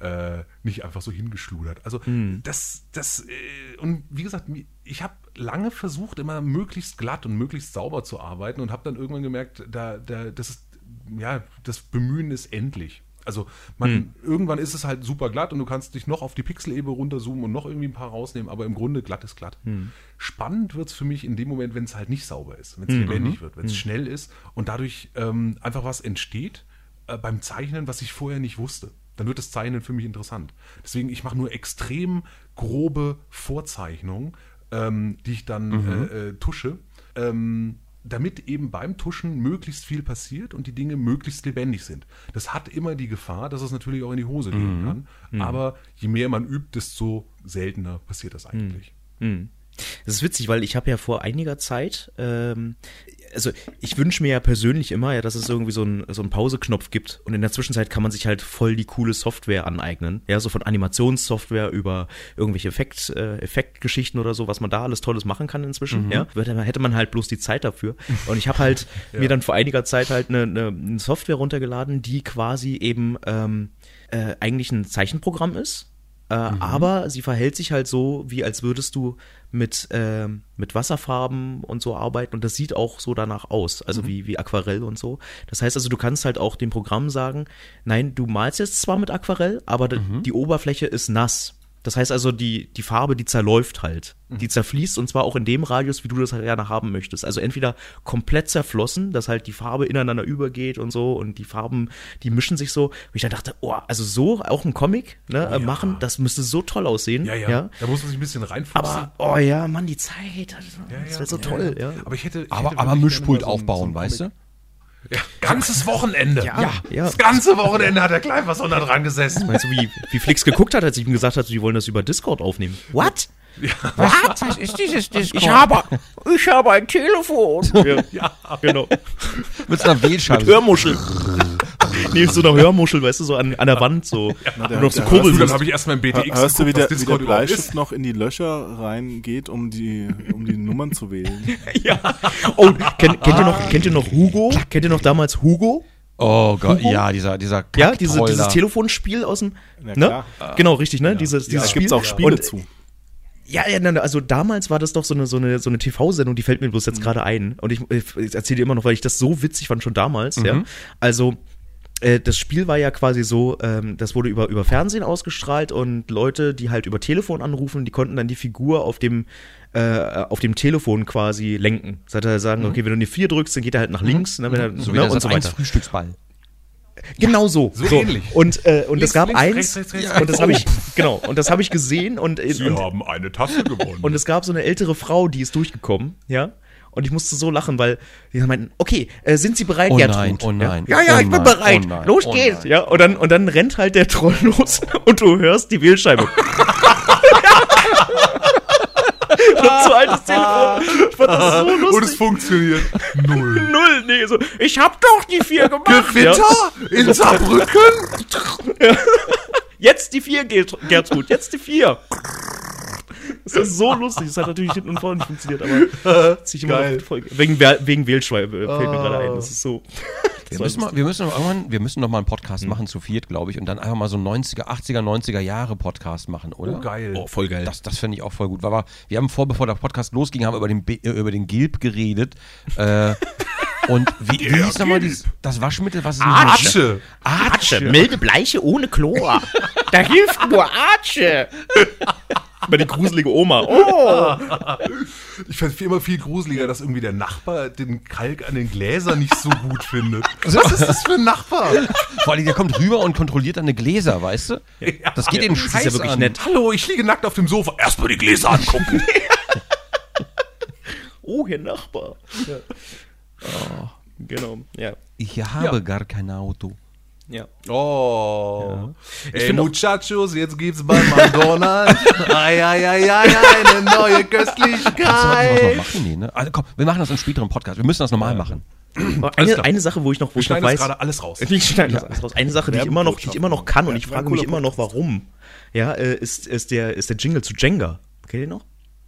äh, nicht einfach so hingeschludert. Also das, das äh, und wie gesagt, ich habe lange versucht, immer möglichst glatt und möglichst sauber zu arbeiten und habe dann irgendwann gemerkt, da, da, das ist, ja, das Bemühen ist endlich. Also man, irgendwann ist es halt super glatt und du kannst dich noch auf die Pixelebene runterzoomen und noch irgendwie ein paar rausnehmen, aber im Grunde glatt ist glatt. Spannend wird es für mich in dem Moment, wenn es halt nicht sauber ist, wenn es lebendig wird, wenn es schnell ist und dadurch ähm, einfach was entsteht äh, beim Zeichnen, was ich vorher nicht wusste. Dann wird das Zeichnen für mich interessant. Deswegen, ich mache nur extrem grobe Vorzeichnungen, ähm, die ich dann äh, äh, tusche, ähm, damit eben beim Tuschen möglichst viel passiert und die Dinge möglichst lebendig sind. Das hat immer die Gefahr, dass es natürlich auch in die Hose gehen kann. Aber je mehr man übt, desto seltener passiert das eigentlich. Das ist witzig, weil ich habe ja vor einiger Zeit, ähm, also ich wünsche mir ja persönlich immer, ja, dass es irgendwie so einen so einen Pauseknopf gibt. Und in der Zwischenzeit kann man sich halt voll die coole Software aneignen, ja, so von Animationssoftware über irgendwelche Effekt, äh, Effektgeschichten oder so, was man da alles Tolles machen kann inzwischen, ja, Würde man- hätte man halt bloß die Zeit dafür. Und ich habe halt mir dann vor einiger Zeit halt eine, eine, eine Software runtergeladen, die quasi eben ähm, äh, eigentlich ein Zeichenprogramm ist, äh, Aber sie verhält sich halt so, wie als würdest du mit, ähm, mit Wasserfarben und so arbeiten und das sieht auch so danach aus, also wie, wie Aquarell und so. Das heißt also, du kannst halt auch dem Programm sagen, nein, du malst jetzt zwar mit Aquarell, aber d- die Oberfläche ist nass. Das heißt also, die, die Farbe, die zerläuft halt. Die zerfließt und zwar auch in dem Radius, wie du das halt gerne haben möchtest. Also entweder komplett zerflossen, dass halt die Farbe ineinander übergeht und so und die Farben, die mischen sich so. Und ich dann dachte, oh, also so auch ein Comic ne, äh, machen, das müsste so toll aussehen. Ja, ja, Da muss man sich ein bisschen reinfuchsen. Aber, oh ja, Mann, die Zeit, also, das wäre so toll, ja. Aber ich hätte. Ich Aber, hätte aber Mischpult so aufbauen, so weißt du? Ja, ganzes Wochenende. Ja, ja. Das ganze Wochenende hat der Klein was unter dran gesessen. Weißt du, wie, wie Flix geguckt hat, als ich ihm gesagt hatte, die wollen das über Discord aufnehmen? What? Was? Was ist dieses Discord? Ich habe, ich habe ein Telefon. Ja, genau. Mit einer Wählscheibe. Hörmuschel. nee, so einer Hörmuschel, weißt du, so an, an der Wand, so. Na, der- und auf so Kurbel Du, dann habe ich erstmal im BTX Hörst du, wie der, wie der Bleistift ist. noch in die Löcher reingeht, um die, um die Nummern zu wählen? Ja. Oh, kennt, kennt, ihr noch, kennt ihr noch Hugo? Kennt ihr noch damals Hugo? Oh Gott, ja, dieser, dieser Ja, diese, dieses. Telefonspiel aus dem. Na Ne? klar. Genau, richtig, ne? Dieses, Ja, dieses da Spiel. gibt's auch Spiele Und- zu. Ja, ja, nein, also damals war das doch so eine, so eine, so eine TV-Sendung, die fällt mir bloß jetzt gerade ein. Und ich, ich erzähle dir immer noch, weil ich das so witzig fand schon damals, ja. Also, äh, das Spiel war ja quasi so, ähm, das wurde über, über Fernsehen ausgestrahlt und Leute, die halt über Telefon anrufen, die konnten dann die Figur auf dem, äh, auf dem Telefon quasi lenken. Das heißt, er sagen, okay, wenn du eine 4 drückst, dann geht er halt nach links, ne, wenn er, So ne, und so Sat. 1 weiter. Frühstücksball. Genau so. So ähnlich. Und, äh, und Links, es gab links, eins, rechts, rechts, rechts, und das habe ich, genau, und das habe ich gesehen und, Sie und, haben eine Tasse gewonnen. und es gab so eine ältere Frau, die ist durchgekommen, ja. Und ich musste so lachen, weil die meinten, okay, äh, sind Sie bereit, Oh Gertrud? nein, oh nein. Ja, ja, oh ich bin bereit. oh nein, Los oh geht's. nein. Ja, und dann, und dann rennt halt der Troll los und du hörst die Wählscheibe. das so altes Telefon. Ich fand das so lustig. Und es funktioniert. Null. Null, nee, so, ich hab doch die vier gemacht. Gewitter in Saarbrücken? Jetzt die vier, Gert- Gertrud, jetzt die vier. Das ist so lustig. Das hat natürlich hinten und vorne nicht funktioniert, aber sich immer Geil. voll, wegen, wegen Wählschweibe fällt mir gerade ein. Das ist so. Wir müssen, mal, wir, müssen noch irgendwann, wir müssen noch mal einen Podcast machen zu viert, glaube ich, und dann einfach mal so einen 90er, 80er, 90er Jahre Podcast machen, oder? Oh, geil. Oh, voll geil. Das, das fände ich auch voll gut. Weil wir, haben vor, bevor der Podcast losging, haben wir über den, äh, über den Gilb geredet. Äh, und wie, wie hieß nochmal das Waschmittel, was ist denn Atsche. Atsche. Milde Bleiche ohne Chlor. Da hilft nur Arche. Über die gruselige Oma. Oh. Ich fände es immer viel gruseliger, dass irgendwie der Nachbar den Kalk an den Gläsern nicht so gut findet. Was ist das für ein Nachbar? Vor allem, der kommt rüber und kontrolliert deine Gläser, weißt du? Das geht den Das ist Scheiß ja wirklich an. nett. Hallo, ich liege nackt auf dem Sofa. Erstmal die Gläser angucken. Oh, Herr Nachbar. Ja. Oh, genau. Ja. Ich habe gar kein Auto. Ja. Oh. Ey, find auch- Muchachos, jetzt gibt's bei McDonald's. ai, ai, ai, ai, eine neue Kannst du was noch Köstlichkeit. machen? Nee, ne? Also komm, wir machen das im späteren Podcast. Wir müssen das normal machen. Aber Alles Eine, eine Sache, wo ich noch, wo Wir ich noch weiß. gerade alles raus. Ich schneide das alles raus. Eine Sache, die ich immer noch, die ich immer noch kann und ich Ja, frage mich immer noch, warum. Ja, äh, ist, ist der, ist der Jingle zu Jenga. Kennt ihr noch?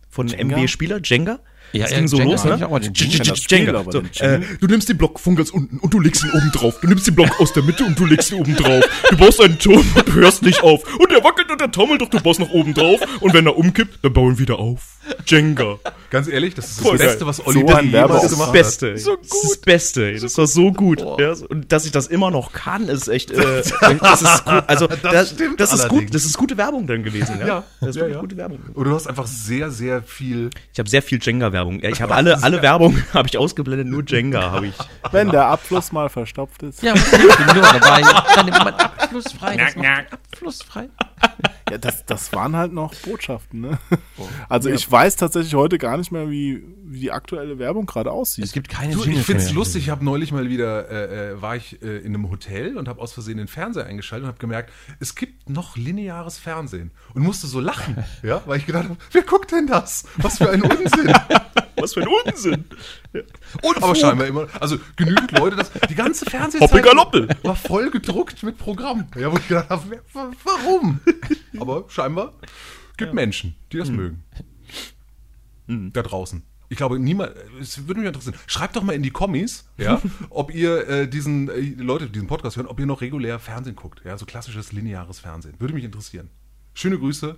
Von Jenga? MB-Spieler, Jenga? Ja, das ja, ging so los, ne? äh. Du nimmst den Block von ganz unten und du legst ihn oben drauf. Du nimmst den Block aus der Mitte und du legst ihn oben drauf. Du baust einen Turm und du hörst nicht auf. Und er wackelt und er taumelt, doch du baust nach oben drauf. Und wenn er umkippt, dann bauen wir wieder auf. Jenga. Ganz ehrlich, das ist das Voll geil. Beste, was Olli So ein jemals Werbeauftrag. das gemacht Beste. So Das ist das Beste. ey. Das war so gut. Ja, und dass ich das immer noch kann, ist echt. Äh, das ist gut. Also das, das, stimmt ist gut. Das ist gute Werbung dann gewesen. Ja, Ja, das ist ja, wirklich ja. gute Werbung. hat. Und du hast einfach sehr, sehr viel. Ich habe sehr viel Jenga-Werbung. Ich habe alle, alle Werbung habe ich ausgeblendet. Nur Jenga habe ich. Wenn der Abfluss mal verstopft ist. Ja, ich bin nur dabei. Dann nimmt man abflussfrei. Das macht abflussfrei. Ja, das, das waren halt noch Botschaften, ne? Also ich weiß tatsächlich heute gar nicht mehr, wie, wie die aktuelle Werbung gerade aussieht. Es gibt keine Du, ich find's mehr. lustig, ich habe neulich mal wieder, äh, äh, war ich äh, in einem Hotel und habe aus Versehen den Fernseher eingeschaltet und habe gemerkt, es gibt noch lineares Fernsehen. Und musste so lachen, ja, weil ich gedacht habe, wer guckt denn das? Was für ein Unsinn. Was für ein Unsinn. Und aber scheinbar immer, also genügend Leute, das, die ganze Fernsehzeit war voll gedruckt mit Programm. Ja, wo ich gedacht habe, warum? Aber scheinbar gibt Menschen, die das mögen. Da draußen. Ich glaube, niemand, es würde mich interessieren. Schreibt doch mal in die Kommis, ja, ob ihr äh, diesen, äh, Leute, diesen Podcast hören, ob ihr noch regulär Fernsehen guckt. Ja, so klassisches lineares Fernsehen. Würde mich interessieren. Schöne Grüße,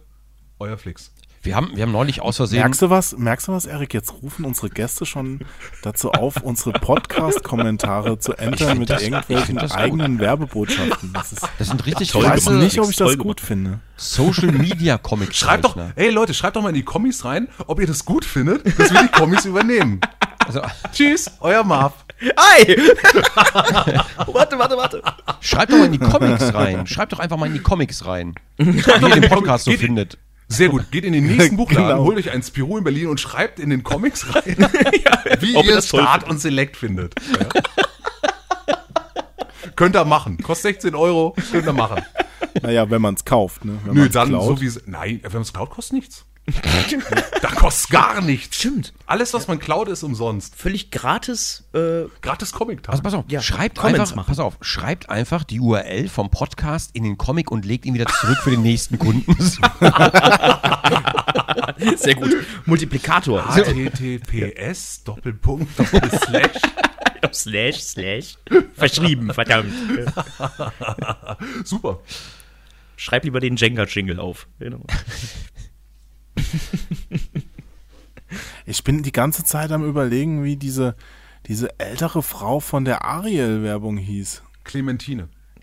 euer Flix. Wir haben, wir haben neulich aus Versehen. Merkst du was? Merkst du was, Erik? Jetzt rufen unsere Gäste schon dazu auf, unsere Podcast-Kommentare zu entern mit das- irgendwelchen das gut. eigenen Werbebotschaften. Das ist, Das sind richtig ich weiß nicht, ob ich das Toll gut finde. Social Media Comics. Schreibt doch, ey Leute, schreibt doch mal in die Kommis rein, ob ihr das gut findet, dass wir die Kommis übernehmen. Also, Tschüss, euer Marv. Ei! warte, warte, warte. schreibt doch mal in die Comics rein. Schreibt doch einfach mal in die Comics rein. Wie ihr den Podcast so Geht- findet. Sehr gut, geht in den nächsten Buchladen, Genau. holt euch ein Spiro in Berlin und schreibt in den Comics rein, wie ob ihr Start und Select findet. Ja. Könnt ihr machen. Kostet 16 Euro, könnt ihr machen. Naja, wenn man es kauft. Ne? Wenn Nö, dann klaut. so wie. Nein, wenn man es klaut, kostet nichts. Da kostet gar nichts. Stimmt. Alles, was man klaut, ist umsonst. Völlig gratis. Äh, Gratis Comic-Tag. Also pass auf, Ja, schreibt Comments einfach, machen. pass auf, schreibt einfach die URL vom Podcast in den Comic und legt ihn wieder zurück für den nächsten Kunden. sehr gut. Multiplikator. HTTPS, Doppelpunkt, Doppelslash. slash, slash. Verschrieben, verdammt. Super. Schreib lieber den Jenga-Jingle auf. Genau. Ich bin die ganze Zeit am überlegen, wie diese, diese ältere Frau von der Ariel-Werbung hieß.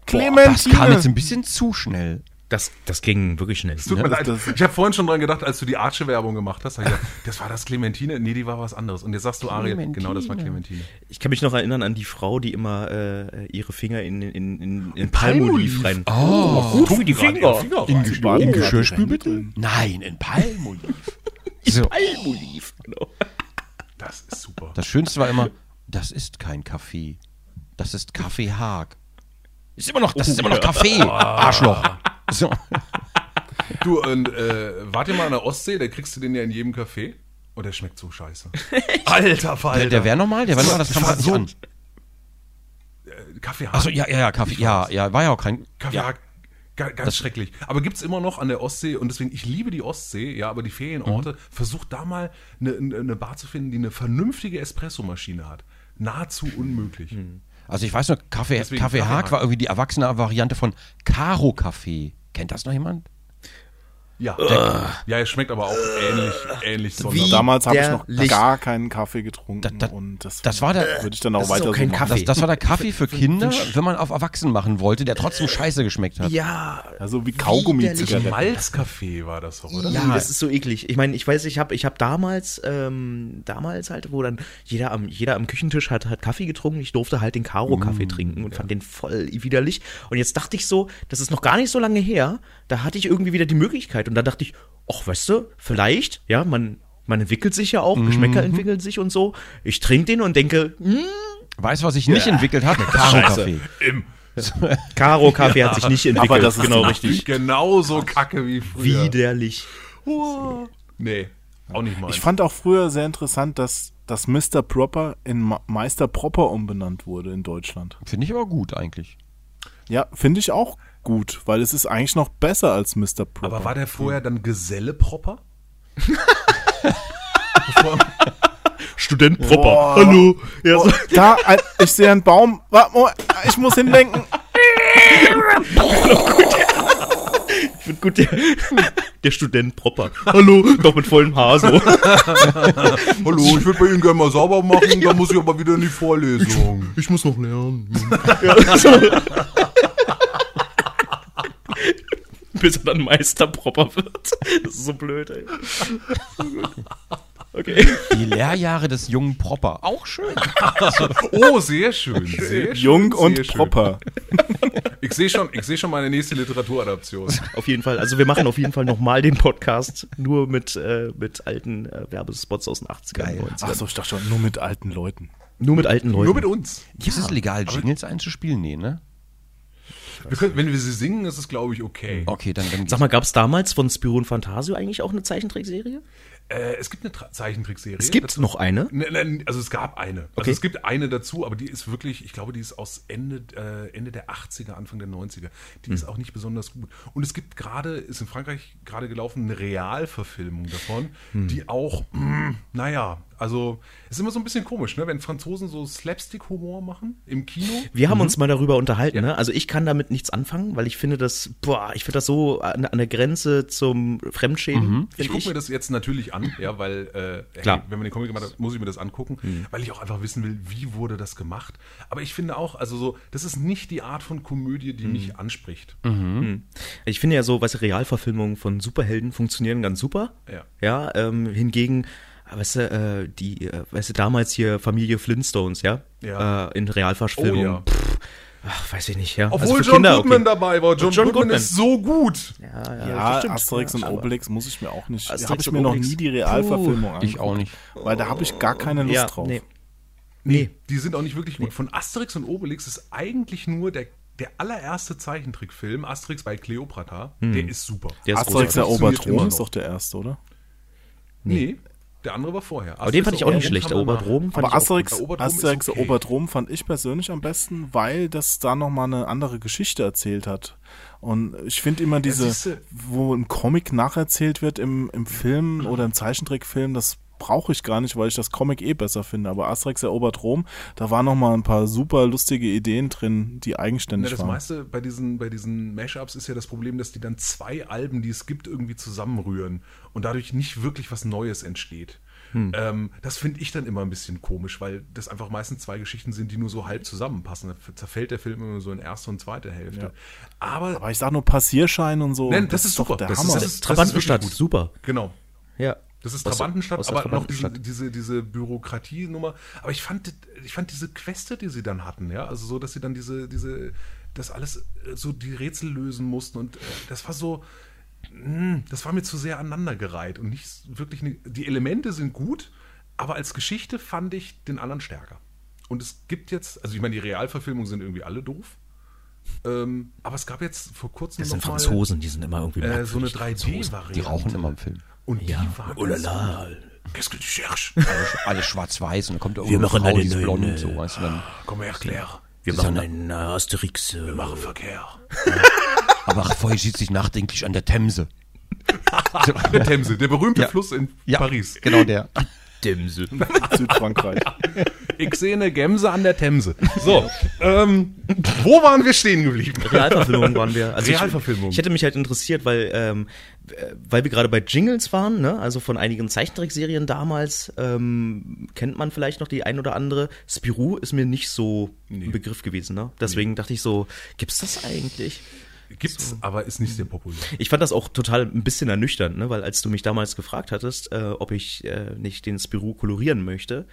Clementine. Das kam jetzt ein bisschen zu schnell. Das, das ging wirklich schnell. Es tut Ja, mir leid. ich habe vorhin schon dran gedacht, als du die Arche-Werbung gemacht hast, hab ich gedacht, das war das Clementine. Nee, die war was anderes. Und jetzt sagst du Ariel. Genau, das war Clementine. Ich kann mich noch erinnern an die Frau, die immer äh, ihre Finger in, in, in, in Palmolive. Rein. Oh, gut für die Finger. in, Sie baden in Geschirrspülmittel? Nein, in Palmolive. so, Palmolive. Genau. Das ist super. das Schönste war immer, das ist kein Kaffee. Das ist Kaffee Haag. Ist immer noch, das ist immer noch Kaffee, Arschloch. So. Du, und äh, warte mal an der Ostsee, da kriegst du den ja in jedem Café. Und der schmeckt so scheiße. Alter Falter. Der, der wäre nochmal, der war nochmal, das grad nicht so- an. Kaffee Achso, ja, ja, ja, Kaffee, ja, ja, war ja auch kein. Kaffee ja. ga- ganz schrecklich. Aber gibt's immer noch an der Ostsee und deswegen, ich liebe die Ostsee, ja, aber die Ferienorte, versucht da mal eine, eine Bar zu finden, die eine vernünftige Espressomaschine hat. Nahezu unmöglich. Also ich weiß nur, Kaffee, Kaffee Kaffee Haag war irgendwie die erwachsene Variante von Caro Kaffee. Kennt das noch jemand? Ja. ja, es schmeckt aber auch ähnlich, ähnlich Wie- sondern. Damals habe ich noch Widerlich. gar keinen Kaffee getrunken Da- da- und das, Das war der, würde ich dann auch Das ist weiter doch kein so machen. Kaffee. das, das war der Kaffee für Kinder, wenn man auf Erwachsenen machen wollte, der trotzdem scheiße geschmeckt hat. Ja, Also wie Widerlich. Kaugummi-Zigaretten. Malzkaffee war das doch, oder? Ja, das ist so eklig. Ich meine, ich weiß, ich habe ich hab damals, ähm, damals halt, wo dann jeder am, jeder am Küchentisch hat, hat Kaffee getrunken. Ich durfte halt den Karo-Kaffee trinken und fand den voll widerlich. Und jetzt dachte ich so, das ist noch gar nicht so lange her, da hatte ich irgendwie wieder die Möglichkeit. Und da dachte ich, ach, weißt du, vielleicht, ja, man, man entwickelt sich ja auch, Geschmäcker entwickeln sich und so. Ich trinke den und denke, hm, Weißt du, was sich nicht entwickelt hat? Caro Kaffee. Im Karo-Kaffee hat sich nicht entwickelt. Aber das ist genau richtig. genauso kacke wie früher. Widerlich. Nee, auch nicht mal. Ich fand auch früher sehr interessant, dass dass Mr. Proper in Meister Proper umbenannt wurde in Deutschland. Finde ich aber gut eigentlich. Ja, finde ich auch gut, weil es ist eigentlich noch besser als Mr. Proper. aber war der vorher dann Geselle Proper? Student Proper. Hallo. Ja, so. da, ein- ich sehe einen Baum. Warte mal, ich muss hinlenken. Ich finde gut, der, der Student Proper. Hallo, doch mit vollem Haar so. Hallo, ich würde bei Ihnen gerne mal sauber machen, dann muss ich aber wieder in die Vorlesung. Ich muss noch lernen. Bis er dann Meister Proper wird. Das ist so blöd, ey. Okay. Die Lehrjahre des jungen Propper. Auch schön. Oh, sehr schön. Sehr schön Jung und sehr schön. Proper. Ich sehe schon, ich sehe schon meine nächste Literaturadaption. Auf jeden Fall. Also wir machen auf jeden Fall nochmal den Podcast nur mit, äh, mit alten äh, Werbespots aus den 80ern, 90ern. Achso, ich dachte schon, nur mit alten Leuten. Nur mit alten Leuten. Nur mit uns. Ist es legal, Jingles einzuspielen? Nee, ne? Wir können, wenn wir sie singen, ist es, glaube ich, okay. Okay, dann, dann Sag mal, gab es damals von Spiro und Fantasio eigentlich auch eine Zeichentrickserie? Äh, es gibt eine Tra Zeichentrickserie. Es gibt dazu. noch eine. Ne, ne, also es gab eine. Also Okay. es gibt eine dazu, aber die ist wirklich, ich glaube, die ist aus Ende, äh, Ende der 80er, Anfang der 90er. Die Hm. ist auch nicht besonders gut. Und es gibt gerade, ist in Frankreich gerade gelaufen, eine Realverfilmung davon, Hm. die auch, mh, naja, Also, es ist immer so ein bisschen komisch, ne? wenn Franzosen so Slapstick-Humor machen im Kino. Wir haben uns mal darüber unterhalten, ne? Also ich kann damit nichts anfangen, weil ich finde das, boah, ich finde das so an, an der Grenze zum Fremdschämen. Ich find gucke mir das jetzt natürlich an, ja, weil äh, Klar. hey, wenn man den Comic gemacht hat, muss ich mir das angucken, weil ich auch einfach wissen will, wie wurde das gemacht. Aber ich finde auch, also so, das ist nicht die Art von Komödie, die mich anspricht. Ich finde ja so, was Realverfilmungen von Superhelden funktionieren ganz super. Ja. Ja, ähm, hingegen, weißt du, äh, die, äh, weißt du, damals hier Familie Flintstones, ja? Ja. Äh, in Realverfilmung. Oh ja. Pff, ach, weiß ich nicht, ja. Obwohl Also John Kinder, Goodman okay. dabei war. John, John Goodman, Goodman. ist so gut. Ja, ja, Ja, stimmt. Asterix und Obelix muss ich mir auch nicht. Asterix Habe ich mir noch nie die Realverfilmung Ich angeguckt, auch nicht. Weil da habe ich gar keine Lust Ja, drauf. nee. Nee, die sind auch nicht wirklich gut. Von Asterix und Obelix ist eigentlich nur der, der allererste Zeichentrickfilm, Asterix bei Cleopatra, der ist super. Der ist Asterix großartig. erobert Rom ist doch der erste, oder? Nee, der andere war vorher. Aber den fand ich auch nicht schlecht. Erobert Rom fand Aber ich auch Asterix, Asterix okay. erobert Rom fand ich persönlich am besten, weil das da nochmal eine andere Geschichte erzählt hat. Und ich finde immer diese, wo ein Comic nacherzählt wird im, im Film oder im Zeichentrickfilm, das brauche ich gar nicht, weil ich das Comic eh besser finde. Aber Asterix erobert Rom, da waren nochmal ein paar super lustige Ideen drin, die Ja, eigenständig das waren. meiste bei diesen, bei diesen Mashups ist ja das Problem, dass die dann zwei Alben, die es gibt, irgendwie zusammenrühren und dadurch nicht wirklich was Neues entsteht. Ähm, das finde ich dann immer ein bisschen komisch, weil das einfach meistens zwei Geschichten sind, die nur so halb zusammenpassen. Da zerfällt der Film immer so in erste und zweite Hälfte. Aber, Aber ich sag nur Passierschein und so. Nein, das ist doch super. der Das ist- Hammer. das ist- Trabantenstadt, wirklich gut. super. genau, Ja. Das ist Aus Trabantenstadt, aus aber noch diese, Trabantenstadt. diese, diese Bürokratie-Nummer. Aber ich fand, ich fand diese Queste, die sie dann hatten, ja, also so, dass sie dann diese, diese, das alles äh, so die Rätsel lösen mussten und äh, das war so, mh, das war mir zu sehr aneinandergereiht und nicht wirklich, eine, die Elemente sind gut, aber als Geschichte fand ich den anderen stärker. Und es gibt jetzt, also ich meine, die Realverfilmungen sind irgendwie alle doof. Ähm, aber es gab jetzt vor kurzem Das sind noch mal, Franzosen, die sind immer irgendwie äh, so eine merkwürdig. 3D-Variante. Die rauchen immer im Film. Und die war Oh la la. Qu'est-ce que tu cherches? Alles, schwarz-weiß und dann kommt da Wir machen Frau, eine die neue- blond, neue- so, weißt du, dann. Komm her, Claire. Wir machen einen äh, Asterix. Äh, Wir machen Verkehr. Aber vorher sitzt sich nachdenklich an der Themse. Der Themse, der berühmte Ja. Fluss in Ja, Paris. Genau der. Dämse. Südfrankreich. Ich sehe eine Gemse an der Themse. So, ähm, wo waren wir stehen geblieben? Realverfilmung waren wir. Also Realverfilmung. Ich, ich hätte mich halt interessiert, weil, ähm, äh, weil wir gerade bei Jingles waren, ne? also von einigen Zeichentrickserien damals, ähm, kennt man vielleicht noch die ein oder andere. Spirou ist mir nicht so ein Begriff gewesen. Ne? Deswegen dachte ich so, gibt's das eigentlich? Gibt's, aber ist nicht sehr populär. Ich fand das auch total ein bisschen ernüchternd, ne? weil als du mich damals gefragt hattest, äh, ob ich äh, nicht den Spirou kolorieren möchte,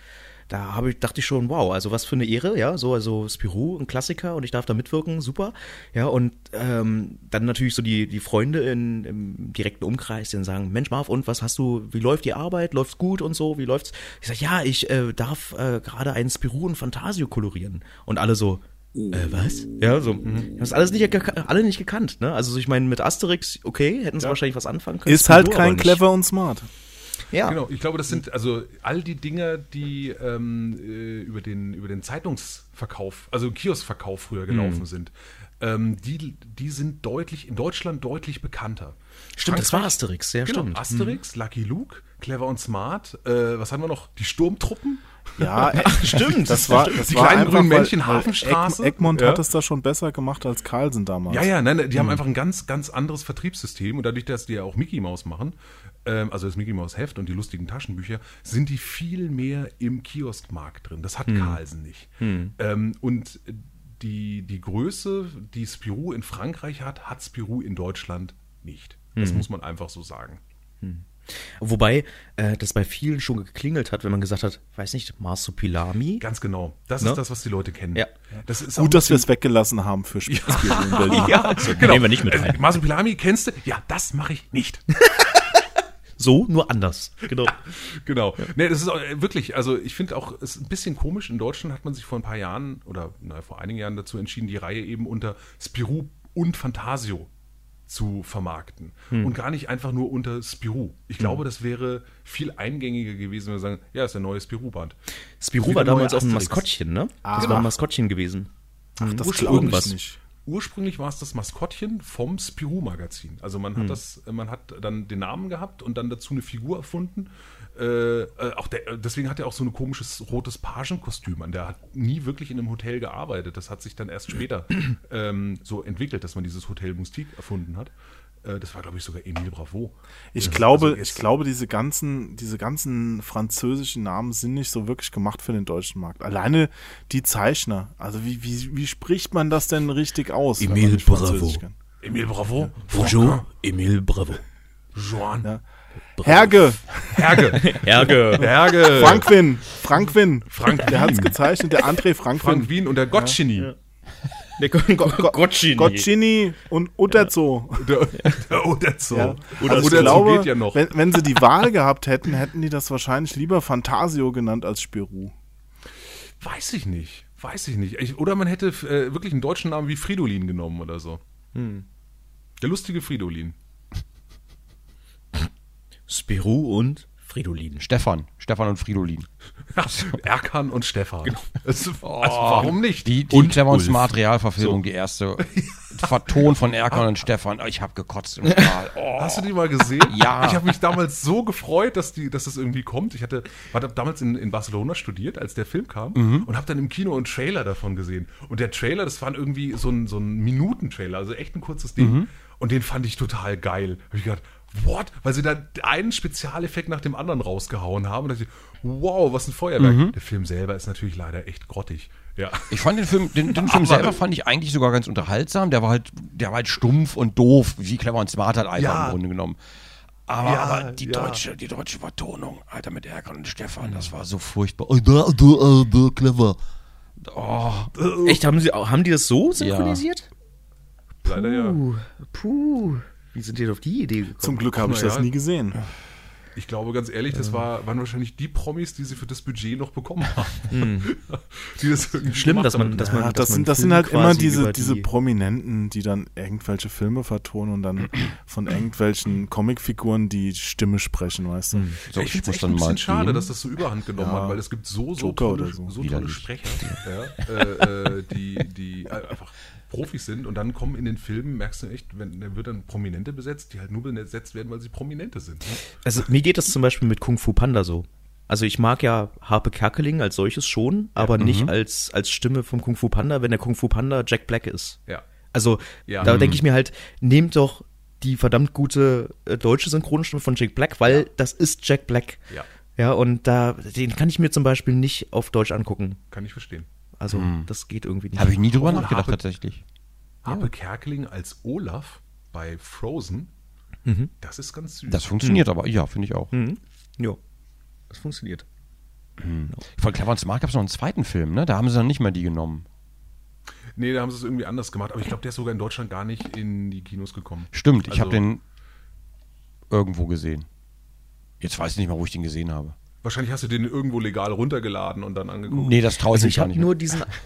da habe ich, dachte ich schon, wow, also was für eine Ehre, ja, so, also Spirou, ein Klassiker und ich darf da mitwirken, super, ja, und ähm, dann natürlich so die, die Freunde in, im direkten Umkreis, die sagen, Mensch Marv, und was hast du, wie läuft die Arbeit, läuft's gut und so, wie läuft's? Ich sag, ja, ich äh, darf äh, gerade einen Spirou und Fantasio kolorieren und alle so, äh, was? Ja, so. Das ist alles nicht, alle nicht gekannt, ne? Also ich meine, mit Asterix, okay, hätten sie wahrscheinlich was anfangen können. Ist halt kein clever und smart. Ja. Genau, ich glaube, das sind also all die Dinger, die ähm, äh, über, den, über den Zeitungsverkauf, also Kioskverkauf früher gelaufen sind. Ähm, die, die sind deutlich, in Deutschland deutlich bekannter. Stimmt, das war Asterix, ja, Genau, stimmt. Asterix, Lucky Luke, Clever und Smart. Äh, was haben wir noch? Die Sturmtruppen. Ja, Stimmt, das war, das Die war kleinen grünen Männchen, Hafenstraße. Egg, Egmont Ja. hat es da schon besser gemacht als Carlsen damals. Ja, ja, nein, die haben einfach ein ganz, ganz anderes Vertriebssystem und dadurch, dass die ja auch Mickey Mouse machen, ähm, also das Mickey Mouse Heft und die lustigen Taschenbücher, sind die viel mehr im Kioskmarkt drin. Das hat Carlsen nicht. Ähm, und die, die Größe, die Spirou in Frankreich hat, hat Spirou in Deutschland nicht. Das muss man einfach so sagen. Wobei äh, das bei vielen schon geklingelt hat, wenn man gesagt hat, weiß nicht, Marsupilami. Ganz genau. Das Ne? ist das, was die Leute kennen. Ja. Das ist auch Gut, dass wir es weggelassen haben für Spitzbier in Berlin. Ja, genau. nehmen wir nicht mit rein. Äh, Masupilami kennst du? Ja, das mache ich nicht. So, nur anders. Genau. Genau. Nee, das ist auch, äh, wirklich, also ich finde auch, es ist ein bisschen komisch. In Deutschland hat man sich vor ein paar Jahren oder na, vor einigen Jahren dazu entschieden, die Reihe eben unter Spirou und Fantasio zu vermarkten. Und gar nicht einfach nur unter Spirou. Ich glaube, das wäre viel eingängiger gewesen, wenn wir sagen, ja, ist der neue Spirou-Band. Spirou war damals auch ein. Maskottchen, ne? Das war ein Maskottchen gewesen. Ach, das Ursprünglich glaube irgendwas. ich nicht. Ursprünglich war es das Maskottchen vom Spirou-Magazin. Also man hat das, man hat dann den Namen gehabt und dann dazu eine Figur erfunden. Äh, äh, auch der, deswegen hat er auch so ein komisches rotes Pagenkostüm an. Der hat nie wirklich in einem Hotel gearbeitet. Das hat sich dann erst später ähm, so entwickelt, dass man dieses Hotel Mustik erfunden hat. Äh, das war, glaube ich, sogar Emile Bravo. Ich Das- glaube, also ich glaube, diese ganzen, diese ganzen französischen Namen sind nicht so wirklich gemacht für den deutschen Markt. Alleine die Zeichner. Also wie, wie, wie spricht man das denn richtig aus? Emile Bravo. Emile Bravo. Bonjour, Emile Bravo. Joan. Ja. Herge, Herge. Herge. Herge. Frankwin, Frankwin. Frank Der hat's gezeichnet, der André Frankwin. Frank Wien und der Gottschini. Der Gotchini. Gottschini und Uterzo. Der, der Oderzo. Ja. Oder Also ich Oderzo glaube, geht ja noch. Wenn, wenn sie die Wahl gehabt hätten, hätten die das wahrscheinlich lieber Fantasio genannt als Spirou. Weiß ich nicht. Weiß ich nicht. Ich, oder man hätte äh, wirklich einen deutschen Namen wie Fridolin genommen oder so. Der lustige Fridolin. Spirou und Fridolin. Stefan. Stefan und Fridolin. Erkan und Stefan. Es, also, warum nicht? Die, die und Clever und. Smart Realverfilmung, die erste. Verton von Erkan und Stefan. Ich habe gekotzt im. Oh. Hast du die mal gesehen? Ja. Ich habe mich damals so gefreut, dass, die, dass das irgendwie kommt. Ich hatte, war da- damals in, in Barcelona studiert, als der Film kam Mhm. und habe dann im Kino einen Trailer davon gesehen. Und der Trailer, das war irgendwie so ein, so ein Minutentrailer, also echt ein kurzes Ding. Mhm. Und den fand ich total geil. Habe ich gedacht, what? Weil sie da einen Spezialeffekt nach dem anderen rausgehauen haben. Und da dachte ich, wow, was ein Feuerwerk. Mhm. Der Film selber ist natürlich leider echt grottig. Ja. Ich fand den Film, den, den Film selber fand ich eigentlich sogar ganz unterhaltsam. Der war halt, der war halt stumpf und doof, wie clever und smart halt einfach Ja. im Grunde genommen. Aber, Ja, aber die ja. deutsche, die deutsche Vertonung, Alter, mit Erkan und Stefan, das war so furchtbar. Oh, da, da, da, clever. Oh, Echt, haben, sie, haben die das so synchronisiert? Leider ja. Puh, puh. Wie sind die auf die Idee gekommen? Zum Glück habe ich das ja. nie gesehen. Ich glaube ganz ehrlich, das war, waren wahrscheinlich die Promis, die sie für das Budget noch bekommen haben. die das Schlimm, dass man, haben. dass man, Ja, dass das man sind, das sind halt immer diese, diese die- Prominenten, die dann irgendwelche Filme vertonen und dann von irgendwelchen Comicfiguren die Stimme sprechen, weißt du? so, ich ich finde es ein bisschen schade, dass das so überhand genommen Ja. hat, weil es gibt so, so Joker tolle, oder so. so tolle. Sprecher, ja, äh, äh, die, die einfach Profis sind und dann kommen in den Filmen, merkst du echt, wenn da wird dann Prominente besetzt, die halt nur besetzt werden, weil sie Prominente sind. Also mir geht das zum Beispiel mit Kung Fu Panda so. Also ich mag ja Harpe Kerkeling als solches schon, aber nicht als, als Stimme vom Kung Fu Panda, wenn der Kung Fu Panda Jack Black ist. Ja. Also Ja. da denke ich mir halt, nehmt doch die verdammt gute äh, deutsche Synchronstimme von Jack Black, weil das ist Jack Black. Ja. Ja, und da, den kann ich mir zum Beispiel nicht auf Deutsch angucken. Kann ich verstehen. Also das geht irgendwie nicht. Habe ich nie drüber nachgedacht, Harpe- tatsächlich. Harpe Kerkeling als Olaf bei Frozen, das ist ganz süß. Das funktioniert aber, ja, finde ich auch. Mhm. Ja, das funktioniert. Von Clever und Smart gab es noch einen zweiten Film, ne? Da haben sie dann nicht mehr die genommen. Nee, da haben sie es irgendwie anders gemacht, aber ich glaube, der ist sogar in Deutschland gar nicht in die Kinos gekommen. Stimmt, ich Also- habe den irgendwo gesehen. Jetzt weiß ich nicht mal, wo ich den gesehen habe. Wahrscheinlich hast du den irgendwo legal runtergeladen und dann angeguckt. Nee, das traue ich Also mich ich gar habe nicht. nur diesen,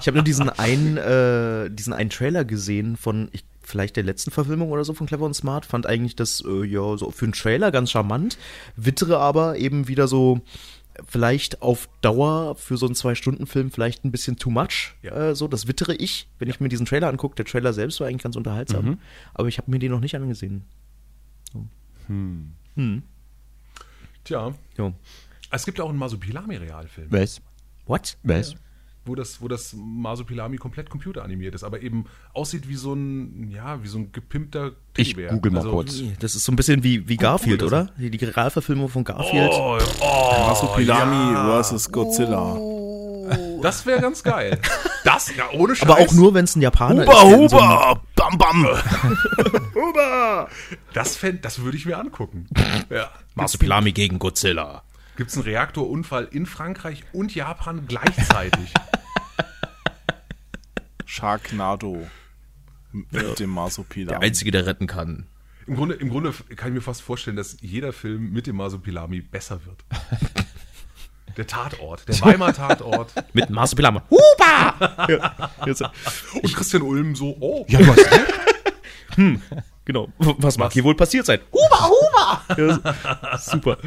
ich habe nur diesen einen, äh, diesen einen Trailer gesehen von ich, vielleicht der letzten Verfilmung oder so von Clever und Smart. Fand eigentlich das äh, ja so für einen Trailer ganz charmant, wittere aber eben wieder so vielleicht auf Dauer für so einen Zwei-Stunden-Film vielleicht ein bisschen too much. Ja. Äh, so, das wittere ich, wenn ich mir diesen Trailer angucke. Der Trailer selbst war eigentlich ganz unterhaltsam, Mhm. aber ich habe mir den noch nicht angesehen. Tja, Jo. es gibt auch einen Masupilami-Realfilm, Was? What? Was? wo das, wo das Masupilami komplett computeranimiert ist, aber eben aussieht wie so ein, ja, wie so ein gepimpter Ich Teddybär. google mal Also- kurz. Das ist so ein bisschen wie, wie Garfield, oder? Die, die Realverfilmung von Garfield. Oh, oh, Masupilami ja. vs. Godzilla. Das wäre ganz geil. Das, ja, ohne Scheiß. Aber auch nur, wenn es ein Japaner Huba, ist. in so bam, bam. Das, fänd, das würde ich mir angucken. Ja. Marsupilami gegen Godzilla. Gibt es einen Reaktorunfall in Frankreich und Japan gleichzeitig? Sharknado. Mit dem Marsupilami. Der Einzige, der retten kann. Im Grunde, Im Grunde kann ich mir fast vorstellen, dass jeder Film mit dem Masupilami besser wird. Der Tatort, der Weimar Tatort. Mit Marsupilami. Huba! Und Christian Ulm so, oh, Ja, du hast recht. Genau. Was mag hier wohl passiert sein? Huba, Huba! super.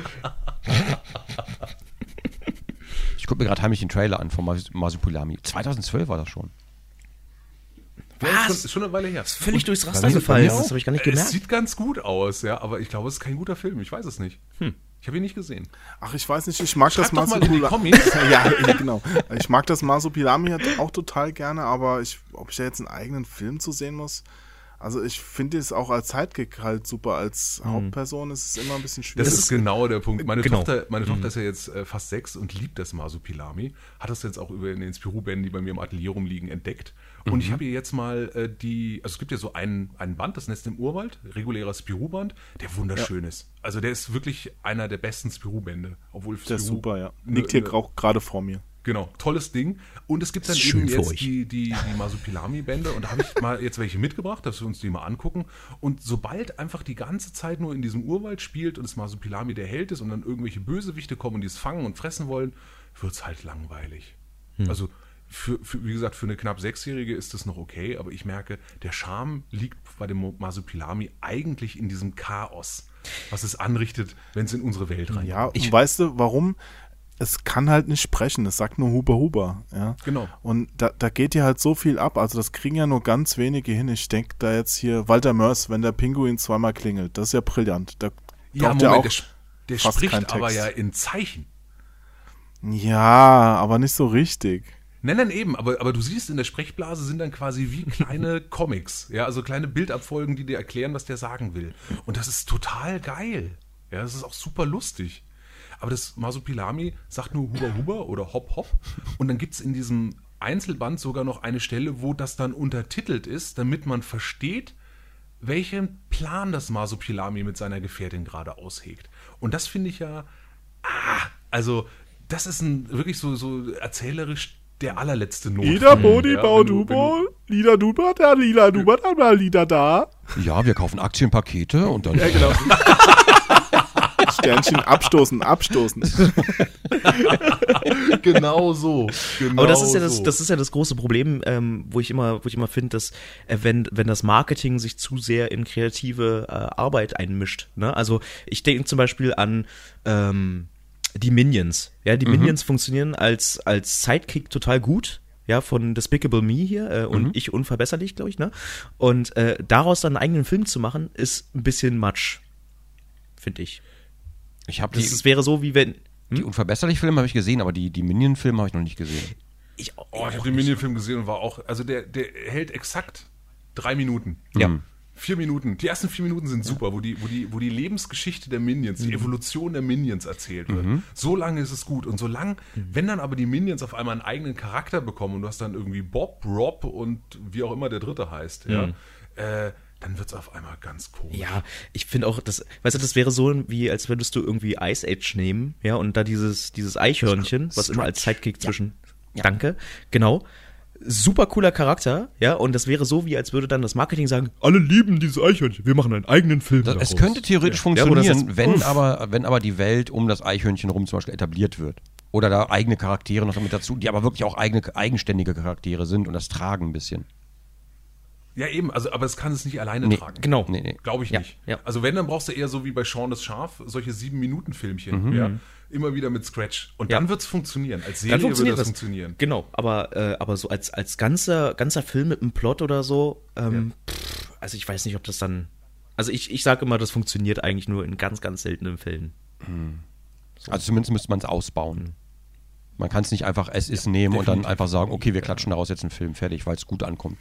Ich gucke mir gerade heimlich den Trailer an von Mas- Masupilami. 2012 war das schon. Ja, ist, schon, ist schon eine Weile her. Völlig durchs Raster ist gefallen. Das habe ich gar nicht Es gemerkt. sieht ganz gut aus, ja, aber ich glaube, es ist kein guter Film. Ich weiß es nicht. Hm. Ich habe ihn nicht gesehen. Ach, ich weiß nicht, ich mag Schreib das doch mal in die Masopila- Kommis. ja, ja, genau. Ich mag das Masopilami halt auch total gerne, aber ich, ob ich da jetzt einen eigenen Film zu sehen muss, also ich finde es auch als Sidekick halt super. Als Hauptperson ist es immer ein bisschen schwierig. Das, ist genau der Punkt. Meine Genau. Tochter, meine Tochter ist ja jetzt äh, fast sechs und liebt das Masupilami. Hat das jetzt auch über in den Spirou-Bänden, die bei mir im Atelier rumliegen, entdeckt. Und ich habe ihr jetzt mal äh, die, also es gibt ja so einen, einen Band, das Nest im Urwald, regulärer Spirou-Band, der wunderschön ist. Also der ist wirklich einer der besten Spirou-Bände. Obwohl Der ist Spirou super, ja. Liegt hier auch gerade vor mir. Genau, tolles Ding. Und es gibt dann eben jetzt die, die, die Masupilami-Bände und da habe ich mal jetzt welche mitgebracht, dass wir uns die mal angucken. Und sobald einfach die ganze Zeit nur in diesem Urwald spielt und das Masupilami der Held ist und dann irgendwelche Bösewichte kommen und die es fangen und fressen wollen, wird es halt langweilig. Hm. Also für, für, wie gesagt, für eine knapp Sechsjährige ist das noch okay, aber ich merke, der Charme liegt bei dem Masupilami eigentlich in diesem Chaos, was es anrichtet, wenn es in unsere Welt rein. Ja, und weißt du, warum? Es kann halt nicht sprechen, es sagt nur Huber Huber, ja. Genau. Und da, da geht ja halt so viel ab, also das kriegen ja nur ganz wenige hin. Ich denke da jetzt hier, Walter Mörs, wenn der Pinguin zweimal klingelt, das ist ja brillant. Da Ja, Moment, ja der, auch, der kein spricht aber ja in Zeichen. ja, aber nicht so richtig. Nein, nein, eben, aber, aber du siehst, in der Sprechblase sind dann quasi wie kleine Comics, ja, also kleine Bildabfolgen, die dir erklären, was der sagen will. Und das ist total geil. Ja, das ist auch super lustig. Aber das Masupilami sagt nur Huber Huber oder Hop Hop. Und dann gibt's in diesem Einzelband sogar noch eine Stelle, wo das dann untertitelt ist, damit man versteht, welchen Plan das Masupilami mit seiner Gefährtin gerade aushegt. Und das finde ich ja, ah, also das ist ein wirklich so, so erzählerisch der allerletzte Not. Ida Bodi Ja, Bau wenn du- wenn Dubo, Lida Duba, da Lila Duba, da mal Lida da. Ja, wir kaufen Aktienpakete und dann. Ja, genau. Sternchen abstoßen, abstoßen. Genau so. Genau Aber das ist ja das, so. das ist ja das große Problem, ähm, wo ich immer, wo ich immer finde, dass äh, wenn wenn das Marketing sich zu sehr in kreative äh, Arbeit einmischt. Ne? Also ich denke zum Beispiel an ähm, die Minions. Ja, die Minions funktionieren als als Sidekick total gut. Ja, von Despicable Me hier äh, und ich unverbesserlich, glaube ich, ne? Und äh, daraus dann einen eigenen Film zu machen, ist ein bisschen Matsch, finde ich. Ich habe Das wäre so, wie wenn die Unverbesserlich-Filme habe ich gesehen, aber die, die Minion-Filme habe ich noch nicht gesehen. ich, Oh, ich habe den Minion-Film gesehen und war auch, also der, der hält exakt drei Minuten. Ja. Vier Minuten. Die ersten vier Minuten sind super, wo die, wo die, wo die Lebensgeschichte der Minions, Mhm. die Evolution der Minions erzählt wird. So lange ist es gut. Und so lang, Mhm. wenn dann aber die Minions auf einmal einen eigenen Charakter bekommen und du hast dann irgendwie Bob, Rob und wie auch immer der dritte heißt, ja, äh, dann wird es auf einmal ganz komisch. Ja, ich finde auch, das, weißt du, das wäre so wie, als würdest du irgendwie Ice Age nehmen, ja, und da dieses, dieses Eichhörnchen, was immer als Sidekick zwischen, danke, genau, super cooler Charakter, ja, und das wäre so wie, als würde dann das Marketing sagen, Alle lieben diese Eichhörnchen. Wir machen einen eigenen Film Das, daraus. es könnte theoretisch Ja, funktionieren, jetzt- wenn, Uff. aber, wenn aber die Welt um das Eichhörnchen rum zum Beispiel etabliert wird. Oder da eigene Charaktere noch damit dazu, die aber wirklich auch eigene, eigenständige Charaktere sind und das tragen ein bisschen. Ja, eben, also, aber es kann es nicht alleine Nee, tragen. genau. Nee, nee. Glaube ich Ja, nicht. ja. Also wenn, dann brauchst du eher so wie bei Sean das Schaf, solche Sieben-Minuten-Filmchen, Mhm. ja, immer wieder mit Scratch. Und Ja. dann wird es funktionieren. Als Serie wird das das. funktionieren. Genau, aber, äh, aber so als, als ganzer, ganzer Film mit einem Plot oder so, ähm, pff, also ich weiß nicht, ob das dann, also ich, ich sage immer, das funktioniert eigentlich nur in ganz, ganz seltenen Fällen. Also zumindest müsste man es ausbauen. Man kann es nicht einfach es ist nehmen und dann einfach sagen, okay, wir klatschen daraus jetzt einen Film fertig, weil es gut ankommt.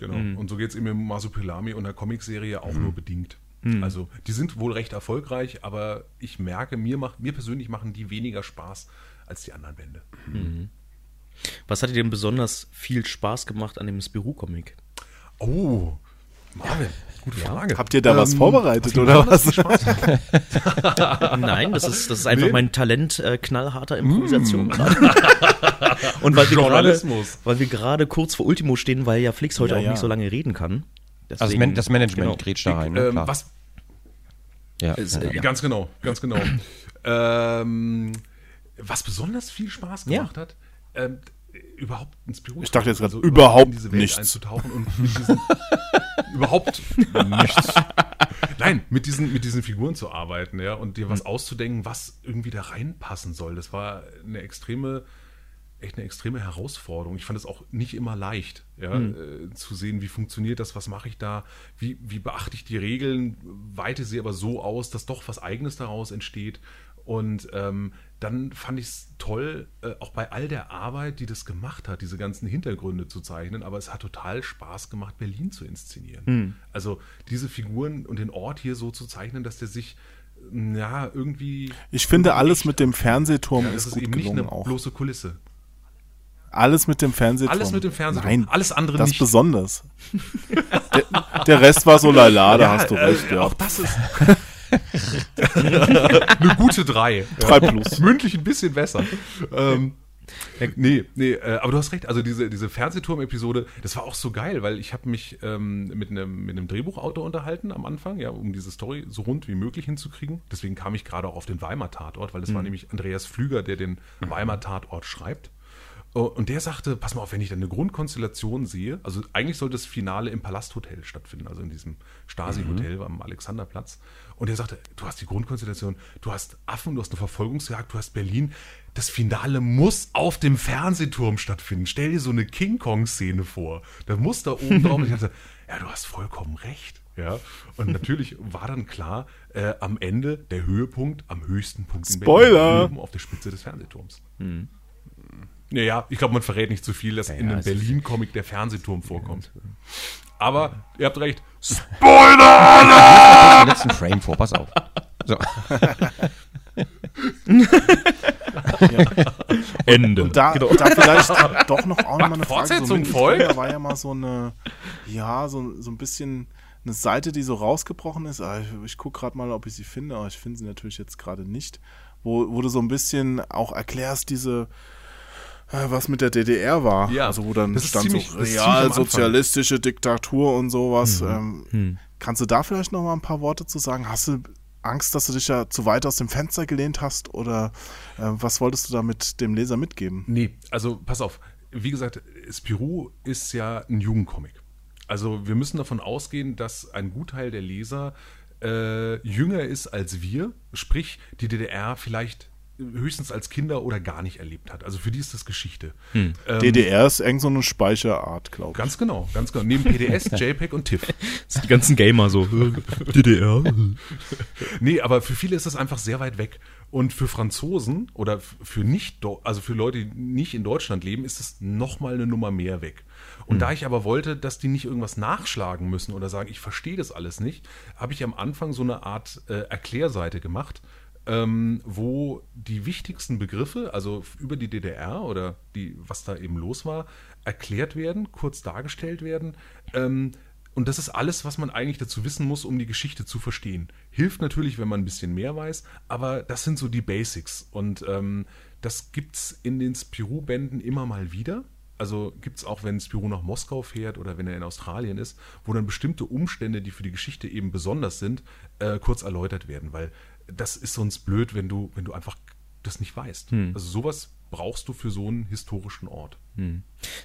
Genau. Mhm. Und so geht es eben im Masupilami und der Comicserie auch nur bedingt. Mhm. Also die sind wohl recht erfolgreich, aber ich merke, mir, macht, mir persönlich machen die weniger Spaß als die anderen Bände. Was hat dir denn besonders viel Spaß gemacht an dem Spirou-Comic? Oh, Marvin, gute Frage. Habt ihr da was Ähm, vorbereitet mir oder was? Nein, das ist, das ist einfach Nee. mein Talent äh, knallharter Improvisation gerade. Und weil wir gerade, weil wir gerade kurz vor Ultimo stehen, weil ja Flix heute Ja, auch ja. nicht so lange reden kann. Also das, Deswegen- Man das Management genau. grätscht da rein, ne? ähm, was, ja, Ist, ja, äh, ja. Ganz genau, ganz genau. ähm, was besonders viel Spaß Ja. gemacht hat, ähm, überhaupt ins Büro. Ich dachte jetzt gerade, also überhaupt in diese Welt nichts. einzutauchen und mit diesen überhaupt nichts. Nein, mit diesen, mit diesen Figuren zu arbeiten, ja, und dir was auszudenken, was irgendwie da reinpassen soll. Das war eine extreme echt eine extreme Herausforderung. Ich fand es auch nicht immer leicht, ja, äh, zu sehen, wie funktioniert das, was mache ich da, wie, wie beachte ich die Regeln, weite sie aber so aus, dass doch was Eigenes daraus entsteht. Und ähm, dann fand ich es toll, äh, auch bei all der Arbeit, die das gemacht hat, diese ganzen Hintergründe zu zeichnen, aber es hat total Spaß gemacht, Berlin zu inszenieren. Also diese Figuren und den Ort hier so zu zeichnen, dass der sich mm, ja irgendwie. Ich finde, alles mit dem Fernsehturm Ja, das ist ist gut eben nicht gelungen eine auch. bloße Kulisse. Alles mit dem Fernsehturm. Alles mit dem Fernsehturm. Nein, Alles andere das nicht. besonders. der, der Rest war so lala, da hast du äh, recht, ja. Auch das ist eine gute drei. Drei plus. Mündlich ein bisschen besser. ähm, nee, nee, äh, aber du hast recht. Also diese, diese Fernsehturm-Episode, das war auch so geil, weil ich habe mich ähm, mit, einem, mit einem Drehbuchautor unterhalten am Anfang, ja, um diese Story so rund wie möglich hinzukriegen. Deswegen kam ich gerade auch auf den Weimar-Tatort, weil das war nämlich Andreas Flüger, der den Weimar-Tatort schreibt. Oh, Und der sagte, pass mal auf, wenn ich da eine Grundkonstellation sehe, also eigentlich sollte das Finale im Palasthotel stattfinden, also in diesem Stasi-Hotel am Alexanderplatz. Und er sagte, du hast die Grundkonstellation, du hast Affen, du hast eine Verfolgungsjagd, du hast Berlin. Das Finale muss auf dem Fernsehturm stattfinden. Stell dir so eine King Kong-Szene vor. Da muss da oben drauf. Und ich dachte, ja, du hast vollkommen recht. Ja, und natürlich war dann klar, äh, am Ende der Höhepunkt, am höchsten Punkt in Spoiler! Berlin, oben auf der Spitze des Fernsehturms. Naja, ich glaube, man verrät nicht zu viel, dass in einem Berlin-Comic der Fernsehturm vorkommt. Aber ihr habt recht. Den letzten Frame vor, pass auf. So. Ende. Und da, da vielleicht doch noch auch noch mal eine Frage. Fortsetzung so folgt? Da war ja mal so eine, ja, so, so ein bisschen eine Seite, die so rausgebrochen ist. Ah, Ich, ich gucke gerade mal, ob ich sie finde, aber ich finde sie natürlich jetzt gerade nicht. Wo, wo du so ein bisschen auch erklärst, diese, was mit der DDR war. Ja, also wo dann stand ziemlich- so realsozialistische Diktatur und sowas. Mhm. Ähm, Kannst du da vielleicht noch mal ein paar Worte zu sagen? Hast du Angst, dass du dich ja zu weit aus dem Fenster gelehnt hast? Oder äh, was wolltest du da mit dem Leser mitgeben? Nee, also pass auf. Wie gesagt, Spirou ist ja ein Jugendcomic. Also wir müssen davon ausgehen, dass ein Gutteil der Leser äh, jünger ist als wir, sprich die DDR vielleicht höchstens als Kinder oder gar nicht erlebt hat. Also für die ist das Geschichte. Ähm, DDR ist irgend so eine Speicherart, glaube ich. Ganz genau, ganz genau. Neben PDS, JPEG und TIFF. Die ganzen Gamer so. DDR. Nee, aber für viele ist das einfach sehr weit weg. Und für Franzosen oder für nicht, also für Leute, die nicht in Deutschland leben, ist es nochmal eine Nummer mehr weg. Und da ich aber wollte, dass die nicht irgendwas nachschlagen müssen oder sagen, ich verstehe das alles nicht, habe ich am Anfang so eine Art äh, Erklärseite gemacht, ähm, wo die wichtigsten Begriffe, also über die DDR oder die, was da eben los war, erklärt werden, kurz dargestellt werden. Ähm, und das ist alles, was man eigentlich dazu wissen muss, um die Geschichte zu verstehen. Hilft natürlich, wenn man ein bisschen mehr weiß, aber das sind so die Basics. Und ähm, das gibt's in den Spirou-Bänden immer mal wieder. Also gibt's auch, wenn Spirou nach Moskau fährt oder wenn er in Australien ist, wo dann bestimmte Umstände, die für die Geschichte eben besonders sind, äh, kurz erläutert werden. Weil das ist sonst blöd, wenn du, wenn du einfach das nicht weißt. Also sowas brauchst du für so einen historischen Ort.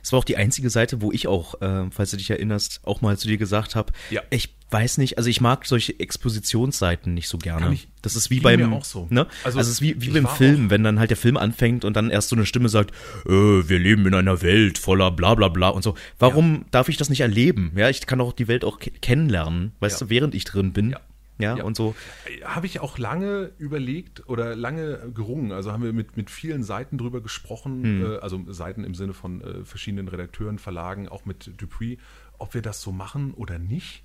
Das war auch die einzige Seite, wo ich auch, äh, falls du dich erinnerst, auch mal zu dir gesagt habe, Ja. ich weiß nicht, also ich mag solche Expositionsseiten nicht so gerne. Ich- das ist wie beim, so. ne? Also, Also, es ist wie, wie beim Film, wenn dann halt der Film anfängt und dann erst so eine Stimme sagt, äh, wir leben in einer Welt voller bla bla bla und so. Warum darf ich das nicht erleben? Ja, ich kann auch die Welt auch ke- kennenlernen, weißt Ja. du, während ich drin bin. Ja. Ja, und so. Habe ich auch lange überlegt oder lange gerungen. Also haben wir mit, mit vielen Seiten drüber gesprochen, äh, also Seiten im Sinne von äh, verschiedenen Redakteuren, Verlagen, auch mit Dupuis, ob wir das so machen oder nicht.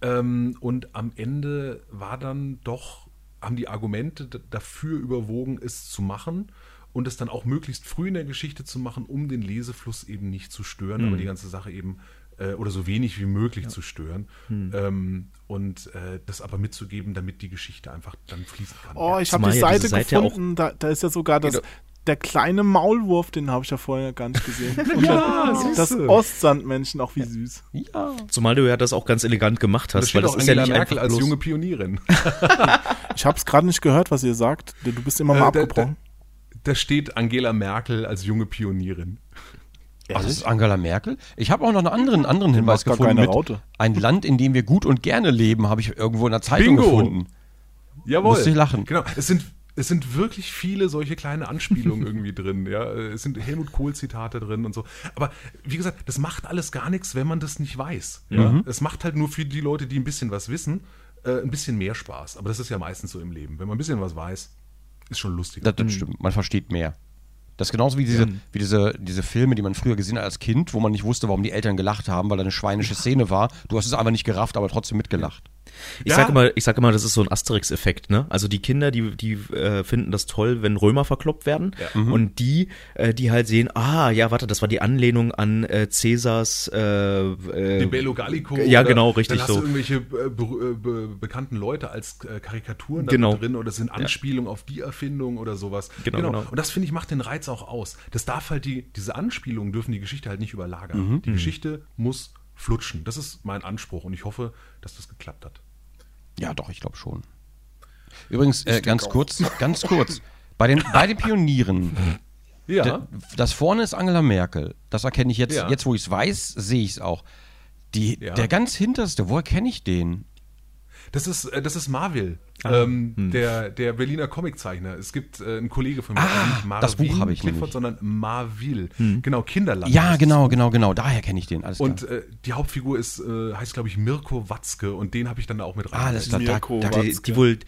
Ähm, und am Ende war dann doch, haben die Argumente dafür überwogen, es zu machen und es dann auch möglichst früh in der Geschichte zu machen, um den Lesefluss eben nicht zu stören, aber die ganze Sache eben äh, oder so wenig wie möglich zu stören. Ähm, und äh, das aber mitzugeben, damit die Geschichte einfach dann fließen kann. Oh, ich habe die ja Seite, Seite gefunden. Da, da ist ja sogar das, Genau. der kleine Maulwurf, den habe ich ja vorher gar nicht gesehen. Und das, das Ostsandmännchen, auch wie süß. Zumal du ja das auch ganz elegant gemacht da hast, steht weil das ist ja Angela nicht Merkel als bloß, junge Pionierin. Ich habe es gerade nicht gehört, was ihr sagt. Du bist immer mal Äh, da- abgebrochen. Da steht Angela Merkel als junge Pionierin. Ach, das ist Angela Merkel? Ich habe auch noch einen anderen, anderen Hinweis gefunden. Mit Raute. ein Land, in dem wir gut und gerne leben, habe ich irgendwo in der Zeitung Bingo. gefunden. Jawohl. Musste ich lachen. Genau. Es sind, es sind wirklich viele solche kleine Anspielungen irgendwie drin. Ja, es sind Helmut Kohl-Zitate drin und so. Aber wie gesagt, das macht alles gar nichts, wenn man das nicht weiß. Ja? Es macht halt nur für die Leute, die ein bisschen was wissen, äh, ein bisschen mehr Spaß. Aber das ist ja meistens so im Leben. Wenn man ein bisschen was weiß, ist schon lustig. Das, das stimmt, man versteht mehr. Das ist genauso wie diese, wie diese, diese Filme, die man früher gesehen hat als Kind, wo man nicht wusste, warum die Eltern gelacht haben, weil da eine schweinische Szene war. Du hast es einfach nicht gerafft, aber trotzdem mitgelacht. Ich Ja. sag immer, ich sag immer, das ist so ein Asterix-Effekt, ne? Also die Kinder, die, die äh, finden das toll, wenn Römer verkloppt werden. Und die, äh, die halt sehen, ah, ja, warte, das war die Anlehnung an äh, Cäsars äh, äh, Die Bello Gallico. Ja, oder genau, richtig Dann hast so. du irgendwelche äh, be äh, be bekannten Leute als äh, Karikaturen da Genau. drin oder es sind Anspielungen auf die Erfindung oder sowas. Genau, genau. Und das finde ich macht den Reiz auch aus. Das darf halt die, diese Anspielungen dürfen die Geschichte halt nicht überlagern. Mhm. Die Geschichte muss flutschen. Das ist mein Anspruch und ich hoffe, dass das geklappt hat. Ja, doch, ich glaube schon. Übrigens, äh, ganz kurz, ganz kurz. Bei den, bei den Pionieren, Ja. das vorne ist Angela Merkel. Das erkenne ich jetzt, Ja. jetzt wo ich es weiß, sehe ich es auch. Die, Ja. Der ganz hinterste, woher kenne ich den? Das ist, äh, das ist Marvel, Ah, ähm, hm. der, der Berliner Comiczeichner. Es gibt äh, einen Kollege von mir, Ah, nicht das Buch habe ich Clifford, nämlich. sondern Marville. Genau, Kinderland. Ja, genau, genau, genau. Daher kenne ich den. Alles klar. Und äh, die Hauptfigur ist, äh, heißt glaube ich Mirko Watzke und den habe ich dann da auch mit rein. ah, das ist da, da, Mirko da, die, die wohl,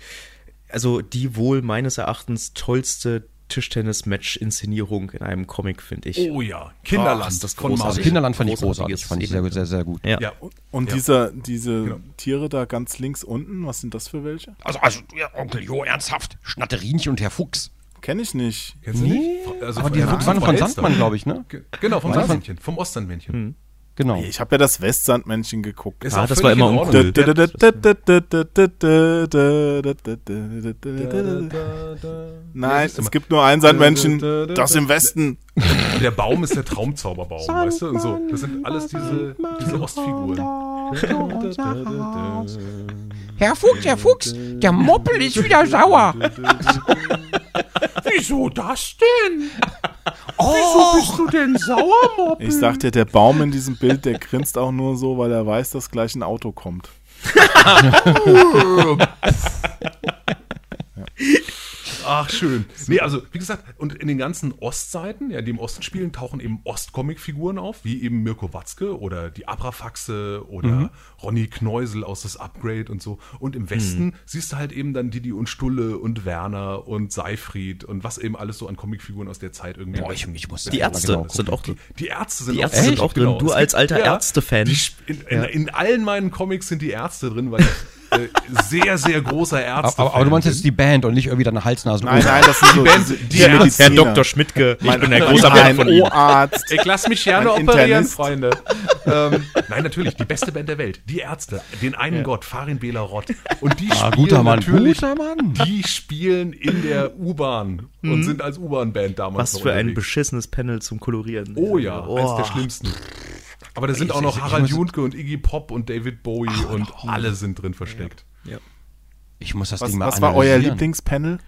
also die wohl meines Erachtens tollste Tischtennis-Match-Inszenierung in einem Comic, finde ich. Oh ja, Kinderland Ach, das von großartig. Also. Kinderland fand ich großartig. Fand ich sehr, gut, sehr, sehr gut. Ja. Ja, Und Ja. dieser, diese Genau. Tiere da ganz links unten, was sind das für welche? Also, also ja, Onkel Jo, ernsthaft. Schnatterinchen und Herr Fuchs. Kenne ich nicht. Kennst du nicht? Also Aber die Herr von- Fuchs waren von. Sandmann, glaube ich, ne? Ge- Genau, vom Sandmännchen, vom Ostsandmännchen. Genau. Ich habe ja das Westsandmännchen geguckt. Ist Ah, das war immer uncool. Nein, es gibt nur ein Sandmännchen, das im Westen. Der Baum ist der Traumzauberbaum, weißt du? Und so. Das sind alles diese, diese Ostfiguren. Herr Fuchs, Herr Fuchs, der Moppel ist wieder sauer. Wieso das denn? Wieso bist du denn sauer, Mob? Ich sag dir, der Baum in diesem Bild, der grinst auch nur so, weil er weiß, dass gleich ein Auto kommt. Ach, schön. Nee, also, wie gesagt, und in den ganzen Ostseiten, ja, die im Osten spielen, tauchen eben Ostcomic-Figuren auf, wie eben Mirko Watzke oder die Abrafaxe oder Ronny Kneusel aus das Upgrade und so. Und im Westen siehst du halt eben dann Didi und Stulle und Werner und Seifried und was eben alles so an Comicfiguren aus der Zeit irgendwie. Boah, ich- ich muss Die Ja, Ärzte genau. sind auch Die, drin. die Ärzte sind Die auch Ärzte sind auch drin. Du Es gibt- als alter Ärzte-Fan. die In, in, in allen meinen Comics sind die Ärzte drin, weil ich sehr, sehr großer Ärzte Aber, aber du meinst jetzt die Band und nicht irgendwie deine Halsnasen. Nein, nein, das sind so Band- diese, die Herr Mediziner. Dr. Schmidtke, ich Mein, bin ein großer Fan von ihm. O-Arzt. Ich lass mich gerne Ein operieren, Internist. Freunde. ähm, nein, natürlich, die beste Band der Welt. Die Ärzte, den einen Gott, Farin Bela Rott. Und die Ah, spielen guter Mann, natürlich, guter Mann. die spielen in der U-Bahn und sind als U-Bahn-Band damals Was für ein unterwegs. beschissenes Panel zum Kolorieren. Oh ja, eines der schlimmsten. Aber da sind auch noch ich- ich Harald muss- Junke und Iggy Pop und David Bowie und alle sind drin versteckt. Ich muss das Was, Ding mal was war euer. Lieblingspanel?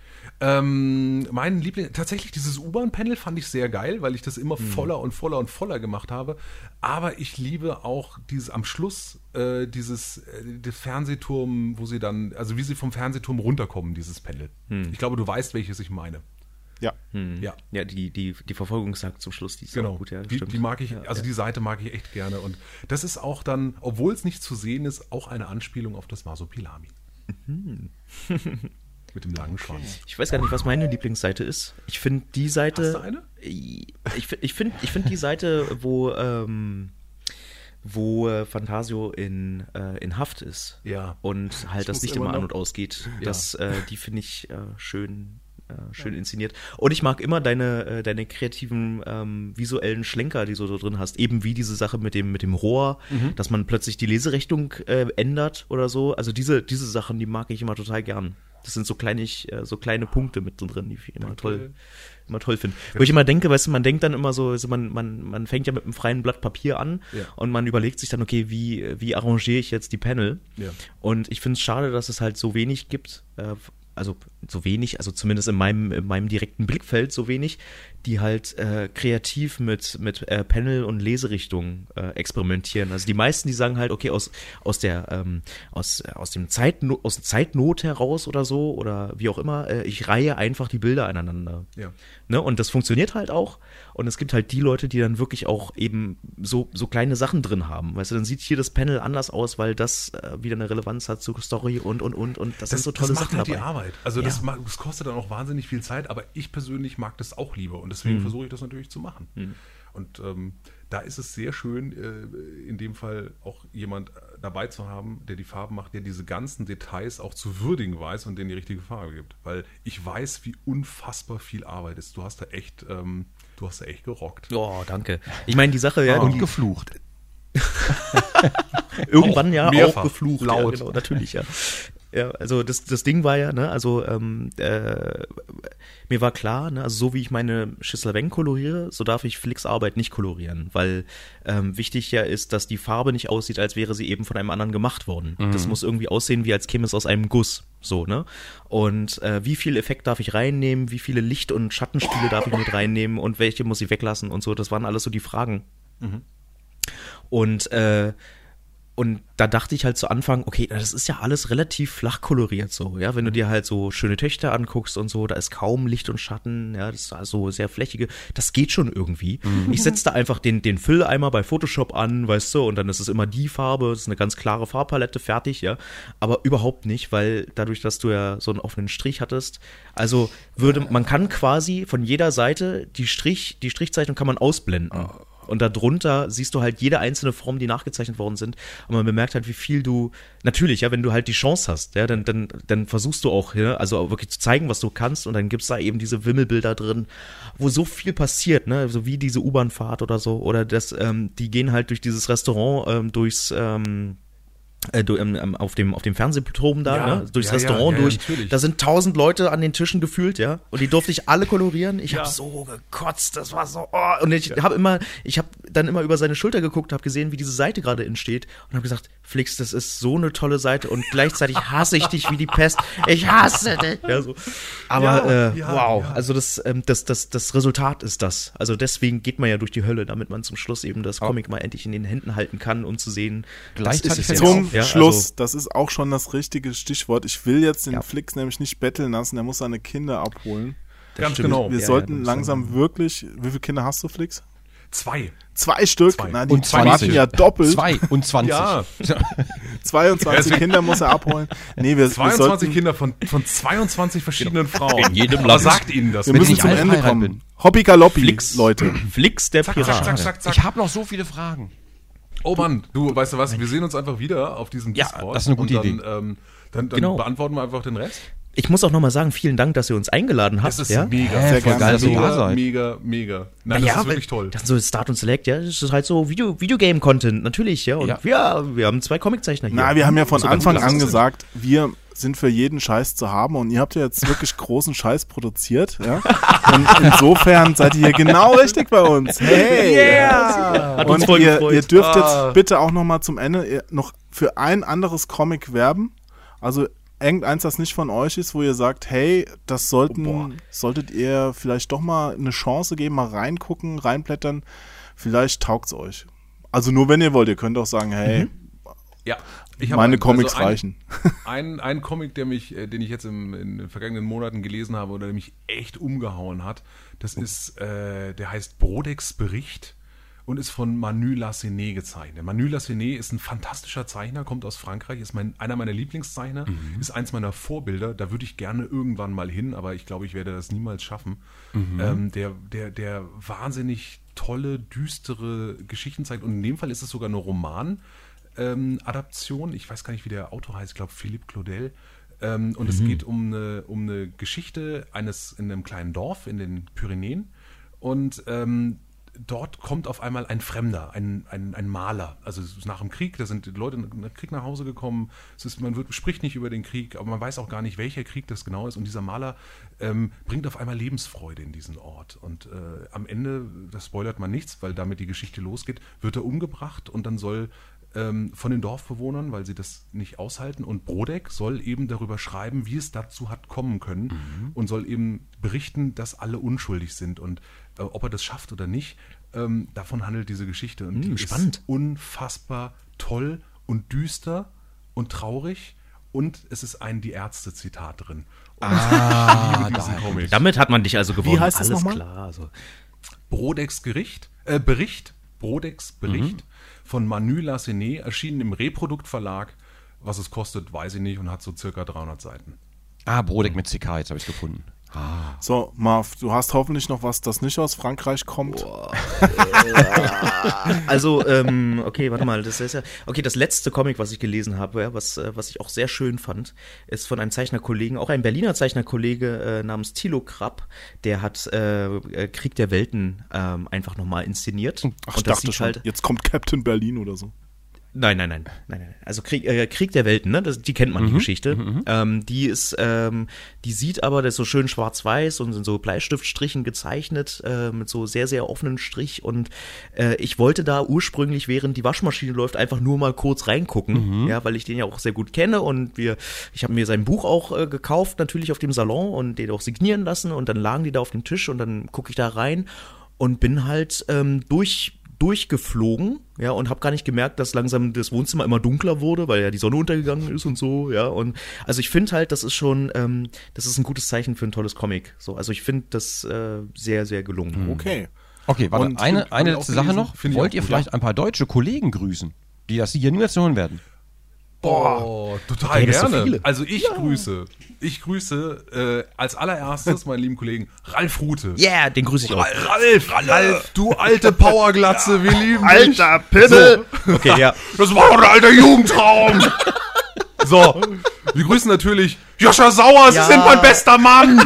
Ähm, mein Liebling, tatsächlich dieses U-Bahn-Panel fand ich sehr geil, weil ich das immer voller und voller und voller gemacht habe. Aber ich liebe auch dieses am Schluss äh, dieses äh, Fernsehturm, wo sie dann, also wie sie vom Fernsehturm runterkommen, dieses Panel. Ich glaube, du weißt, welches ich meine. Ja. Ja. Ja, die, die, die Verfolgungsjagd zum Schluss, die ist Genau, auch gut, ja, die, stimmt. die mag ich, also ja. die Seite mag ich echt gerne. Und das ist auch dann, obwohl es nicht zu sehen ist, auch eine Anspielung auf das Masopilami. Mhm. Mit dem langen Schwanz. Ich weiß gar nicht, was meine Lieblingsseite ist. Ich finde die Seite. Hast du eine? Ich, ich finde ich find die Seite, wo, ähm, wo äh, Fantasio in, äh, in Haft ist. Ja. Und halt das muss Licht immer immer an und ausgeht. Ja. Das, äh, die finde ich äh, schön. Äh, schön inszeniert. Und ich mag immer deine, äh, deine kreativen ähm, visuellen Schlenker, die du so drin hast. Eben wie diese Sache mit dem, mit dem Rohr, Mhm. dass man plötzlich die Leserichtung äh, ändert oder so. Also diese, diese Sachen, die mag ich immer total gern. Das sind so, kleinig, äh, so kleine Punkte mit drin, die ich immer toll, immer toll finde. Wo ich immer denke, weißt du, man denkt dann immer so, also man, man, man fängt ja mit einem freien Blatt Papier an Ja. und man überlegt sich dann, okay, wie, wie arrangiere ich jetzt die Panel? Ja. Und ich finde es schade, dass es halt so wenig gibt. Also so wenig, also zumindest in meinem, in meinem direkten Blickfeld so wenig, die halt äh, kreativ mit, mit äh, Panel und Leserichtungen äh, experimentieren. Also die meisten, die sagen halt, okay, aus, aus der, ähm, aus, äh, aus dem Zeitno aus Zeitnot heraus oder so, oder wie auch immer, äh, ich reihe einfach die Bilder aneinander. Ja. Ne? Und das funktioniert halt auch. Und es gibt halt die Leute, die dann wirklich auch eben so, so kleine Sachen drin haben. Weißt du, dann sieht hier das Panel anders aus, weil das äh, wieder eine Relevanz hat zur Story und, und, und. Und das, sind so tolle das macht Sachen halt dabei. die Arbeit. Also das, Ja. ma- das kostet dann auch wahnsinnig viel Zeit, aber ich persönlich mag das auch lieber und Mhm. deswegen versuche ich das natürlich zu machen. Und ähm, da ist es sehr schön, äh, in dem Fall auch jemand äh, dabei zu haben, der die Farben macht, der diese ganzen Details auch zu würdigen weiß und denen die richtige Farbe gibt. Weil ich weiß, wie unfassbar viel Arbeit ist. Du hast da echt, ähm, du hast echt gerockt. Oh, danke. Ich meine, die Sache, ja, Und die, geflucht. irgendwann ja mehrfach. auch geflucht. Laut. Ja, genau, natürlich, ja. Ja, also das, das Ding war ja, ne, also ähm, äh, mir war klar, ne, also so wie ich meine Schisselweng koloriere, so darf ich Flicks Arbeit nicht kolorieren, weil ähm, wichtig ja ist, dass die Farbe nicht aussieht, als wäre sie eben von einem anderen gemacht worden. Das muss irgendwie aussehen, wie als käme es aus einem Guss, so, ne? Und äh, wie viel Effekt darf ich reinnehmen, wie viele Licht- und Schattenspiele darf ich mit reinnehmen und welche muss ich weglassen und so, das waren alles so die Fragen. Und äh, und da dachte ich halt zu Anfang, okay, das ist ja alles relativ flach koloriert so, ja, wenn du dir halt so schöne Töchter anguckst und so, da ist kaum Licht und Schatten, ja, das ist also sehr flächige, das geht schon irgendwie. Ich setze da einfach den, den Fülleimer bei Photoshop an, weißt du, und dann ist es immer die Farbe, das ist eine ganz klare Farbpalette, fertig, ja, aber überhaupt nicht, weil dadurch, dass du ja so einen offenen Strich hattest, also würde, man kann quasi von jeder Seite die Strich, die Strichzeichnung kann man ausblenden. Und darunter siehst du halt jede einzelne Form, die nachgezeichnet worden sind. Und man bemerkt halt, wie viel du, natürlich, ja, wenn du halt die Chance hast, ja, dann, dann, dann versuchst du auch, ja, also wirklich zu zeigen, was du kannst. Und dann gibt's da eben diese Wimmelbilder drin, wo so viel passiert, ne, so wie diese U-Bahn-Fahrt oder so. Oder das, ähm, die gehen halt durch dieses Restaurant, ähm, durchs, ähm, äh, du, ähm, ähm, auf dem auf dem Fernsehturm da, Ja, ne? durchs ja, Restaurant ja, durch. da sind tausend Leute an den Tischen gefühlt, ja, und die durfte ich alle kolorieren. Ich Ja. habe so gekotzt, das war so. Oh. Und ich habe immer, ich habe dann immer über seine Schulter geguckt, habe gesehen, wie diese Seite gerade entsteht und habe gesagt, Flix, das ist so eine tolle Seite und gleichzeitig hasse ich dich wie die Pest. Ich hasse dich. Ja, so. Aber äh, wow, also das, ähm, das, das, das Resultat ist das. Also deswegen geht man ja durch die Hölle, damit man zum Schluss eben das Comic mal endlich in den Händen halten kann, um zu sehen, Gleichzeitig das ist es Ja, Schluss, also- das ist auch schon das richtige Stichwort. Ich will jetzt den Ja. Flix nämlich nicht betteln lassen, er muss seine Kinder abholen. Ganz stimmt. genau. Wir Ja, sollten ja, langsam wirklich. Wie viele Kinder hast du, Flix? Zwei. Zwei Stück. Zwei. Na, die Und warten 20. ja doppelt. 22. Ja. 22 Kinder muss er abholen. Nee, wir, wir 22 sollten, Kinder von, von 22 verschiedenen Frauen. In jedem Aber Land. sagt ihnen das. wir müssen zum Ende kommen. bin. Hoppi Galoppi, Flix. Leute. Flix der Pirat. zack, zack, zack, zack. Ich habe noch so viele Fragen. Oh Mann, du, weißt du was, wir sehen uns einfach wieder auf diesem Ja, Discord. das ist eine gute und dann, Idee. Ähm, dann, dann Genau. beantworten wir einfach den Rest. Ich muss auch nochmal sagen, vielen Dank, dass ihr uns eingeladen habt. Das ist ja? mega. Sehr gerne. geil, dass ihr da mega, seid. mega, mega. Nein, ja, das ist wirklich toll. Das ist so Start und Select, ja, das ist halt so Video, Videogame-Content, natürlich, ja. Und Ja. ja. wir haben zwei Comiczeichner hier. Na, wir haben ja von Anfang an gesagt, wir sind für jeden Scheiß zu haben und ihr habt ja jetzt wirklich großen Scheiß produziert. Ja? Und insofern seid ihr hier genau richtig bei uns. Hey! Hat uns Und ihr, gefreut. ihr dürft Ah. jetzt bitte auch noch mal zum Ende noch für ein anderes Comic werben. Also irgendeins, das nicht von euch ist, wo ihr sagt, hey, das sollten, solltet ihr vielleicht doch mal eine Chance geben, mal reingucken, reinblättern. Vielleicht taugt's euch. Also nur wenn ihr wollt, ihr könnt auch sagen, hey, Ja. Meine einen- Comics also ein- reichen. Ein, ein Comic, der mich, äh, den ich jetzt im, in den vergangenen Monaten gelesen habe oder der mich echt umgehauen hat, das ist, äh, der heißt Brodex Bericht und ist von Manu Lassenet gezeichnet. Manu Lassenet ist ein fantastischer Zeichner, kommt aus Frankreich, ist mein, einer meiner Lieblingszeichner, ist eins meiner Vorbilder. Da würde ich gerne irgendwann mal hin, aber ich glaube, ich werde das niemals schaffen. Ähm, der, der, der wahnsinnig tolle, düstere Geschichten zeigt und in dem Fall ist es sogar eine Roman ähm, Adaption. Ich weiß gar nicht, wie der Autor heißt. Ich glaube, Philippe Claudel. Ähm, und es geht um eine, um eine Geschichte eines in einem kleinen Dorf in den Pyrenäen. Und ähm, dort kommt auf einmal ein Fremder, ein, ein, ein Maler. Also es ist nach dem Krieg, da sind die Leute nach dem Krieg nach Hause gekommen. Ist, man wird, spricht nicht über den Krieg, aber man weiß auch gar nicht, welcher Krieg das genau ist. Und dieser Maler ähm, bringt auf einmal Lebensfreude in diesen Ort. Und äh, am Ende, das spoilert man nichts, weil damit die Geschichte losgeht, wird er umgebracht und dann soll ähm, von den Dorfbewohnern, weil sie das nicht aushalten. Und Brodeck soll eben darüber schreiben, wie es dazu hat kommen können und soll eben berichten, dass alle unschuldig sind. Und äh, ob er das schafft oder nicht, ähm, davon handelt diese Geschichte. Und die spannend. ist unfassbar toll und düster und traurig. Und es ist ein Die Ärzte-Zitat drin. Und Comic. Damit hat man dich also gewonnen. heißt das Alles nochmal? klar. Also. Brodecks Gericht, äh, Bericht, Brodecks Bericht Mhm. Von Manu Lassenet, erschienen im Reprodukt-Verlag. Was es kostet, weiß ich nicht und hat so circa 300 Seiten. Ah, Brodeck mit CK, jetzt habe ich es gefunden. So, Marv, du hast hoffentlich noch was, das nicht aus Frankreich kommt. Also, ähm, okay, warte mal, das ist ja. Okay, das letzte Comic, was ich gelesen habe, ja, was, äh, was ich auch sehr schön fand, ist von einem Zeichnerkollegen, auch ein Berliner Zeichnerkollege äh, namens Thilo Krapp, der hat äh, äh, Krieg der Welten ähm, einfach nochmal inszeniert. Ach, ich dachte schon, halt. jetzt kommt Captain Berlin oder so. Nein, nein, nein, nein, nein. Also Krieg, äh, Krieg der Welten, ne? Das, die kennt man die Geschichte. Ähm, die ist, ähm, die sieht aber, das ist so schön schwarz-weiß und sind so Bleistiftstrichen gezeichnet äh, mit so sehr, sehr offenen Strich. Und äh, ich wollte da ursprünglich, während die Waschmaschine läuft, einfach nur mal kurz reingucken, ja, weil ich den ja auch sehr gut kenne und wir, ich habe mir sein Buch auch äh, gekauft, natürlich auf dem Salon und den auch signieren lassen und dann lagen die da auf dem Tisch und dann gucke ich da rein und bin halt ähm, durch durchgeflogen, ja, und habe gar nicht gemerkt, dass langsam das Wohnzimmer immer dunkler wurde, weil ja die Sonne untergegangen ist und so, ja, und also ich finde halt, das ist schon, ähm, das ist ein gutes Zeichen für ein tolles Comic, so, also ich finde das äh, sehr, sehr gelungen. Okay. Okay, warte, Und eine, eine letzte Sache gelesen, noch. Wollt ihr gut, vielleicht ja. ein paar deutsche Kollegen grüßen, die das hier niemals hören werden? Boah, total so gerne. viele. also ich grüße, ich grüße äh, als allererstes meinen lieben Kollegen Ralf Rute. Yeah, den grüße ich auch. Ralf, Ralf, du alte Powerglatze, wir lieben dich. Alter Pimmel! Okay, ja. Das war doch ein alter Jugendtraum. so, wir grüßen natürlich Joscha Sauer, Ja. Sie sind mein bester Mann.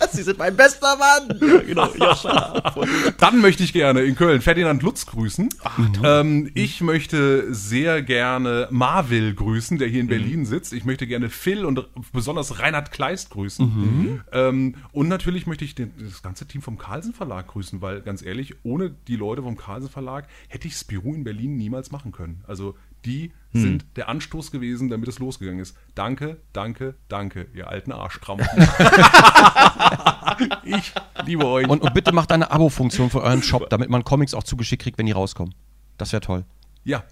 Sie sind mein bester Mann. Ja, genau, Joscha. Dann möchte ich gerne in Köln Ferdinand Lutz grüßen. ähm, ich möchte sehr gerne Marvil grüßen, der hier in Berlin sitzt. Ich möchte gerne Phil und besonders Reinhard Kleist grüßen. Ähm, und natürlich möchte ich den, das ganze Team vom Carlsen Verlag grüßen, weil ganz ehrlich, ohne die Leute vom Carlsen Verlag hätte ich Spirou in Berlin niemals machen können. Also die sind der Anstoß gewesen, damit es losgegangen ist. Danke, danke, danke, ihr alten Arschkrampen. ich liebe euch. Und, und bitte macht eine Abo-Funktion für euren Shop, damit man Comics auch zugeschickt kriegt, wenn die rauskommen. Das wäre toll. ja,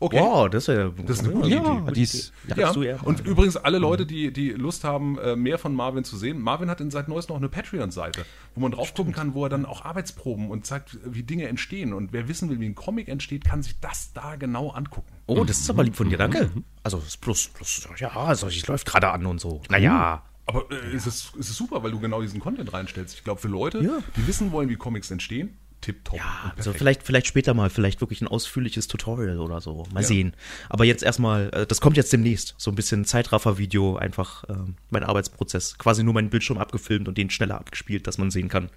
okay. Wow, das ist ja Das ist eine gute Idee. Ja, die ist, ja. Ja, du und übrigens alle Leute, die, die Lust haben, äh, mehr von Marvin zu sehen. Marvin hat in seit Neues noch eine Patreon-Seite, wo man drauf gucken kann, wo er dann auch Arbeitsproben und zeigt, wie Dinge entstehen. Und wer wissen will, wie ein Comic entsteht, kann sich das da genau angucken. Oh, das ist aber lieb von dir, danke. Also, das ist plus, plus, ja, also, es läuft gerade an und so. Naja. Aber äh, es, ist, es ist super, weil du genau diesen Content reinstellst. Ich glaube, für Leute, die wissen wollen, wie Comics entstehen, tipptopp. Ja, also vielleicht, vielleicht später mal, vielleicht wirklich ein ausführliches Tutorial oder so. Mal sehen. Aber jetzt erstmal, äh, das kommt jetzt demnächst. So ein bisschen Zeitraffer-Video, einfach ähm, mein Arbeitsprozess. Quasi nur meinen Bildschirm abgefilmt und den schneller abgespielt, dass man sehen kann.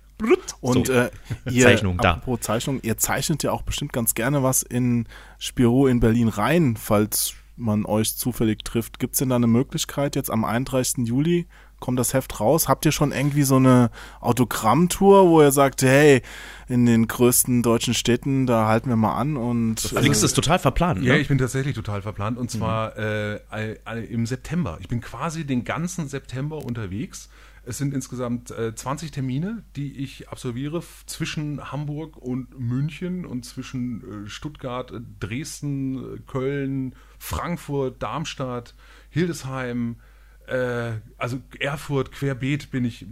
Und So. äh, ihr, Zeichnung, da. apropos Zeichnung, ihr zeichnet ja auch bestimmt ganz gerne was in Spiro in Berlin rein, falls man euch zufällig trifft. Gibt es denn da eine Möglichkeit, jetzt am 31. Juli kommt das Heft raus? Habt ihr schon irgendwie so eine Autogrammtour, wo ihr sagt, hey, in den größten deutschen Städten, da halten wir mal an und Felix ist total verplant, Ja, ne? ich bin tatsächlich total verplant und zwar äh, all- all- im September. Ich bin quasi den ganzen September unterwegs. Es sind insgesamt äh, 20 Termine, die ich absolviere zwischen Hamburg und München und zwischen äh, Stuttgart, äh, Dresden, äh, Köln, Frankfurt, Darmstadt, Hildesheim, äh, also Erfurt, querbeet bin ich, äh,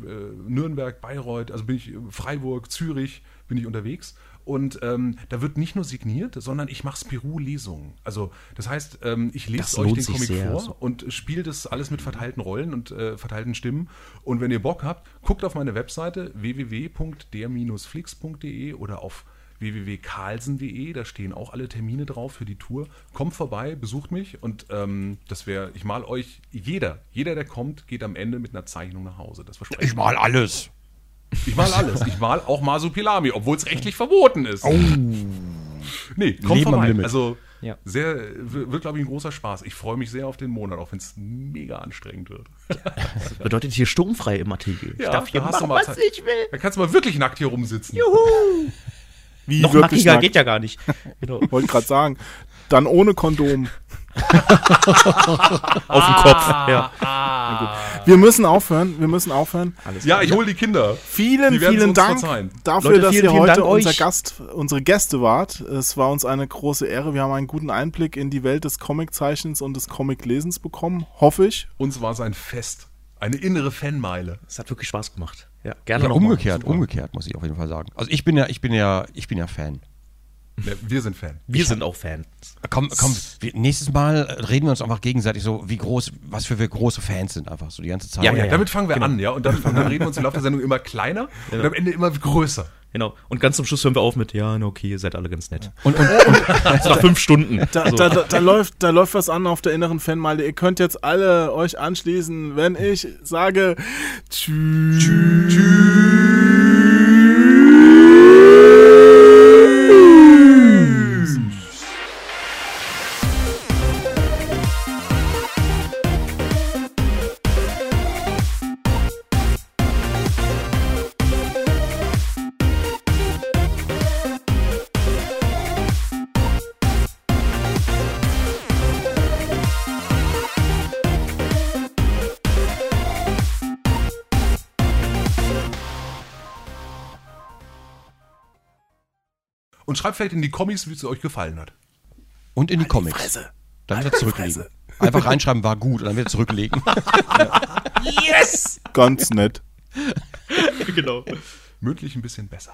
Nürnberg, Bayreuth, also bin ich äh, Freiburg, Zürich, bin ich unterwegs. Und ähm, da wird nicht nur signiert, sondern ich mache Spirou-Lesungen. Also das heißt, ähm, ich lese euch den Comic vor und spiele das alles mit verteilten Rollen und äh, verteilten Stimmen. Und wenn ihr Bock habt, guckt auf meine Webseite www.der-flix.de oder auf www.carlsen.de, da stehen auch alle Termine drauf für die Tour. Kommt vorbei, besucht mich und ähm, das wäre, ich mal euch, jeder, jeder, der kommt, geht am Ende mit einer Zeichnung nach Hause. Das verspreche Ich mal alles. ich mal alles. Ich mal auch Masupilami, obwohl es rechtlich verboten ist. Oh. Nee, kommt Leben am vorbei. Limit. Also Ja. sehr, wird, glaube ich, ein großer Spaß. Ich freue mich sehr auf den Monat, auch wenn es mega anstrengend wird. Bedeutet hier sturmfrei im Atelier. ich darf hier machen, was Zeit. ich will. Da kannst du mal wirklich nackt hier rumsitzen. wie Noch wirklich nackiger nackt. geht ja gar nicht. Genau. Wollte gerade sagen, Dann ohne Kondom. Auf dem Kopf. Ja. Wir müssen aufhören. Wir müssen aufhören. Ja, ich hole die Kinder. Vielen, Die vielen Dank verzeihen. dafür, Leute, dass vielen, ihr vielen heute Dank unser euch. Gast, unsere Gäste wart. Es war uns eine große Ehre. Wir haben einen guten Einblick in die Welt des Comiczeichnens und des Comiclesens bekommen. Hoffe ich. Uns war es ein Fest. Eine innere Fanmeile. Es hat wirklich Spaß gemacht. Ja, gerne Ja, noch mal. umgekehrt, umgekehrt, muss ich auf jeden Fall sagen. Also ich bin ja, ich bin ja, ich bin ja Fan. Ja, wir sind Fan. Wir sind auch Fans. Komm, komm, wir, nächstes Mal reden wir uns einfach gegenseitig so, wie groß, was für wir große Fans sind, einfach so die ganze Zeit. Ja, ja, ja. damit fangen wir Genau. an, ja. Und dann, dann reden wir uns im Laufe der Sendung immer kleiner und am Ende immer größer. Genau. Und ganz zum Schluss hören wir auf mit, ja, okay, ihr seid alle ganz nett. Und, und, und nach fünf Stunden. Da, da, da, da, läuft, da läuft was an auf der inneren Fanmeile. Ihr könnt jetzt alle euch anschließen, wenn ich sage Tschüss. Und schreibt vielleicht in die Kommis, wie es euch gefallen hat. und in die Comics. Dann wieder zurücklegen. Einfach reinschreiben, war gut und dann wieder zurücklegen. Ganz nett. genau. Mündlich ein bisschen besser.